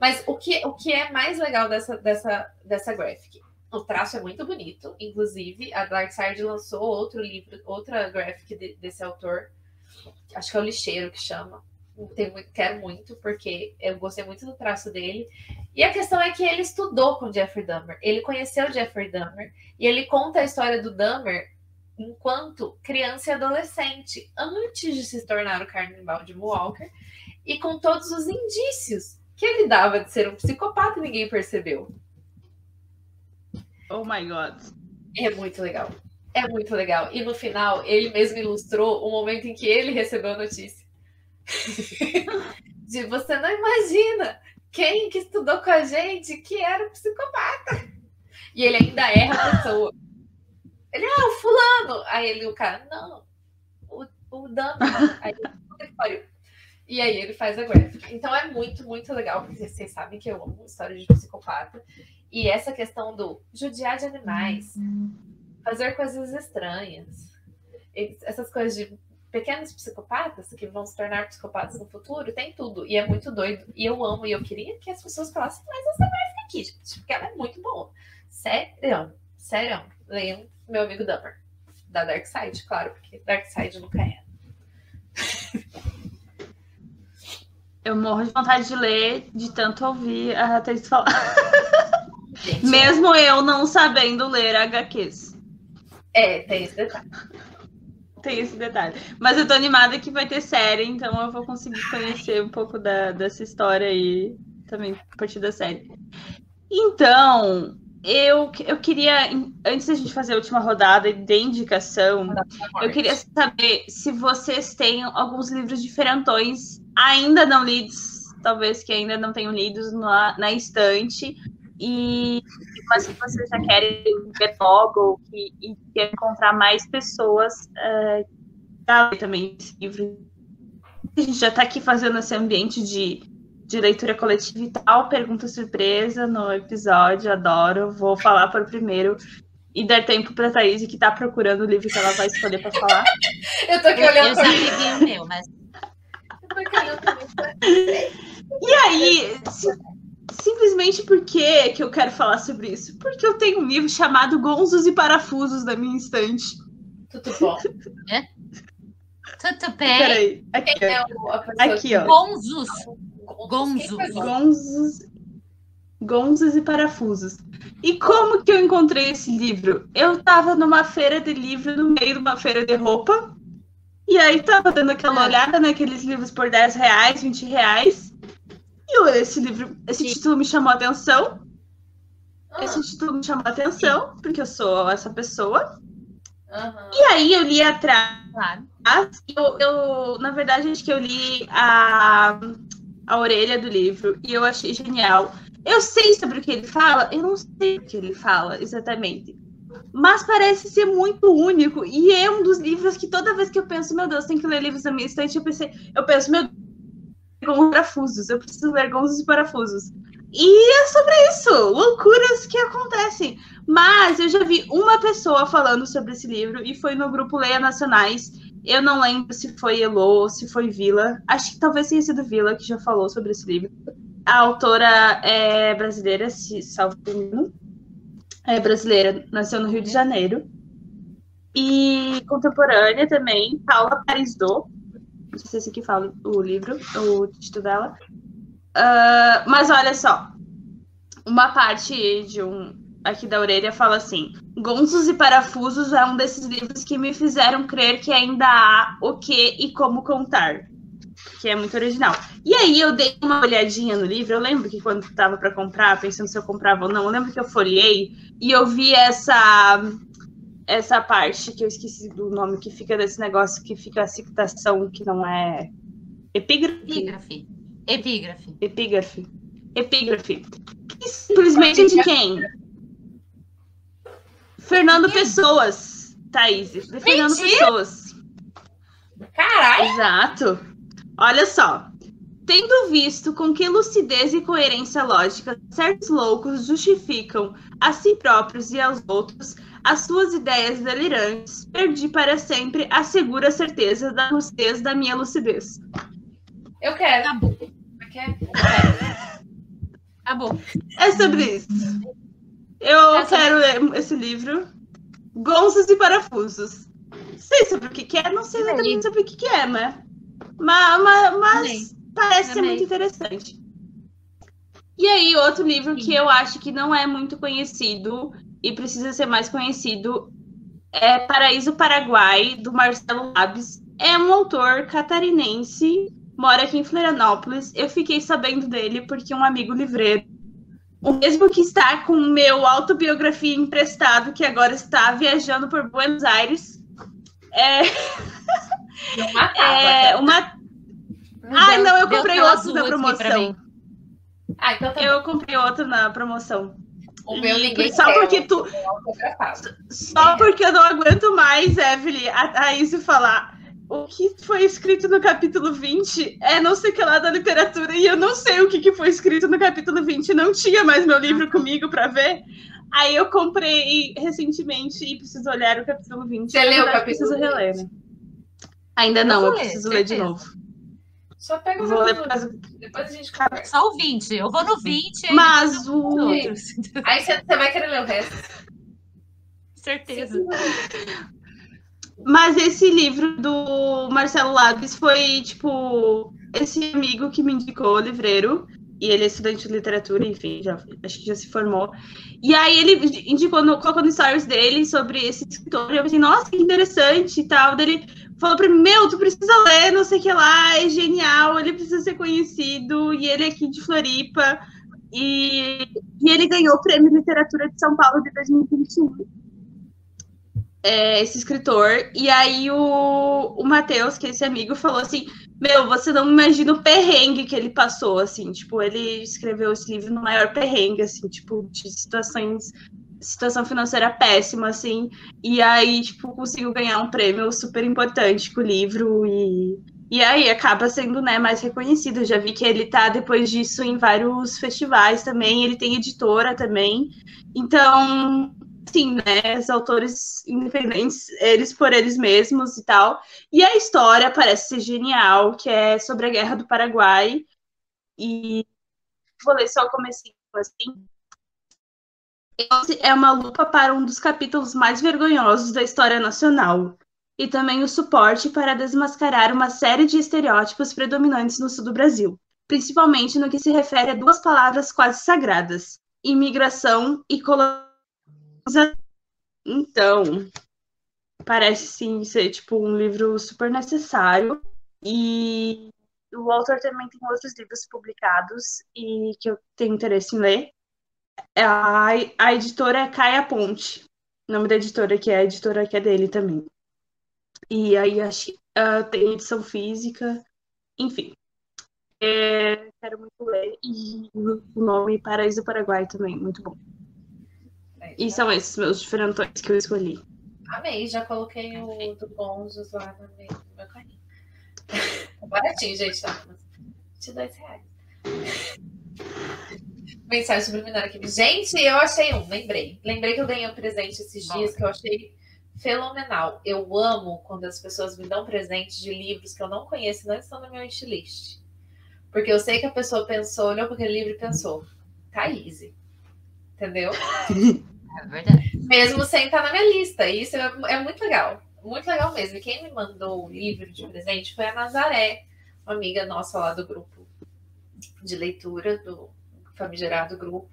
Mas o que, o que é mais legal dessa, dessa, dessa graphic? O traço é muito bonito. Inclusive, a Darkside lançou outro livro, outra graphic de- desse autor. Acho que é o Lixeiro que chama. Tem quero muito, porque eu gostei muito do traço dele. E a questão é que ele estudou com Jeffrey Dahmer. Ele conheceu Jeffrey Dahmer. E ele conta a história do Dahmer enquanto criança e adolescente, antes de se tornar o canibal de Walker, e com todos os indícios que ele dava de ser um psicopata ninguém percebeu. Oh my god. É muito legal. É muito legal. E no final, ele mesmo ilustrou o momento em que ele recebeu a notícia. de você não imagina quem que estudou com a gente que era um psicopata. E ele ainda erra a pessoa. Ele, ah, o fulano. Aí ele, o cara, não, o, o Dano. Aí ele. E aí ele faz a graphic. Então é muito, muito legal, porque vocês sabem que eu amo história de psicopata. E essa questão do judiar de animais, fazer coisas estranhas, essas coisas de pequenos psicopatas que vão se tornar psicopatas no futuro, tem tudo. E é muito doido. E eu amo, e eu queria que as pessoas falassem mais essa graphic aqui, gente, porque ela é muito boa. Sério, sério. Leiam meu amigo Dumper, da Dark Side, claro, porque Dark Side nunca é. Eu morro de vontade de ler, de tanto ouvir a Thaís falar. Gente, Mesmo eu não sabendo ler HQs. É, tem esse detalhe. Tem esse detalhe. Mas eu tô animada que vai ter série, então eu vou conseguir conhecer um pouco da, dessa história aí também a partir da série. Então, eu, eu queria, antes da gente fazer a última rodada de indicação, eu queria saber se vocês têm alguns livros diferentões ainda não lidos, talvez que ainda não tenham lidos na, na estante, e mas que vocês já querem ver logo que, e querem encontrar mais pessoas uh, também esse livro. A gente já está aqui fazendo esse ambiente de, de leitura coletiva e tal, pergunta surpresa no episódio, adoro. Vou falar por primeiro e dar tempo para a Thaís, que está procurando o livro que ela vai escolher para falar. Eu tô aqui Eu, olhando eu pra já peguei o meu, mas Eu tô aqui olhando pra mim. E aí, si- simplesmente por que que eu quero falar sobre isso? Porque eu tenho um livro chamado Gonzos e Parafusos na minha estante. Tudo bom. tudo bem. Peraí, aqui, Quem é ó. o, Aqui, ó. Gonzus. Gonzo. Quem foi Gonzo? Gonzos, Gonzos e Parafusos. E como que eu encontrei esse livro? Eu tava numa feira de livro, no meio de uma feira de roupa. E aí tava dando aquela Ah. olhada naqueles livros por 10 reais, 20 reais. E eu, esse livro, esse Sim. título me chamou a atenção. Ah, Esse título me chamou a atenção, porque eu sou essa pessoa. aham. E aí eu li atrás. Claro. Eu, eu, na verdade, acho que eu li a, a orelha do livro e eu achei genial. Eu sei sobre o que ele fala, eu não sei o que ele fala exatamente. Mas parece ser muito único. E é um dos livros que toda vez que eu penso, meu Deus, tem que ler livros da minha estante, eu, pensei, eu penso, meu Deus, parafusos, eu preciso ler gonzos e parafusos. E é sobre isso, loucuras que acontecem. Mas eu já vi uma pessoa falando sobre esse livro e foi no grupo Leia Nacionais. Eu não lembro se foi Elo se foi Vila. Acho que talvez tenha sido Vila que já falou sobre esse livro. A autora é brasileira, se salvo engano. É brasileira, nasceu no Rio de Janeiro. E contemporânea também, Paula Parisdo. Não sei se aqui fala o livro, o título dela. Uh, mas olha só, uma parte de um aqui da orelha fala assim: Gonços e Parafusos é um desses livros que me fizeram crer que ainda há o que e como contar. Que é muito original. E aí eu dei uma olhadinha no livro. Eu lembro que quando estava para comprar, pensando se eu comprava ou não, eu lembro que eu folhei e eu vi essa essa parte que eu esqueci do nome que fica desse negócio que fica a citação que não é epígrafe. Epígrafe. Epígrafe. Epígrafe. Epígrafe. E simplesmente de quem? Fernando Pessoas, Thaís. De Fernando Mentira! Pessoas. Caralho! Exato. Olha só. Tendo visto com que lucidez e coerência lógica certos loucos justificam a si próprios e aos outros as suas ideias delirantes, perdi para sempre a segura certeza da lucidez da minha lucidez. Eu quero. Tá bom. Quer? Tá bom. É sobre isso. Eu É sobre- quero ler esse livro. Gonços e Parafusos. Sei sobre o que, que é, não sei exatamente sobre o que, que é, mas, mas, mas, mas parece ser muito interessante. E aí, outro livro que eu acho que não é muito conhecido e precisa ser mais conhecido é Paraíso Paraguai, do Marcelo Labes. É um autor catarinense, mora aqui em Florianópolis. Eu fiquei sabendo dele porque um amigo livreiro o mesmo que está com o meu autobiografia emprestado, que agora está viajando por Buenos Aires. É, é uma. Deus, não, eu comprei outro na promoção. Ah, então tá Eu comprei outro na promoção. O meu ninguém só quer, porque eu tu- autografar. Só porque eu não aguento mais, Evelyn, a Thaís falar. O que foi escrito no capítulo 20 é não sei o que lá da literatura, e eu não sei o que, que foi escrito no capítulo 20. Não tinha mais meu livro comigo para ver. Aí eu comprei recentemente e preciso olhar o capítulo 20. Você leu o capítulo Preciso 20? reler, né? Ainda não, vou eu ler, preciso ler de novo. Só pega o Vou ler causa... Depois a gente conversa. Só o 20. Eu vou no 20. aí Mas depois eu o- nos outros. Aí você você vai querer ler o resto. Certeza. Mas esse livro do Marcelo Labes foi, tipo, esse amigo que me indicou, o livreiro, e ele é estudante de literatura, enfim, já, acho que já se formou. E aí ele indicou, no, colocou no stories dele sobre esse escritor, e eu pensei, nossa, que interessante e tal. Ele falou pra mim, meu, tu precisa ler, não sei o que lá, é genial, ele precisa ser conhecido, e ele é aqui de Floripa, e, e ele ganhou o Prêmio Literatura de São Paulo de 2021 é, esse escritor. E aí o, o Matheus, que é esse amigo, falou assim: Meu, você não imagina o perrengue que ele passou, assim, tipo, ele escreveu esse livro no maior perrengue, assim, tipo, de situações. Situação financeira péssima, assim, e aí, tipo, conseguiu ganhar um prêmio super importante com o livro, e, e aí acaba sendo, né, mais reconhecido. Já vi que ele tá, depois disso, em vários festivais também, ele tem editora também, então, sim, né, os autores independentes, eles por eles mesmos e tal. E a história parece ser genial, que é sobre a Guerra do Paraguai. E vou ler só o comecinho, assim. É uma lupa para um dos capítulos mais vergonhosos da história nacional. E também o suporte para desmascarar uma série de estereótipos predominantes no sul do Brasil, principalmente no que se refere a duas palavras quase sagradas: imigração e colonização. Então, parece sim ser tipo um livro super necessário e o autor também tem outros livros publicados e que eu tenho interesse em ler. A, a editora é Caia Ponte, o nome da editora que é a editora que é dele também. E aí acho, ah, tem edição física, enfim. É, quero muito ler. E o nome Paraíso Paraguai também, muito bom. É, E são esses meus diferentões que eu escolhi. Amei, já coloquei o do Bonzos lá no meu, no meu carrinho. Tá baratinho, gente, tá? 22 reais. Mensagem subliminar aqui. Gente, eu achei um, lembrei. Lembrei que eu ganhei um presente esses dias que eu achei fenomenal. Eu amo quando as pessoas me dão presentes de livros que eu não conheço e não estão no meu wishlist. Porque eu sei que a pessoa pensou, olhou para aquele livro e pensou, Thaís. Entendeu? É verdade. mesmo sem estar na minha lista. Isso é, é muito legal. Muito legal mesmo. E quem me mandou o livro de presente foi a Nazaré, uma amiga nossa lá do grupo de leitura, do famigerado grupo.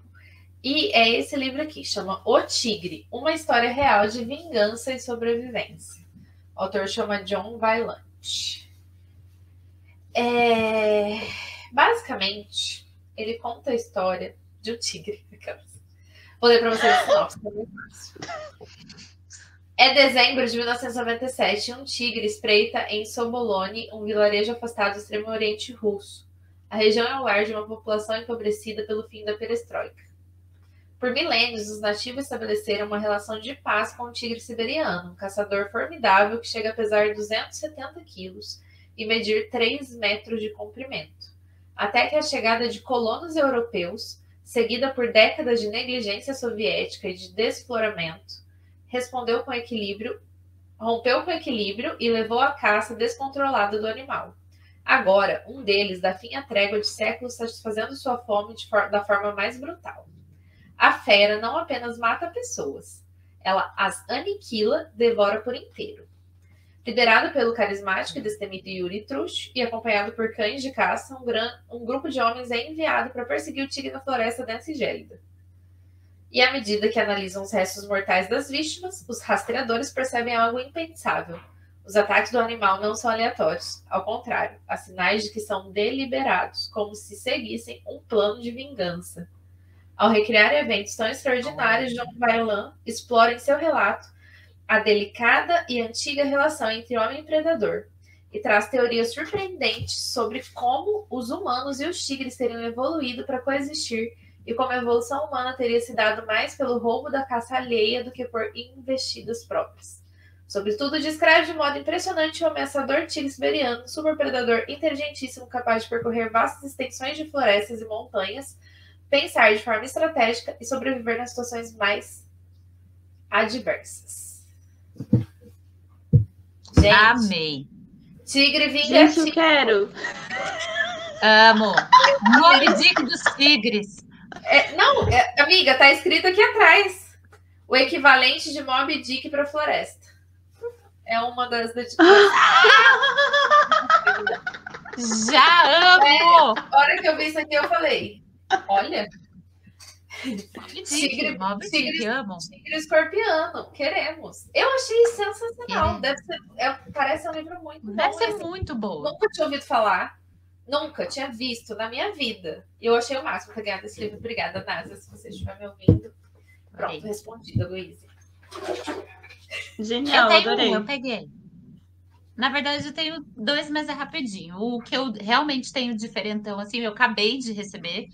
E é esse livro aqui, chama O Tigre, uma história real de vingança e sobrevivência. O autor chama John Vaillant. É... Basicamente, ele conta a história de um tigre. Aquelas. Vou ler para vocês que é. É dezembro de 1997 e um tigre espreita em Sobolone, um vilarejo afastado do extremo oriente russo. A região é o lar de uma população empobrecida pelo fim da perestroika. Por milênios, os nativos estabeleceram uma relação de paz com o tigre siberiano, um caçador formidável que chega a pesar 270 quilos e medir 3 metros de comprimento. Até que a chegada de colonos europeus, seguida por décadas de negligência soviética e de desfloramento, respondeu com equilíbrio, rompeu com equilíbrio e levou a caça descontrolada do animal. Agora, um deles dá fim à trégua de séculos satisfazendo sua fome for da forma mais brutal. A fera não apenas mata pessoas, ela as aniquila, devora por inteiro. Liderado pelo carismático e destemido Yuri Trush e acompanhado por cães de caça, um, gran... um grupo de homens é enviado para perseguir o tigre na floresta densa e gélida. E à medida que analisam os restos mortais das vítimas, os rastreadores percebem algo impensável. Os ataques do animal não são aleatórios, ao contrário, há sinais de que são deliberados, como se seguissem um plano de vingança. Ao recriar eventos tão extraordinários, John Vailan explora em seu relato a delicada e antiga relação entre homem e predador e traz teorias surpreendentes sobre como os humanos e os tigres teriam evoluído para coexistir e como a evolução humana teria se dado mais pelo roubo da caça alheia do que por investidas próprias. Sobretudo, descreve de modo impressionante o ameaçador tigre siberiano, superpredador inteligentíssimo capaz de percorrer vastas extensões de florestas e montanhas, pensar de forma estratégica e sobreviver nas situações mais adversas. Gente, Amei. tigre vinga Gente, eu quero. Amo. Moby Dick dos Tigres. É, não, é, amiga, tá escrito aqui atrás. O equivalente de Moby Dick para floresta. É uma das dedicações. Já amo! A hora que eu vi isso aqui, eu falei: olha, Tigre- Moby tigre- Dick, amo. tigre escorpiano, queremos. Eu achei sensacional. É. Deve ser, é, parece um livro muito bom. Deve ser esse. muito boa. Nunca tinha ouvido falar. Nunca tinha visto na minha vida. E eu achei o máximo ter ganhado esse livro. Obrigada, Nasa, se você estiver me ouvindo. Pronto, respondida, Luísa. Genial, Eu adorei. um, eu peguei. Na verdade, eu tenho dois, mas é rapidinho. O que eu realmente tenho diferentão, assim, eu acabei de receber.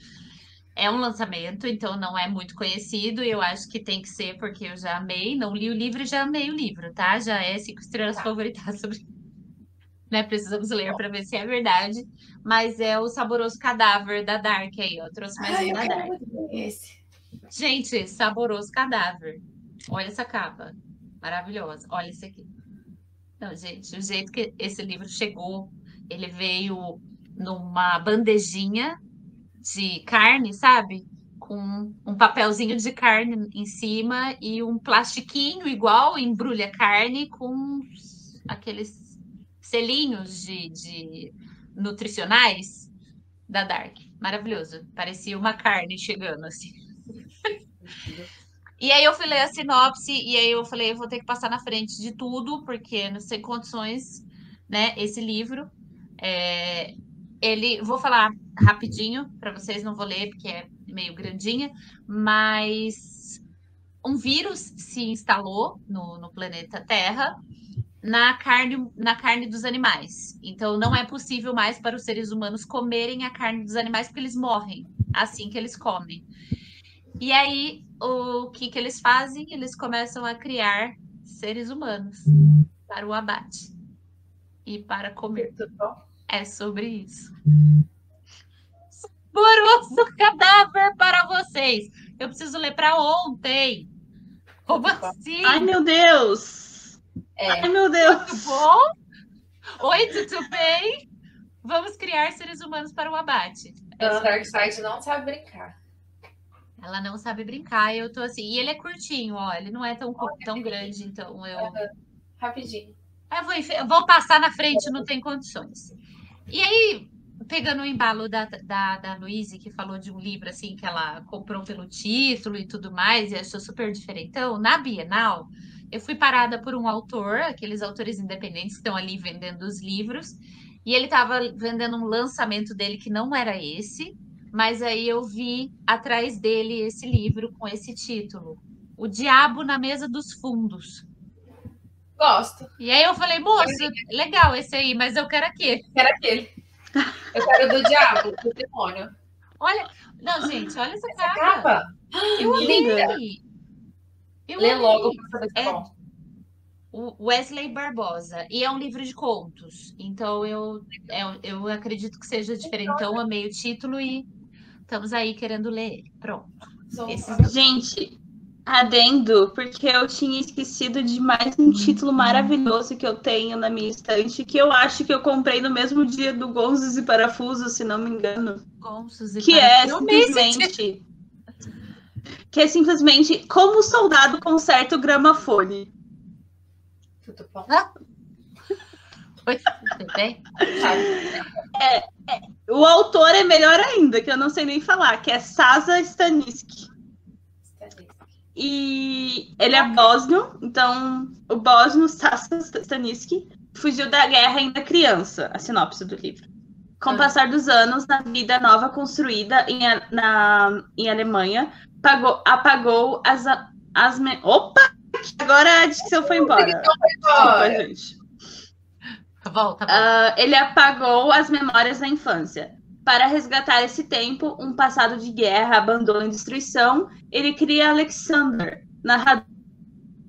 É um lançamento, então não é muito conhecido. E eu acho que tem que ser, porque eu já amei. Não li o livro e já amei o livro, tá? Já é cinco estrelas Tá. favoritas sobre. Né? Precisamos ler para ver se é verdade. Mas é o saboroso cadáver da Dark aí, ó. Trouxe mais Ai, um eu da Dark. esse. Gente, saboroso cadáver. Olha essa capa. Maravilhosa. Olha isso aqui. Não, gente, o jeito que esse livro chegou, ele veio numa bandejinha de carne, sabe? Com um papelzinho de carne em cima e um plastiquinho igual embrulha carne com aqueles selinhos de, de nutricionais da Dark. Maravilhoso. Parecia uma carne chegando assim. E aí eu fui ler a sinopse e aí eu falei, eu vou ter que passar na frente de tudo, porque não sei condições, né, esse livro. É, ele, vou falar rapidinho para vocês, não vou ler porque é meio grandinha, mas um vírus se instalou no, no planeta Terra na carne, na carne dos animais. Então, não é possível mais para os seres humanos comerem a carne dos animais porque eles morrem assim que eles comem. E aí, o que, que eles fazem? Eles começam a criar seres humanos para o abate e para comer. É sobre isso. Saboroso cadáver para vocês. Eu preciso ler para ontem. Como assim? Ai, meu Deus! É. Ai, meu Deus! Tudo bom? Oi, tudo bem? Vamos criar seres humanos para o abate. Dona Dark Side não sabe brincar. Ela não sabe brincar, eu tô assim. E ele é curtinho, ó. Ele não é tão, tão grande, então eu. Rapidinho. Eu vou, vou passar na frente, não tem condições. E aí, pegando o embalo da, da, da que falou de um livro assim que ela comprou pelo título e tudo mais, e achou super diferentão, na Bienal, eu fui parada por um autor, aqueles autores independentes que estão ali vendendo os livros, e ele estava vendendo um lançamento dele que não era esse, mas aí eu vi atrás dele esse livro com esse título. O Diabo na Mesa dos Fundos. Gosto. E aí eu falei, moço, legal esse aí, mas eu quero aquele. Quero aquele. Eu quero do diabo, do demônio. Olha, não, gente, olha essa Essa capa. capa, Eu amei. Eu Lê amei. logo pra saber se é É. bom. O Wesley Barbosa. E é um livro de contos. Então eu, eu, eu acredito que seja diferentão, amei o título e estamos aí querendo ler ele. Pronto. Esses Gente, adendo, porque eu tinha esquecido de mais um título maravilhoso que eu tenho na minha estante, que eu acho que eu comprei no mesmo dia do Gonzos e Parafusos, se não me engano. gonços e Que é parafusos. Título. simplesmente. Que é simplesmente como o soldado conserta o gramafone. Tudo bom. Oi, tudo bem? Sabe? O autor é melhor ainda, que eu não sei nem falar, que é Sasa Staniski. E ele é bósnio, então o bósnio Sasa Staniski fugiu da guerra ainda criança, a sinopse do livro. Com o Ah. passar dos anos, na vida nova construída em, na, em Alemanha, pagou- apagou as, as. me- Opa! Agora a dicção foi embora. Desculpa, gente. Volta. Ah, ele apagou as memórias da infância. Para resgatar esse tempo, um passado de guerra, abandono e destruição, ele cria Alexander, narrador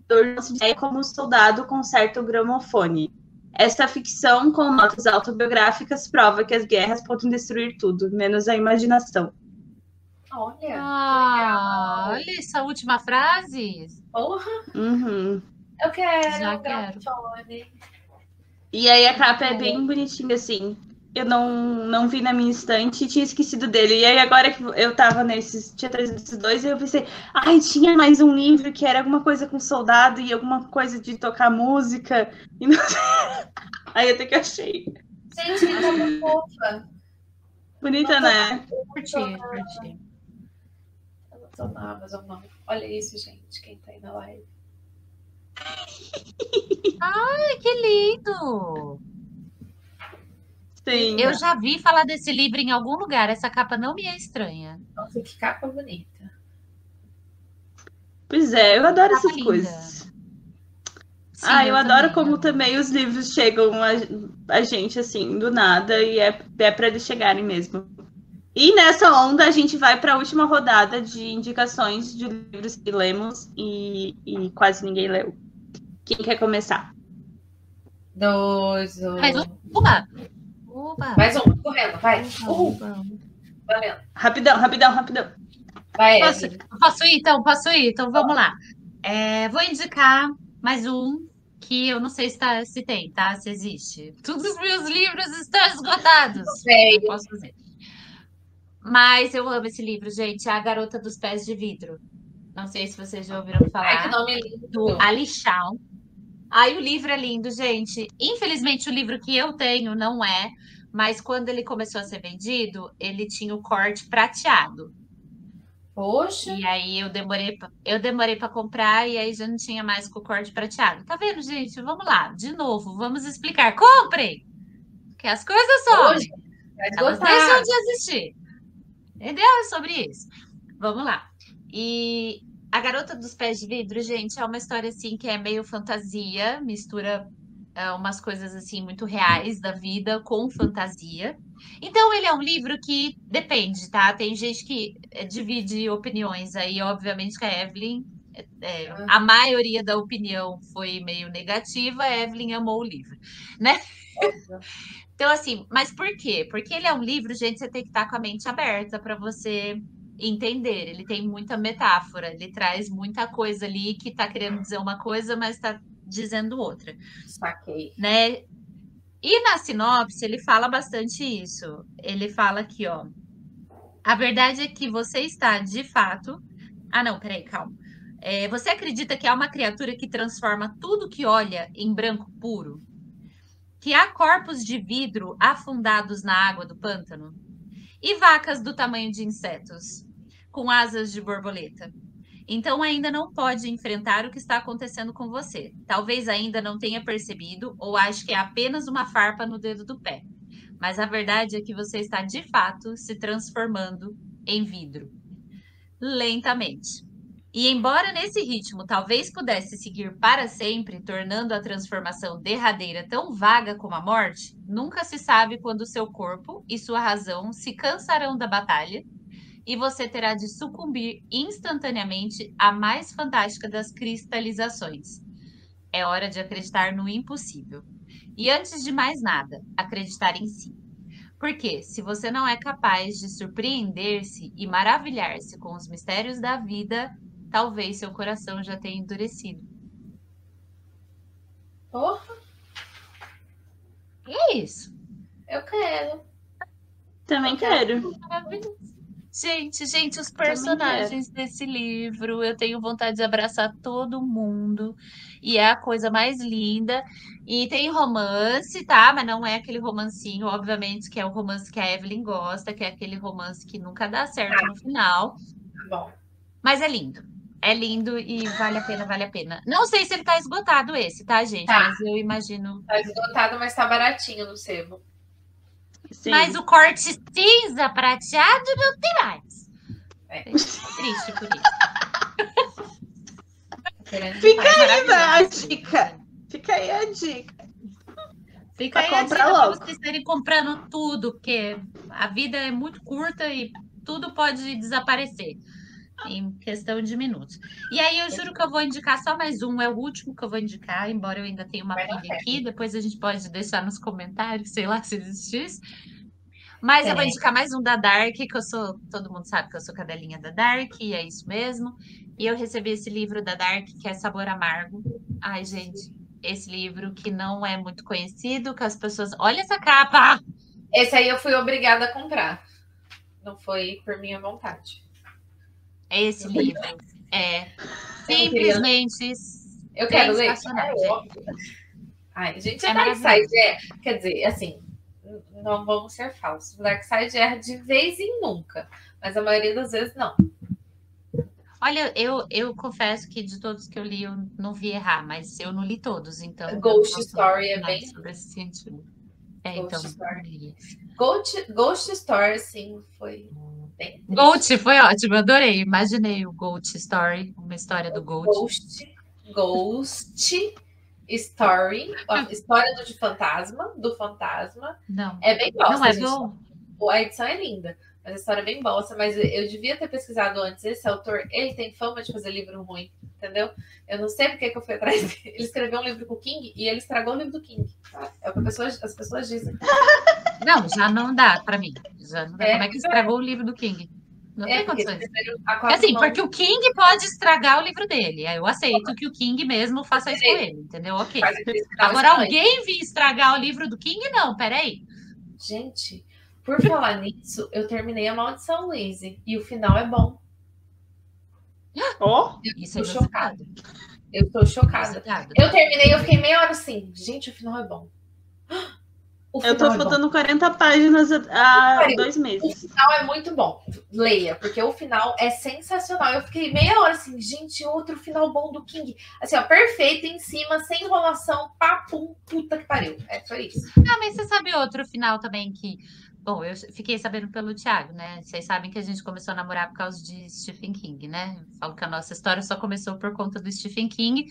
de como soldado conserta o gramofone. Esta ficção, com notas autobiográficas, prova que as guerras podem destruir tudo, menos a imaginação. olha. Ah, olha essa última frase. Porra, Uhum. eu quero Já um gramofone. E aí a capa é bem bonitinha, assim. Eu não, não vi na minha estante e tinha esquecido dele. E aí agora que eu tava nesses, tinha trazido esses dois, e eu pensei, ai, tinha mais um livro que era alguma coisa com soldado e alguma coisa de tocar música. E não... aí até que achei. Gente, que capa fofa. Bonita, né? Curti, curti. Eu não tô na Amazon, não. Olha isso, gente, quem tá aí na live. Ai, que lindo! Sim. Eu já vi falar desse livro em algum lugar. Essa capa não me é estranha. Nossa, que capa bonita. Pois é, eu adoro Capa essas linda. coisas. Sim, ah, eu, adoro também, como também os livros chegam a, a gente assim, do nada, e é, é para eles chegarem mesmo. E nessa onda a gente vai para a última rodada de indicações de livros que lemos e, e quase ninguém leu. Quem quer começar? Dois, um. Mais um. Opa! Mais um, correndo, vai. Uhul, valendo. Rapidão, rapidão, rapidão. Vai, Posso, posso ir, então? Posso ir? Então vamos lá. É, vou indicar mais um que eu não sei se, tá- se tem, tá? Se existe. Todos os meus livros estão esgotados. Sei. Eu posso fazer. Mas eu amo esse livro, gente. A Garota dos Pés de Vidro. Não sei se vocês já ouviram falar. Ai, que nome lindo. do Ali Shaw. Aí o livro é lindo, gente. Infelizmente, o livro que eu tenho não é, mas quando ele começou a ser vendido, ele tinha o corte prateado. Poxa, E aí eu demorei, pra- eu demorei para comprar e aí já não tinha mais com o corte prateado. Tá vendo, gente? Vamos lá, de novo, vamos explicar. Comprem! Que as coisas vai Elas deixam de existir. Entendeu? É sobre isso. Vamos lá. E a Garota dos Pés de Vidro, gente, é uma história assim que é meio fantasia, mistura é, umas coisas assim muito reais da vida com fantasia. Então ele é um livro que depende, tá? Tem gente que é, divide opiniões aí, obviamente que a Evelyn é, a maioria da opinião foi meio negativa, a Evelyn amou o livro, né? então, assim, mas por quê? Porque ele é um livro, gente, você tem que estar com a mente aberta para você entender. Ele tem muita metáfora, ele traz muita coisa ali que está querendo dizer uma coisa, mas está dizendo outra. Saquei. Né? E na sinopse ele fala bastante isso. Ele fala aqui, ó. A verdade é que você está de fato. Ah, não, peraí, calma. É, você acredita que há uma criatura que transforma tudo que olha em branco puro? Que há corpos de vidro afundados na água do pântano? E vacas do tamanho de insetos, com asas de borboleta? Então ainda não pode enfrentar o que está acontecendo com você. Talvez ainda não tenha percebido ou ache que é apenas uma farpa no dedo do pé. Mas a verdade é que você está de fato se transformando em vidro. Lentamente. E embora nesse ritmo talvez pudesse seguir para sempre, tornando a transformação derradeira tão vaga como a morte, nunca se sabe quando seu corpo e sua razão se cansarão da batalha e você terá de sucumbir instantaneamente à mais fantástica das cristalizações. É hora de acreditar no impossível. E antes de mais nada, acreditar em si. Porque se você não é capaz de surpreender-se e maravilhar-se com os mistérios da vida, talvez seu coração já tenha endurecido. Porra! E é isso. Eu quero. Também quero. Gente, gente, os personagens desse livro, eu tenho vontade de abraçar todo mundo. E é a coisa mais linda. E tem romance, tá? Mas não é aquele romancinho, obviamente, que é o romance que a Evelyn gosta, que é aquele romance que nunca dá certo no final. Bom. Mas é lindo. É lindo e vale a pena, vale a pena. Não sei se ele tá esgotado esse, tá, gente? Tá. Mas eu imagino. Tá esgotado, mas tá baratinho no sebo. Sim. Mas o corte cinza prateado não tem mais. É. Triste por isso. Fica aí, a dica. Fica aí a dica. Fica Pra aí a dica logo. vocês estarem comprando tudo, porque a vida é muito curta e tudo pode desaparecer em questão de minutos. E aí eu juro que eu vou indicar só mais um, é o último que eu vou indicar, embora eu ainda tenha uma pilha aqui, depois a gente pode deixar nos comentários, sei lá se existisse. Mas eu vou É. indicar mais um da Dark, que eu sou, todo mundo sabe que eu sou cadelinha da Dark, e é isso mesmo. E eu recebi esse livro da Dark, que é Sabor Amargo. Ai, gente, esse livro que não é muito conhecido, que as pessoas. Olha essa capa! Esse aí eu fui obrigada a comprar. Não foi por minha vontade. Esse livro é simplesmente. Eu quero ler. É. Ai, gente, É a Darkseid maravilhoso. é. Quer dizer, assim, não vamos ser falsos. O Darkseid erra de vez em nunca. Mas a maioria das vezes não. Olha, eu, eu confesso que de todos que eu li, eu não vi errar, mas eu não li todos, então. Ghost Story é bem- Sobre esse sentido. É, Ghost então. Story. Ghost, Ghost Story, assim, foi bem. Gold foi ótimo, adorei. Imaginei o Gold Story, uma história do Gold. Ghost, Ghost Story, a história do de fantasma, do fantasma. Não, É bem bosta, não é gente. bom. A edição é linda, mas a história é bem bosta. Mas eu devia ter pesquisado antes. Esse autor, ele tem fama de fazer livro ruim, entendeu? Eu não sei porque que eu fui atrás dele. Ele escreveu um livro com o King e ele estragou o livro do King. É o que pessoa- as pessoas dizem. Não, já não dá pra mim. Já não dá. É, Como é que estragou o livro do King? Não É, tem condições. assim, mãos. porque o King pode estragar o livro dele. Aí eu aceito que o King mesmo faça isso com ele, entendeu? Ok. Agora, alguém vir estragar o livro do King, não, peraí. Gente, por falar nisso, eu terminei a Maldição Lizzie e o final é bom. Ó, Isso é Tô chocada. Eu tô chocada. Eu terminei, eu fiquei meia hora assim. Gente, o final é bom. O eu tô é faltando 40 páginas há Pariu. dois O meses. final é muito bom. Leia, porque o final é sensacional. Eu fiquei meia hora assim, gente, outro final bom do King. Assim, ó, perfeito em cima, sem enrolação, papum, puta que pariu. É, foi isso. Ah, mas você sabe outro final também que. Bom, eu fiquei sabendo pelo Thiago, né? Vocês sabem que a gente começou a namorar por causa de Stephen King, né? Eu falo que a nossa história só começou por conta do Stephen King,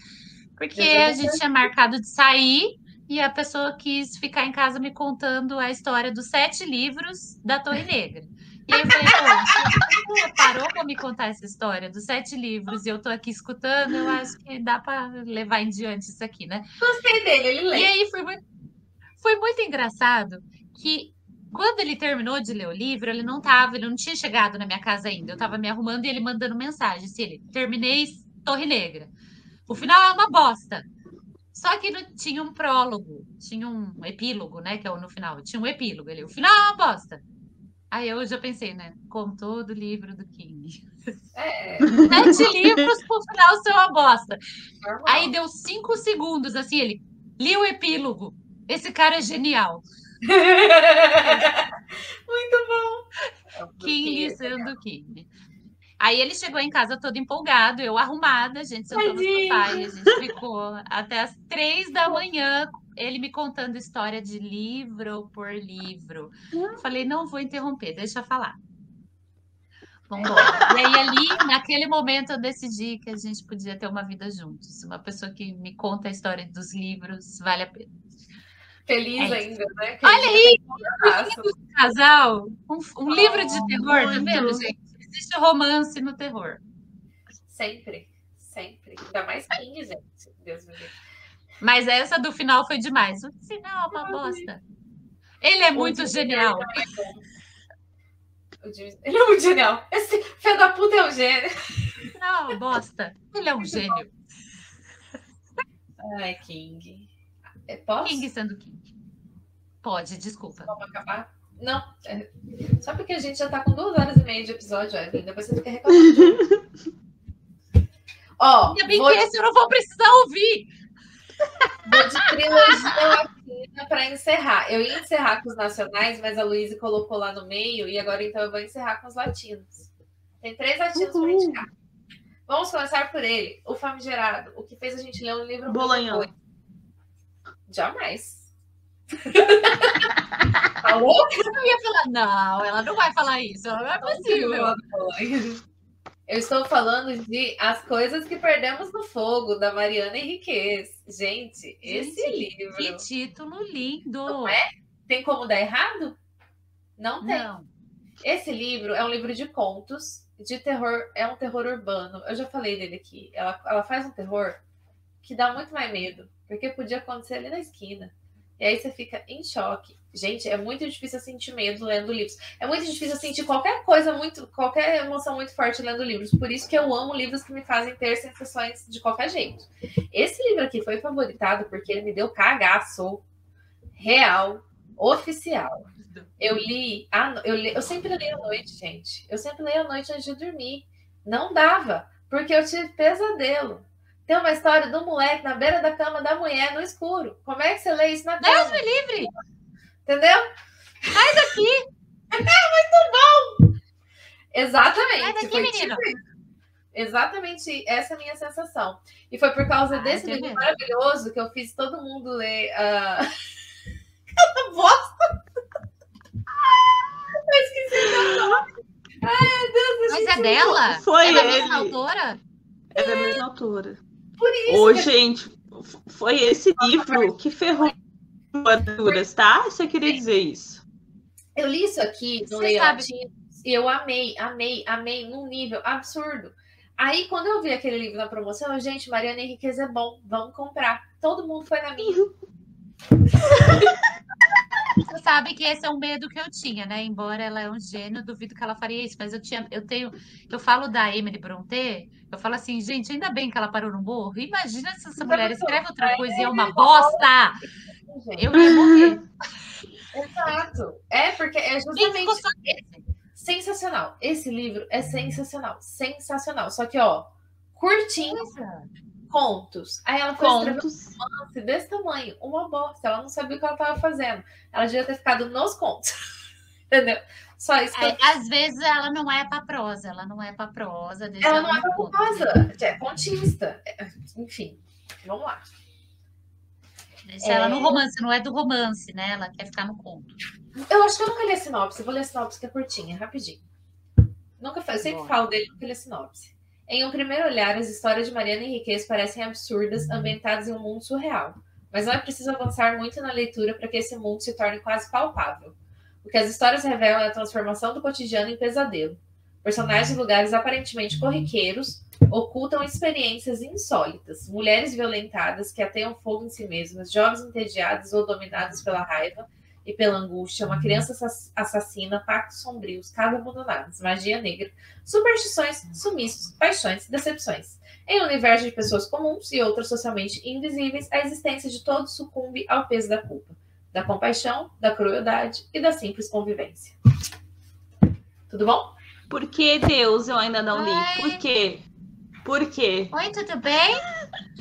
porque a gente tinha marcado de sair e a pessoa quis ficar em casa me contando a história dos sete livros da Torre Negra. E aí eu falei, pô, você parou para me contar essa história dos sete livros e eu tô aqui escutando, eu acho que dá para levar em diante isso aqui, né? Gostei dele, ele lê. E aí foi muito, foi muito engraçado que quando ele terminou de ler o livro, ele não tava, ele não tinha chegado na minha casa ainda. Eu tava me arrumando e ele mandando mensagem, assim, ele, terminei Torre Negra. O final é uma bosta. Só que não tinha um prólogo, tinha um epílogo, né? Que é o no final. Tinha um epílogo ali. O final é uma bosta. Aí eu já pensei, né? Com todo o livro do King. É, Sete livros pro final ser uma bosta. normal. Aí deu cinco segundos, assim, ele li o epílogo. Esse cara é genial. Muito bom. King sendo King. Aí ele chegou em casa todo empolgado, eu arrumada, a gente sentou no Tadinho. sofá e a gente ficou até as três da manhã, ele me contando história de livro por livro. Falei, não vou interromper, deixa eu falar. Vambora. E aí, ali, naquele momento, eu decidi que a gente podia ter uma vida juntos. Uma pessoa que me conta a história dos livros, vale a pena. Feliz É ainda, né? Que Olha aí, um casal, um, um livro de Oh, terror, tá vendo, gente? Existe romance no terror. Sempre, sempre. Ainda mais King, gente. Deus me livre. Mas essa do final foi demais. O final é uma bosta. Ele é O muito genial. É Jimmy- Ele é muito genial. Esse filho da puta é um gênio. Não, é bosta. Ele é um gênio. Ai, King. É, Posso? King sendo King. Pode, desculpa. Vamos acabar? Não. é- Só porque a gente já tá com duas horas e meia de episódio, Evelyn. Depois você fica reclamando. Ó, Ainda bem vou, que esse eu não vou precisar ouvir. vou de trilogia latina para encerrar. Eu ia encerrar com os nacionais, mas a Luísa colocou lá no meio, e agora então eu vou encerrar com os latinos. Tem três latinos para indicar. Vamos começar por ele, o famigerado, o que fez a gente ler um livro Bolanhão. Jamais. Alô? Eu ia falar, não, ela não vai falar isso. Não é possível. Eu estou falando de As Coisas que Perdemos no Fogo, da Mariana Henriquez. Gente, esse Gente, livro Que título lindo. Não é? tem como dar errado? Não tem. Não. Esse livro é um livro de contos, de terror, é um terror urbano. Eu já falei dele aqui. Ela, ela faz um terror que dá muito mais medo, porque podia acontecer ali na esquina. E aí você fica em choque. Gente, é muito difícil sentir medo lendo livros. É muito difícil sentir qualquer coisa muito, qualquer emoção muito forte lendo livros. Por isso que eu amo livros que me fazem ter sensações de qualquer jeito. Esse livro aqui foi favoritado porque ele me deu cagaço real, oficial. Eu li, no- eu li, eu sempre leio à noite, gente. Eu sempre leio à noite antes de dormir. Não dava, porque eu tive pesadelo. Tem uma história do moleque na beira da cama da mulher no escuro. Como é que você lê isso na Deus cama? me livre. Entendeu? Sai daqui. Exatamente. Sai daqui, foi menino. tipo. Exatamente essa é a minha sensação. E foi por causa Ah, desse livro maravilhoso que eu fiz todo mundo ler a. Cada bosta! Eu esqueci o nome. Ai, meu Deus, Mas é dela? Foi é da mesma autora? É da mesma autora. por isso. Ô, que- gente, foi esse livro que ferrou as tá? Você queria dizer isso. Eu li isso aqui no e eu amei, amei, amei num nível absurdo. Aí, quando eu vi aquele livro na promoção, eu, gente, Mariana Henriquez é bom, vamos comprar. Todo mundo foi na minha. Você sabe que esse é um medo que eu tinha, né? Embora ela é um gênio, duvido que ela faria isso. Mas eu tinha, eu tenho, eu falo da Emily Brontë, eu falo assim, gente, ainda bem que ela parou no morro. Imagina se essa mulher escreve outra coisa e é uma bosta. Eu ia morrer. Exato. É, porque é justamente sensacional. Esse livro é sensacional. Sensacional. Só que, ó, curtinho, contos. Aí ela foi Contos. um romance desse tamanho, uma bosta. Ela não sabia o que ela estava fazendo. Ela devia ter ficado nos contos. Entendeu? Só isso que eu Às vezes ela não é pra prosa, ela não é pra prosa. Ela não é no conto. famosa, é contista. É, Enfim, vamos lá. Deixa ela É. no romance, não é do romance, né? Ela quer ficar no conto. Eu acho que eu nunca li a sinopse. Eu vou ler a sinopse que é curtinha, rapidinho. Nunca fa- eu sempre Bora. falo dele, nunca li a sinopse. Em um primeiro olhar, as histórias de Mariana Henriquez parecem absurdas, ambientadas em um mundo surreal. mas não é preciso avançar muito na leitura para que esse mundo se torne quase palpável. O que as histórias revelam é a transformação do cotidiano em pesadelo. Personagens de lugares aparentemente corriqueiros ocultam experiências insólitas, mulheres violentadas que ateiam fogo em si mesmas, jovens entediados ou dominados pela raiva e pela angústia, uma criança assassina, pactos sombrios, casas abandonadas, magia negra, superstições, sumiços, paixões, decepções. Em um universo de pessoas comuns e outras socialmente invisíveis, a existência de todos sucumbe ao peso da culpa, da compaixão, da crueldade e da simples convivência. Tudo bom? Por que Deus eu ainda não li? Oi. Por quê? Por quê? Oi, tudo bem?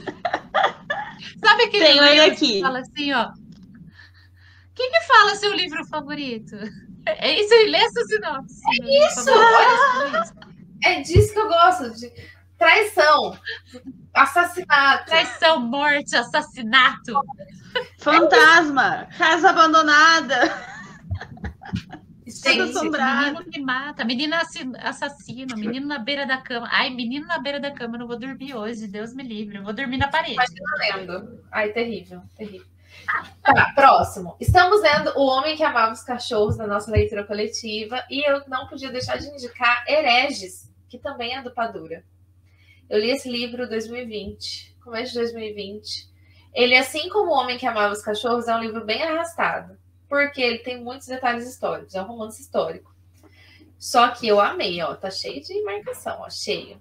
Sabe aquele Tenho ele aqui. que fala assim, ó? Quem me fala seu livro favorito? É isso, lê essa sinopse. É isso! É disso que eu gosto. De traição, assassinato. Traição, morte, assassinato. Fantasma, casa abandonada. Gente, menino que mata, menina assassino, menino na beira da cama. Ai, menino na beira da cama, eu não vou dormir hoje, Deus me livre, eu vou dormir na parede. Imagina lendo. Ai, terrível, terrível. Tá, próximo. Estamos lendo O Homem que Amava os Cachorros na nossa leitura coletiva e eu não podia deixar de indicar Hereges, que também é do Padura. Eu li esse livro em 2020, começo de 2020. Ele, assim como O Homem que Amava os Cachorros, é um livro bem arrastado porque ele tem muitos detalhes históricos, é um romance histórico. Só que eu amei, ó, tá cheio de marcação, ó, cheio.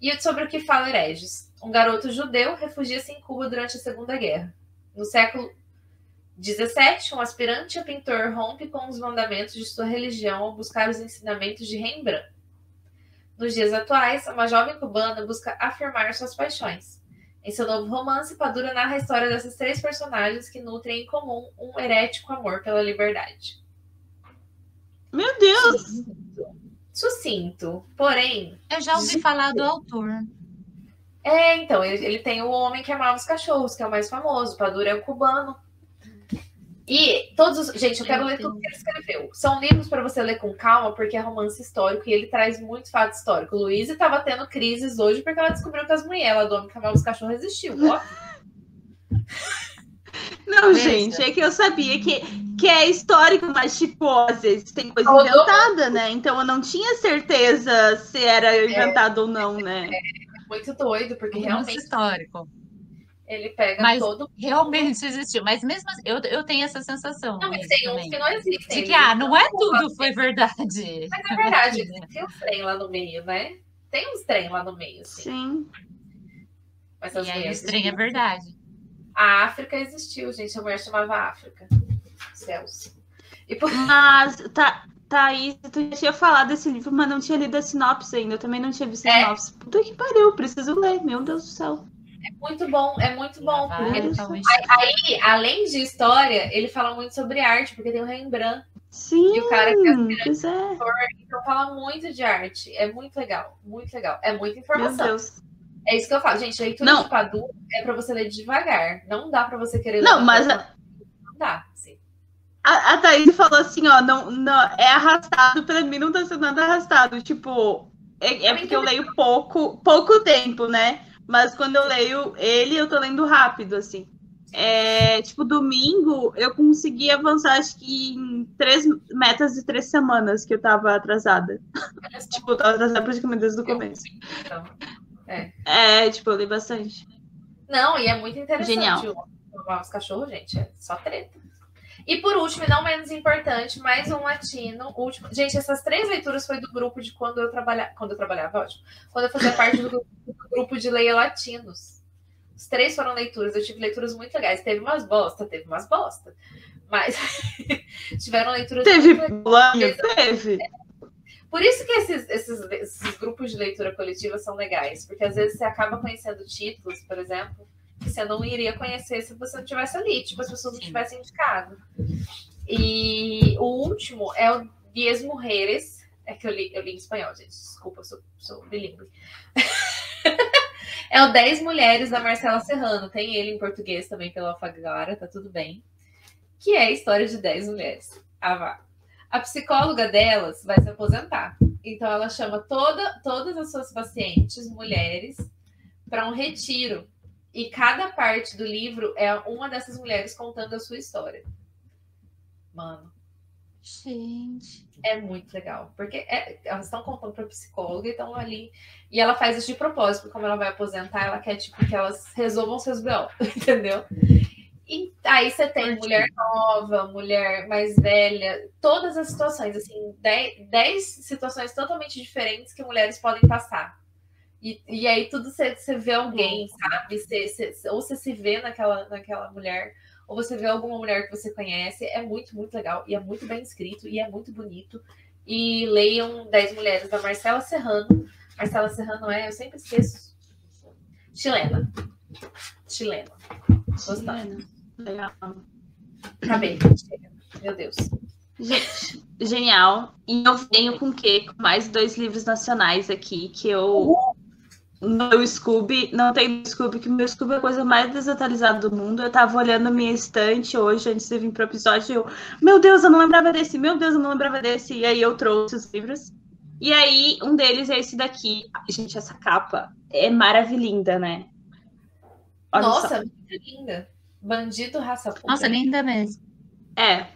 E sobre o que fala Hereges. Um garoto judeu refugia-se em Cuba durante a Segunda Guerra. No século XVII, um aspirante a pintor rompe com os mandamentos de sua religião ao buscar os ensinamentos de Rembrandt. Nos dias atuais, uma jovem cubana busca afirmar suas paixões. Em seu novo romance, Padura narra a história dessas três personagens que nutrem em comum um herético amor pela liberdade. Meu Deus! Sucinto. Sucinto. Porém. Eu já ouvi falar do autor. É, então, ele, ele, tem o Homem que Amava os Cachorros, que é o mais famoso. Padura é o cubano. E todos os. Gente, eu quero ler tudo que ele escreveu. São livros para você ler com calma, porque é romance histórico e ele traz muito fato histórico. Luísa estava tendo crises hoje porque ela descobriu que as mulheres, ela do homem que amava os cachorros, existiu. Ó. Não, gente, é que eu sabia que, que é histórico, mas, tipo, às vezes tem coisa inventada, né? Então eu não tinha certeza se era é. inventado é, ou não, né? É muito doido, porque realmente. histórico. Ele pega mas todo. Realmente existiu. Mas mesmo assim, eu, eu tenho essa sensação. Não, mas tem uns que não existem. De que, ah, não é tudo foi verdade. Mas é verdade, tem uns trem lá no meio, né? Tem uns trem lá no meio, assim. Sim. Mas e aí o trem é verdade. A África existiu, gente. A mulher chamava África. Céus. E por... Mas, tá, Thaís, tu já tinha falado desse livro, mas não tinha lido a sinopse ainda. Eu também não tinha visto a é. sinopse. Puta que pariu, preciso ler, meu Deus do céu. É muito bom, é muito bom. Porque... Aí, além de história, ele fala muito sobre arte, porque tem o Rembrandt. Sim, e o cara que é, é. então fala muito de arte. É muito legal, muito legal. É muita informação. Meu Deus. É isso que eu falo, gente. Leitura não. de Padu é para você ler devagar. Não dá para você querer ler. Não, mas. A... Não dá, sim. A, a Thaís falou assim, ó, não, não, é arrastado, pra mim não tá sendo nada arrastado. Tipo, é, é porque eu leio pouco, pouco tempo, né? Mas quando eu leio ele, eu tô lendo rápido, assim. É, tipo, domingo eu consegui avançar, acho que em três metas de três semanas que eu tava atrasada. tipo, eu tava atrasada praticamente desde o começo. Então, é. é, tipo, eu li bastante. Não, e é muito interessante. Genial. Os cachorros, gente, é só treta. E por último, e não menos importante, mais um latino. Último. Gente, essas três leituras foi do grupo de quando eu trabalhava. Quando eu trabalhava, ótimo. Quando eu fazia parte do, grupo de Leia Latinos. Os três foram leituras. Eu tive leituras muito legais. Teve umas bosta, teve umas bosta. Mas tiveram leituras. Teve plano, teve. Por isso que esses, esses, esses grupos de leitura coletiva são legais, porque às vezes você acaba conhecendo títulos, por exemplo, que você não iria conhecer se você não tivesse ali, tipo, as pessoas não tivessem indicado. E o último é o Dias Mujeres, é que eu li, eu li em espanhol, gente, desculpa, eu sou, sou bilíngue. é o 10 Mulheres da Marcela Serrano, tem ele em português também pela Alfaguara, tá tudo bem. Que é a história de 10 mulheres. Ah, vá. A psicóloga delas vai se aposentar. Então ela chama toda, todas as suas pacientes, mulheres, para um retiro E cada parte do livro é uma dessas mulheres contando a sua história. Mano. Gente. É muito legal. Porque é, elas estão contando para psicóloga e estão ali. E ela faz isso de propósito, porque como ela vai aposentar, ela quer tipo, que elas resolvam seus BO, entendeu? E aí você tem mulher nova, mulher mais velha, todas as situações, assim, 10 situações totalmente diferentes que mulheres podem passar. E, e aí tudo você, você vê alguém, sabe? Ou você se vê naquela, naquela mulher, ou você vê alguma mulher que você conhece. É muito, muito legal. E é muito bem escrito, e é muito bonito. E leiam 10 Mulheres da Marcela Serrano. Marcela Serrano é, eu sempre esqueço. Chilena. Chilena. Gostando. Legal. Acabei. Meu Deus. Gente, genial. E eu venho com o quê? Com mais dois livros nacionais aqui que eu meu Scooby, não tem Scooby, que meu Scooby é a coisa mais desatualizada do mundo. Eu tava olhando minha estante hoje, antes de vir pro episódio, e eu, meu Deus, eu não lembrava desse, meu Deus, eu não lembrava desse. E aí eu trouxe os livros. E aí, um deles é esse daqui. Gente, essa capa é maravilhosa, né? Olha Nossa, muito linda. Bandido raça pura. Nossa, linda mesmo. É.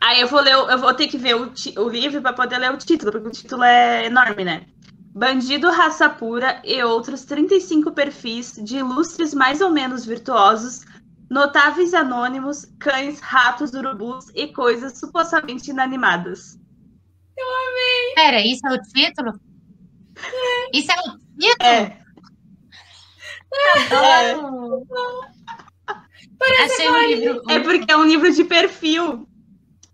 Aí eu vou ler, eu vou ter que ver o, o livro para poder ler o título, porque o título é enorme, né? Bandido Raça Pura e outros 35 perfis de ilustres mais ou menos virtuosos, notáveis anônimos, cães, ratos, urubus e coisas supostamente inanimadas. Eu amei! Pera, isso é o título? É. Isso é o título? É. Adoro! É. Achei um livro. É porque é um livro de perfil.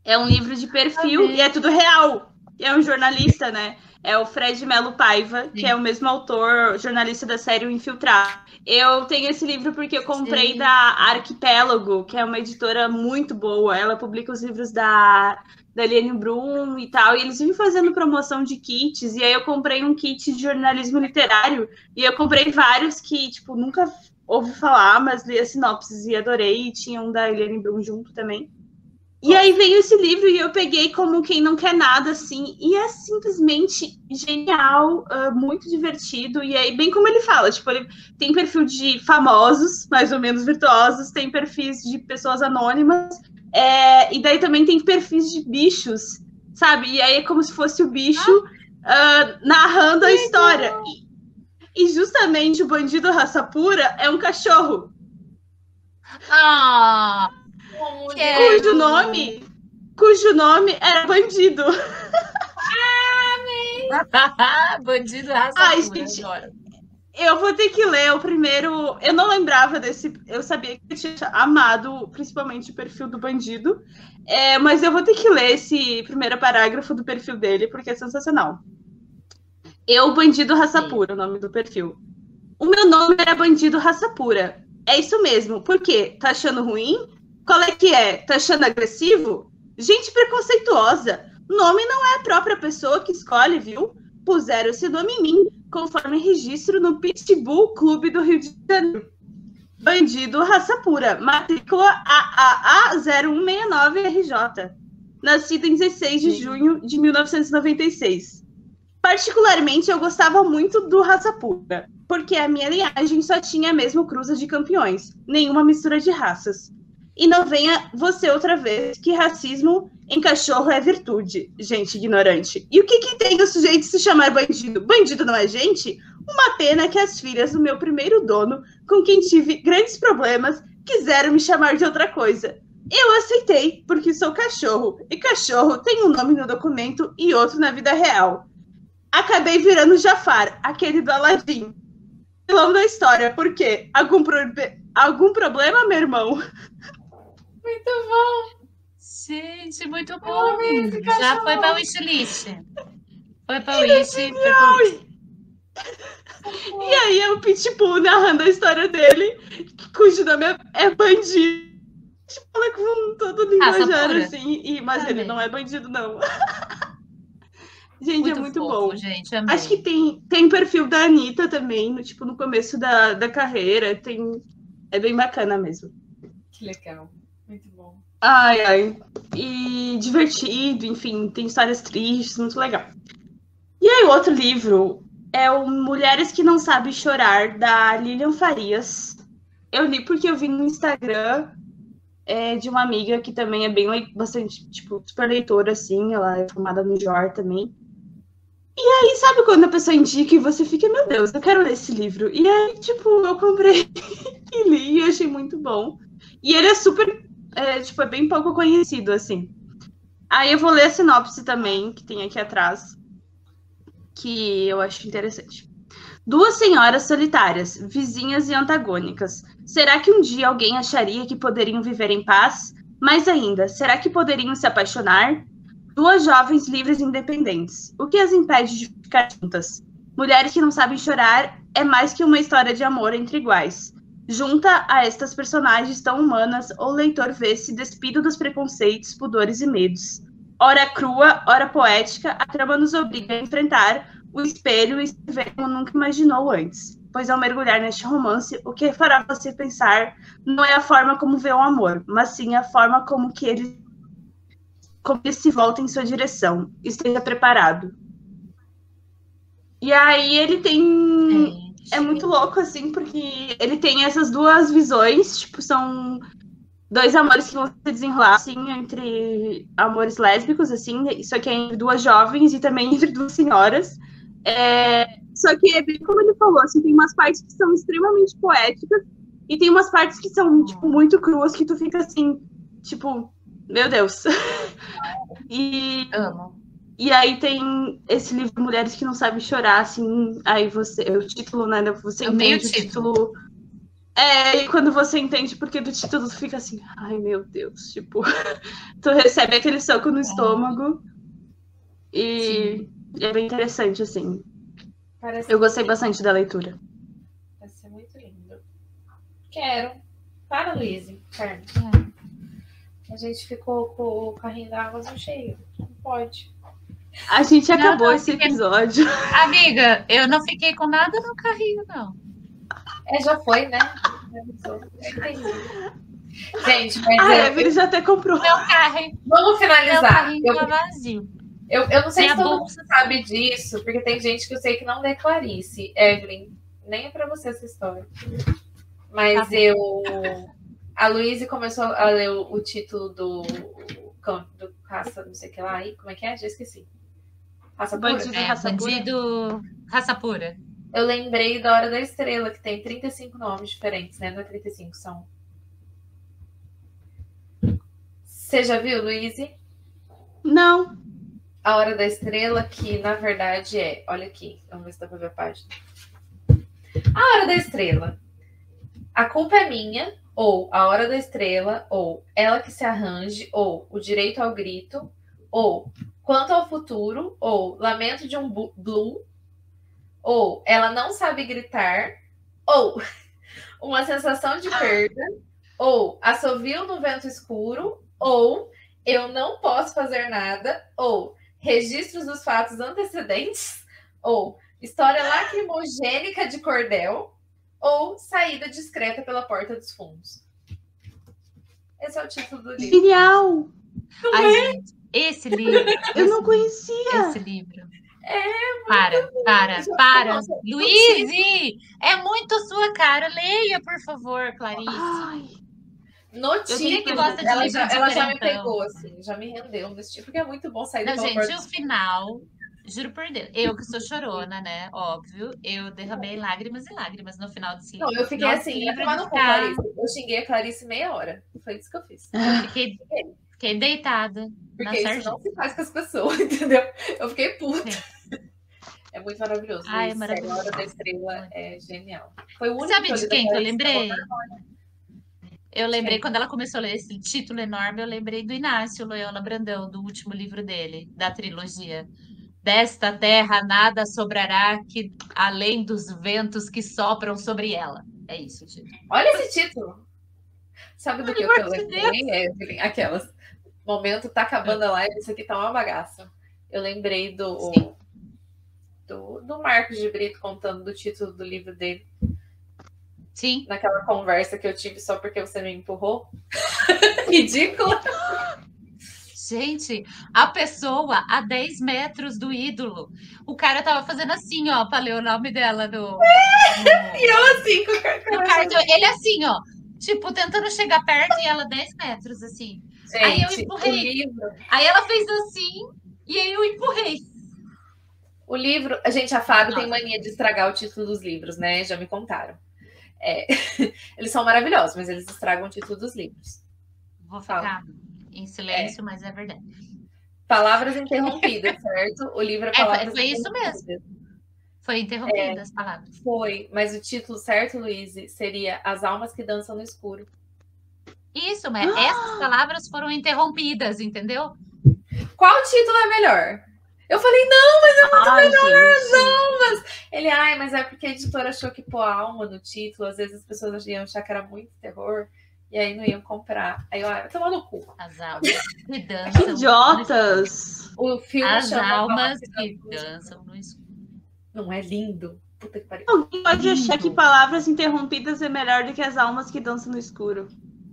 É um livro de perfil e é tudo real. É um jornalista, né? É o Fred Melo Paiva, Sim. que é o mesmo autor, jornalista da série O Infiltrado. Eu tenho esse livro porque eu comprei Sim. da Arquipélago, que é uma editora muito boa. Ela publica os livros da, da Liane Brum e tal, e eles vivem fazendo promoção de kits, e aí eu comprei um kit de jornalismo literário, e eu comprei vários que, tipo, nunca ouvi falar, mas li a sinopses e adorei, e tinha um da Eliane Brum junto também. E aí veio esse livro e eu peguei como quem não quer nada, assim, e é simplesmente genial, uh, muito divertido. E aí, bem como ele fala, tipo, ele tem perfil de famosos, mais ou menos virtuosos, tem perfis de pessoas anônimas, é, e daí também tem perfis de bichos, sabe? E aí é como se fosse o bicho uh, narrando a história. E, e justamente o bandido raça pura é um cachorro. Ah! Cujo nome, cujo nome era bandido. Ah, bandido raça Ai, gente, eu vou ter que ler o primeiro. Eu não lembrava desse. Eu sabia que eu tinha amado, principalmente o perfil do bandido. É, mas eu vou ter que ler esse primeiro parágrafo do perfil dele, porque é sensacional. Eu, bandido raça pura, o nome do perfil. O meu nome era bandido raça pura. É isso mesmo. Por quê? Tá achando ruim? Qual é que é? Tá achando agressivo? Gente preconceituosa. Nome não é a própria pessoa que escolhe, viu? Puseram esse nome em mim, conforme registro no Pitbull Clube do Rio de Janeiro. Bandido, raça pura. Matrícula AAA0169RJ. Nascido em 16 de junho de 1996. Particularmente, eu gostava muito do raça pura, porque a minha linhagem só tinha mesmo cruza de campeões, nenhuma mistura de raças. E não venha você outra vez que racismo em cachorro é virtude, gente ignorante. E o que, que tem o sujeito se chamar bandido? Bandido não é gente? Uma pena que as filhas do meu primeiro dono, com quem tive grandes problemas, quiseram me chamar de outra coisa. Eu aceitei, porque sou cachorro, e cachorro tem um nome no documento e outro na vida real. Acabei virando Jafar, aquele do Aladdin. Vilão da história, por quê? Algum, pro... Algum problema, meu irmão? Muito bom. Gente, muito bom. Já foi para o wishlist. Foi para o wish. E aí é o Pitbull narrando a história dele, cujo nome é, é Bandido. Fala com todo linguajar assim, e, mas ele não é bandido, não. gente, muito é muito fofo, bom. Gente, Acho que tem, tem perfil da Anitta também, no, tipo, no começo da, da carreira. Tem, é bem bacana mesmo. Que legal. Ai, ai. E divertido, enfim, tem histórias tristes, muito legal. E aí, o outro livro é o Mulheres que Não Sabem Chorar, da Lilian Farias. eu li porque eu vi no Instagram é, de uma amiga que também é bem bastante, tipo, super leitora, assim, ela é formada no JOR também. E aí, sabe quando a pessoa indica e você fica, meu Deus, eu quero ler esse livro. E aí, tipo, eu comprei e li e achei muito bom. E ele é super, é, tipo, é bem pouco conhecido, assim. Aí eu vou ler a sinopse também, que tem aqui atrás, que eu acho interessante. Duas senhoras solitárias, vizinhas e antagônicas. Será que um dia alguém acharia que poderiam viver em paz? Mais ainda, será que poderiam se apaixonar? Duas jovens livres e independentes. O que as impede de ficar juntas? Mulheres que não sabem chorar é mais que uma história de amor entre iguais. Junta a estas personagens tão humanas, o leitor vê-se despido dos preconceitos, pudores e medos. Ora crua, ora poética, a trama nos obriga a enfrentar o espelho e ver como nunca imaginou antes. Pois ao mergulhar neste romance, o que fará você pensar não é a forma como vê o amor, mas sim a forma como que ele, como ele se volta em sua direção. Esteja preparado. E aí ele tem. É, muito louco, assim, porque ele tem essas duas visões, tipo, são dois amores que vão se desenrolar, assim, entre amores lésbicos, assim, só que é entre duas jovens e também entre duas senhoras. É, só que é bem como ele falou, assim, tem umas partes que são extremamente poéticas e tem umas partes que são, tipo, muito cruas que tu fica assim, tipo, meu Deus. e. Amo. E aí tem esse livro Mulheres que não sabem chorar, assim, aí você, o título, né, você Eu entende o título. título. É, e quando você entende porque do título, tu fica assim, ai meu Deus, tipo, tu recebe aquele soco no estômago. E é bem interessante, assim. Parece Eu gostei bastante da leitura. Vai ser muito lindo. Quero. Para, Lizzie. Carmen. A gente ficou com o carrinho da Amazon cheio. Não pode. A gente Não, acabou não, esse episódio. Amiga, eu não fiquei com nada no carrinho, não. É, já foi, né? Gente, mas A eu- Evelyn já até comprou. Meu carrinho, vamos meu finalizar. carrinho Eu, tá vazio. eu, eu não sei Minha se todo mundo bolsa. sabe disso, porque tem gente que eu sei que não lê Clarice. Evelyn, nem é pra você essa história. Mas Tá eu. A Luíse começou a ler o, o título do, do Caça, não sei o que lá. Aí, como é que é? Já esqueci. Raça Pura? Bandido. É, raça pura? bandido, raça pura. Eu lembrei da Hora da Estrela, que tem 35 nomes diferentes, né? Não é 35, são. Você já viu, Luíse? Não. A Hora da Estrela, que na verdade é. Olha aqui, vamos ver se dá pra ver a página. A Hora da Estrela. A culpa é minha, ou A Hora da Estrela, ou Ela que se arranje, ou O Direito ao Grito, ou Quanto ao Futuro, ou Lamento de um Blue, ou Ela não sabe gritar, ou Uma sensação de perda, ou Assovio no vento escuro, ou Eu não posso fazer nada, ou registros dos fatos antecedentes, ou história lacrimogênica de cordel, ou saída discreta pela porta dos fundos. Esse é o título do livro. Genial! Ai, gente, esse livro. Eu não conhecia. Esse livro. É, Para, para, para. Nossa, Luíse! É muito sua cara. Leia, por favor, Clarice. Ai, No tenho título, que gosta de ela, já, ela já me pegou, assim, já me rendeu nesse tipo, porque é muito bom sair Não, pela gente, o final, juro por Deus, eu que sou chorona, né? Óbvio, eu derramei lágrimas e lágrimas no final desse Não, livro. eu fiquei Nossa, assim, ia tomar de no cu, Clarice. Eu xinguei a Clarice meia hora. Foi isso que eu fiz. Eu fiquei, fiquei deitada. Porque isso sarjeta. não se faz com as pessoas, entendeu? Eu fiquei puta. É muito maravilhoso. Ai, é Luiz. maravilhoso. A Hora da Estrela é genial. Foi o único Sabe de quem que eu lembrei? Eu lembrei, quando ela começou a ler esse título enorme, eu lembrei do Inácio Loyola Brandão, do último livro dele, da trilogia. Desta terra nada sobrará que além dos ventos que sopram sobre ela. É isso, tipo. Olha esse título. Sabe do que eu, lembrei, Evelyn? Aquelas. Momento tá acabando a live, isso aqui tá uma bagaça. Eu lembrei do, Sim. do, do Marcos de Brito contando do título do livro dele, Sim, naquela conversa que eu tive só porque você me empurrou. Ridícula. Gente, a pessoa a 10 metros do ídolo. O cara tava fazendo assim, ó, pra ler o nome dela no. e eu assim, com o cartão. Ele assim, ó. Tipo, tentando chegar perto e ela 10 metros, assim. Gente, Aí eu empurrei. livro, Aí ela fez assim e aí eu empurrei. o livro, a gente, a Fábio tem Nossa. mania de estragar o título dos livros, né? Já me contaram. É, eles são maravilhosos, mas eles estragam o título dos livros. Vou ficar em silêncio, mas é verdade. Palavras interrompidas, certo? O livro é É, foi- Palavras foi isso Interrompidas. Foi interrompida as palavras. Foi, mas o título certo, Luiz, seria As Almas que Dançam no Escuro. Isso, mas essas palavras foram interrompidas, entendeu? Qual título é melhor? Eu falei, não, Ai, gente. ele, ai, mas é porque a editora achou que pôr alma no título, às vezes as pessoas iam achar que era muito terror, e aí não iam comprar. Aí eu, ai, toma no cu. As almas que Que dançam. idiotas. O filme As chama almas Almas que Dançam no Escuro. dançam no escuro. Não é lindo? Puta que pariu. Alguém pode achar que palavras interrompidas é melhor do que as almas que dançam no escuro.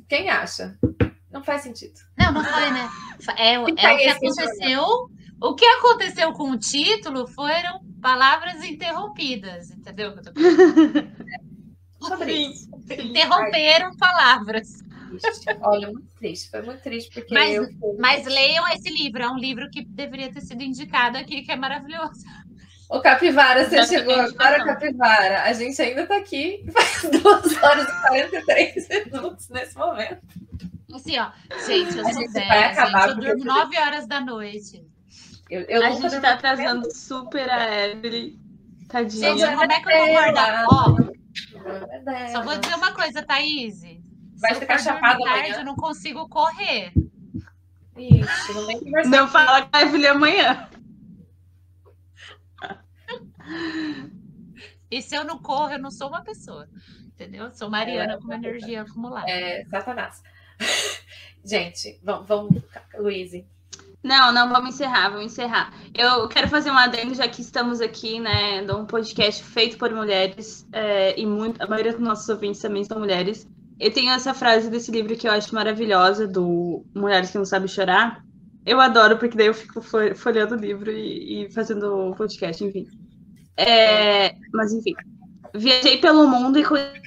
Quem acha? Não faz sentido. Não, não foi, né? É, é o que esse aconteceu. O que aconteceu com o título foram palavras interrompidas, entendeu? que? Sobre isso. Interromperam palavras. Olha, muito triste. Foi muito triste, porque Mas- eu. Mas leiam esse livro, é um livro que deveria ter sido indicado aqui, que é maravilhoso. Ô, Capivara, você chegou agora. Capivara. A gente ainda tá aqui faz 2 horas e 43 minutos nesse momento. Assim, ó, gente, eu A sou gente acabar gente, eu durmo eu- 9 horas da noite. Eu, eu A gente tá atrasando super a Evelyn. Tadinha. Gente, como é que eu vou acordar? Ó, só vou dizer uma coisa, Thaís. Vai ficar chapada tarde, eu não consigo correr. Ixi, não vem conversar. Não fala com a Evelyn amanhã. E se eu não corro, eu não sou uma pessoa. Entendeu? Eu Sou Mariana com energia acumulada. É, Satanás. Gente, vamos, vamos Luiz. Não, não, vamos encerrar, vamos encerrar. Eu quero fazer um adendo, já que estamos aqui, né, num podcast feito por mulheres, é, e muito, a maioria dos nossos ouvintes também são mulheres. Eu tenho essa frase desse livro que eu acho maravilhosa, do Mulheres que Não Sabem Chorar. Eu adoro, porque daí eu fico fo- folheando o livro e, e fazendo o podcast, enfim. É, mas, enfim. Viajei pelo mundo e conheci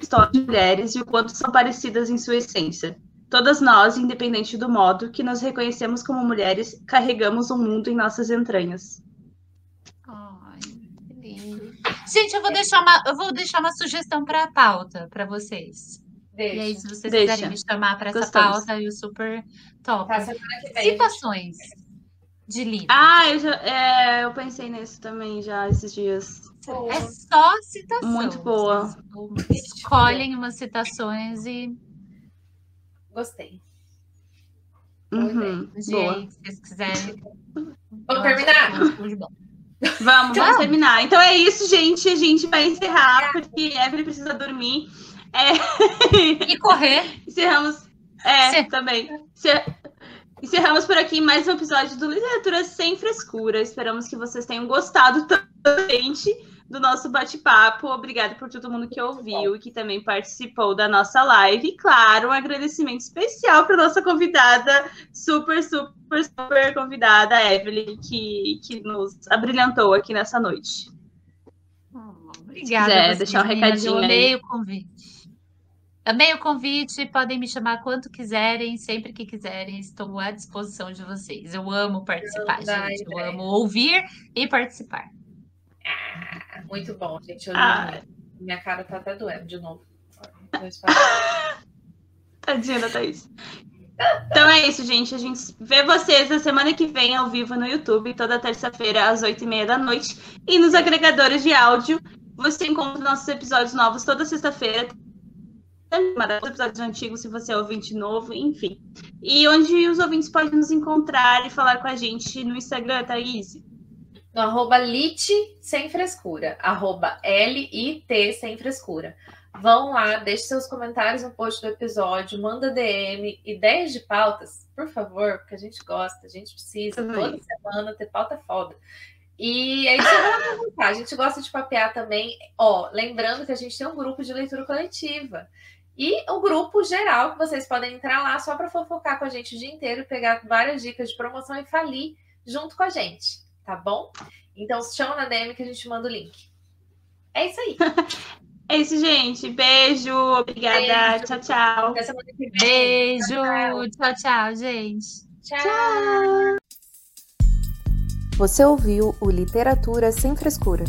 histórias de mulheres e o quanto são parecidas em sua essência. Todas nós, independente do modo que nos reconhecemos como mulheres, carregamos um mundo em nossas entranhas. Ai, que lindo. Gente, eu vou deixar uma, eu vou deixar uma sugestão para a pauta para vocês. E aí, Deixa. se vocês Deixa. quiserem me chamar para essa pauta, eu super top. Tá, de livro. Ah, eu, já, é, eu pensei nisso também já esses dias. É só citação. Muito boa. Vocês Escolhem umas citações e Gostei. Uhum, de boa. se vocês quiserem. Vamos terminar? Bom. Vamos, vamos terminar. Então é isso, gente. A gente vai encerrar, porque Evelyn precisa dormir. É, E correr. encerramos. É, Sim. também. Encer- Encerramos por aqui mais um episódio do Literatura Sem Frescura. Esperamos que vocês tenham gostado também do nosso bate-papo. Obrigada por todo mundo que ouviu e que também participou da nossa live. E, claro, um agradecimento especial para nossa convidada, super, super, super convidada, Evelyn, que, que nos abrilhantou aqui nessa noite. Obrigada. quiser vocês, deixar um recadinho Eu amei o convite. Amei o convite, podem me chamar quanto quiserem, sempre que quiserem, estou à disposição de vocês. Eu amo participar, Anda, gente. Eu amo ouvir e participar. Muito bom, gente. Eu Ah. Minha cara tá até doendo de novo. Tadinha da Thaís. Então é isso, gente. A gente vê vocês na semana que vem ao vivo no YouTube, toda terça-feira, às oito e meia da noite. E nos agregadores de áudio, você encontra nossos episódios novos toda sexta-feira. Os episódios antigos, se você é ouvinte novo, enfim. E onde os ouvintes podem nos encontrar e falar com a gente no Instagram, Thaís. no arroba lit sem frescura, arroba L-I-T sem frescura. Vão lá, deixe seus comentários no post do episódio, manda DM, ideias de pautas, por favor, porque a gente gosta, a gente precisa toda semana ter pauta foda. E aí você vai perguntar, a gente gosta de papear também, ó, lembrando que a gente tem um grupo de leitura coletiva. E o grupo geral, que vocês podem entrar lá só para fofocar com a gente o dia inteiro, pegar várias dicas de promoção e falir junto com a gente, tá bom? Então chama na DM que a gente manda o link. É isso aí. É isso, gente. Beijo, obrigada. Beijo. Tchau, tchau. Beijo. Tchau, tchau, gente. Tchau. tchau. Você ouviu o Literatura Sem Frescura.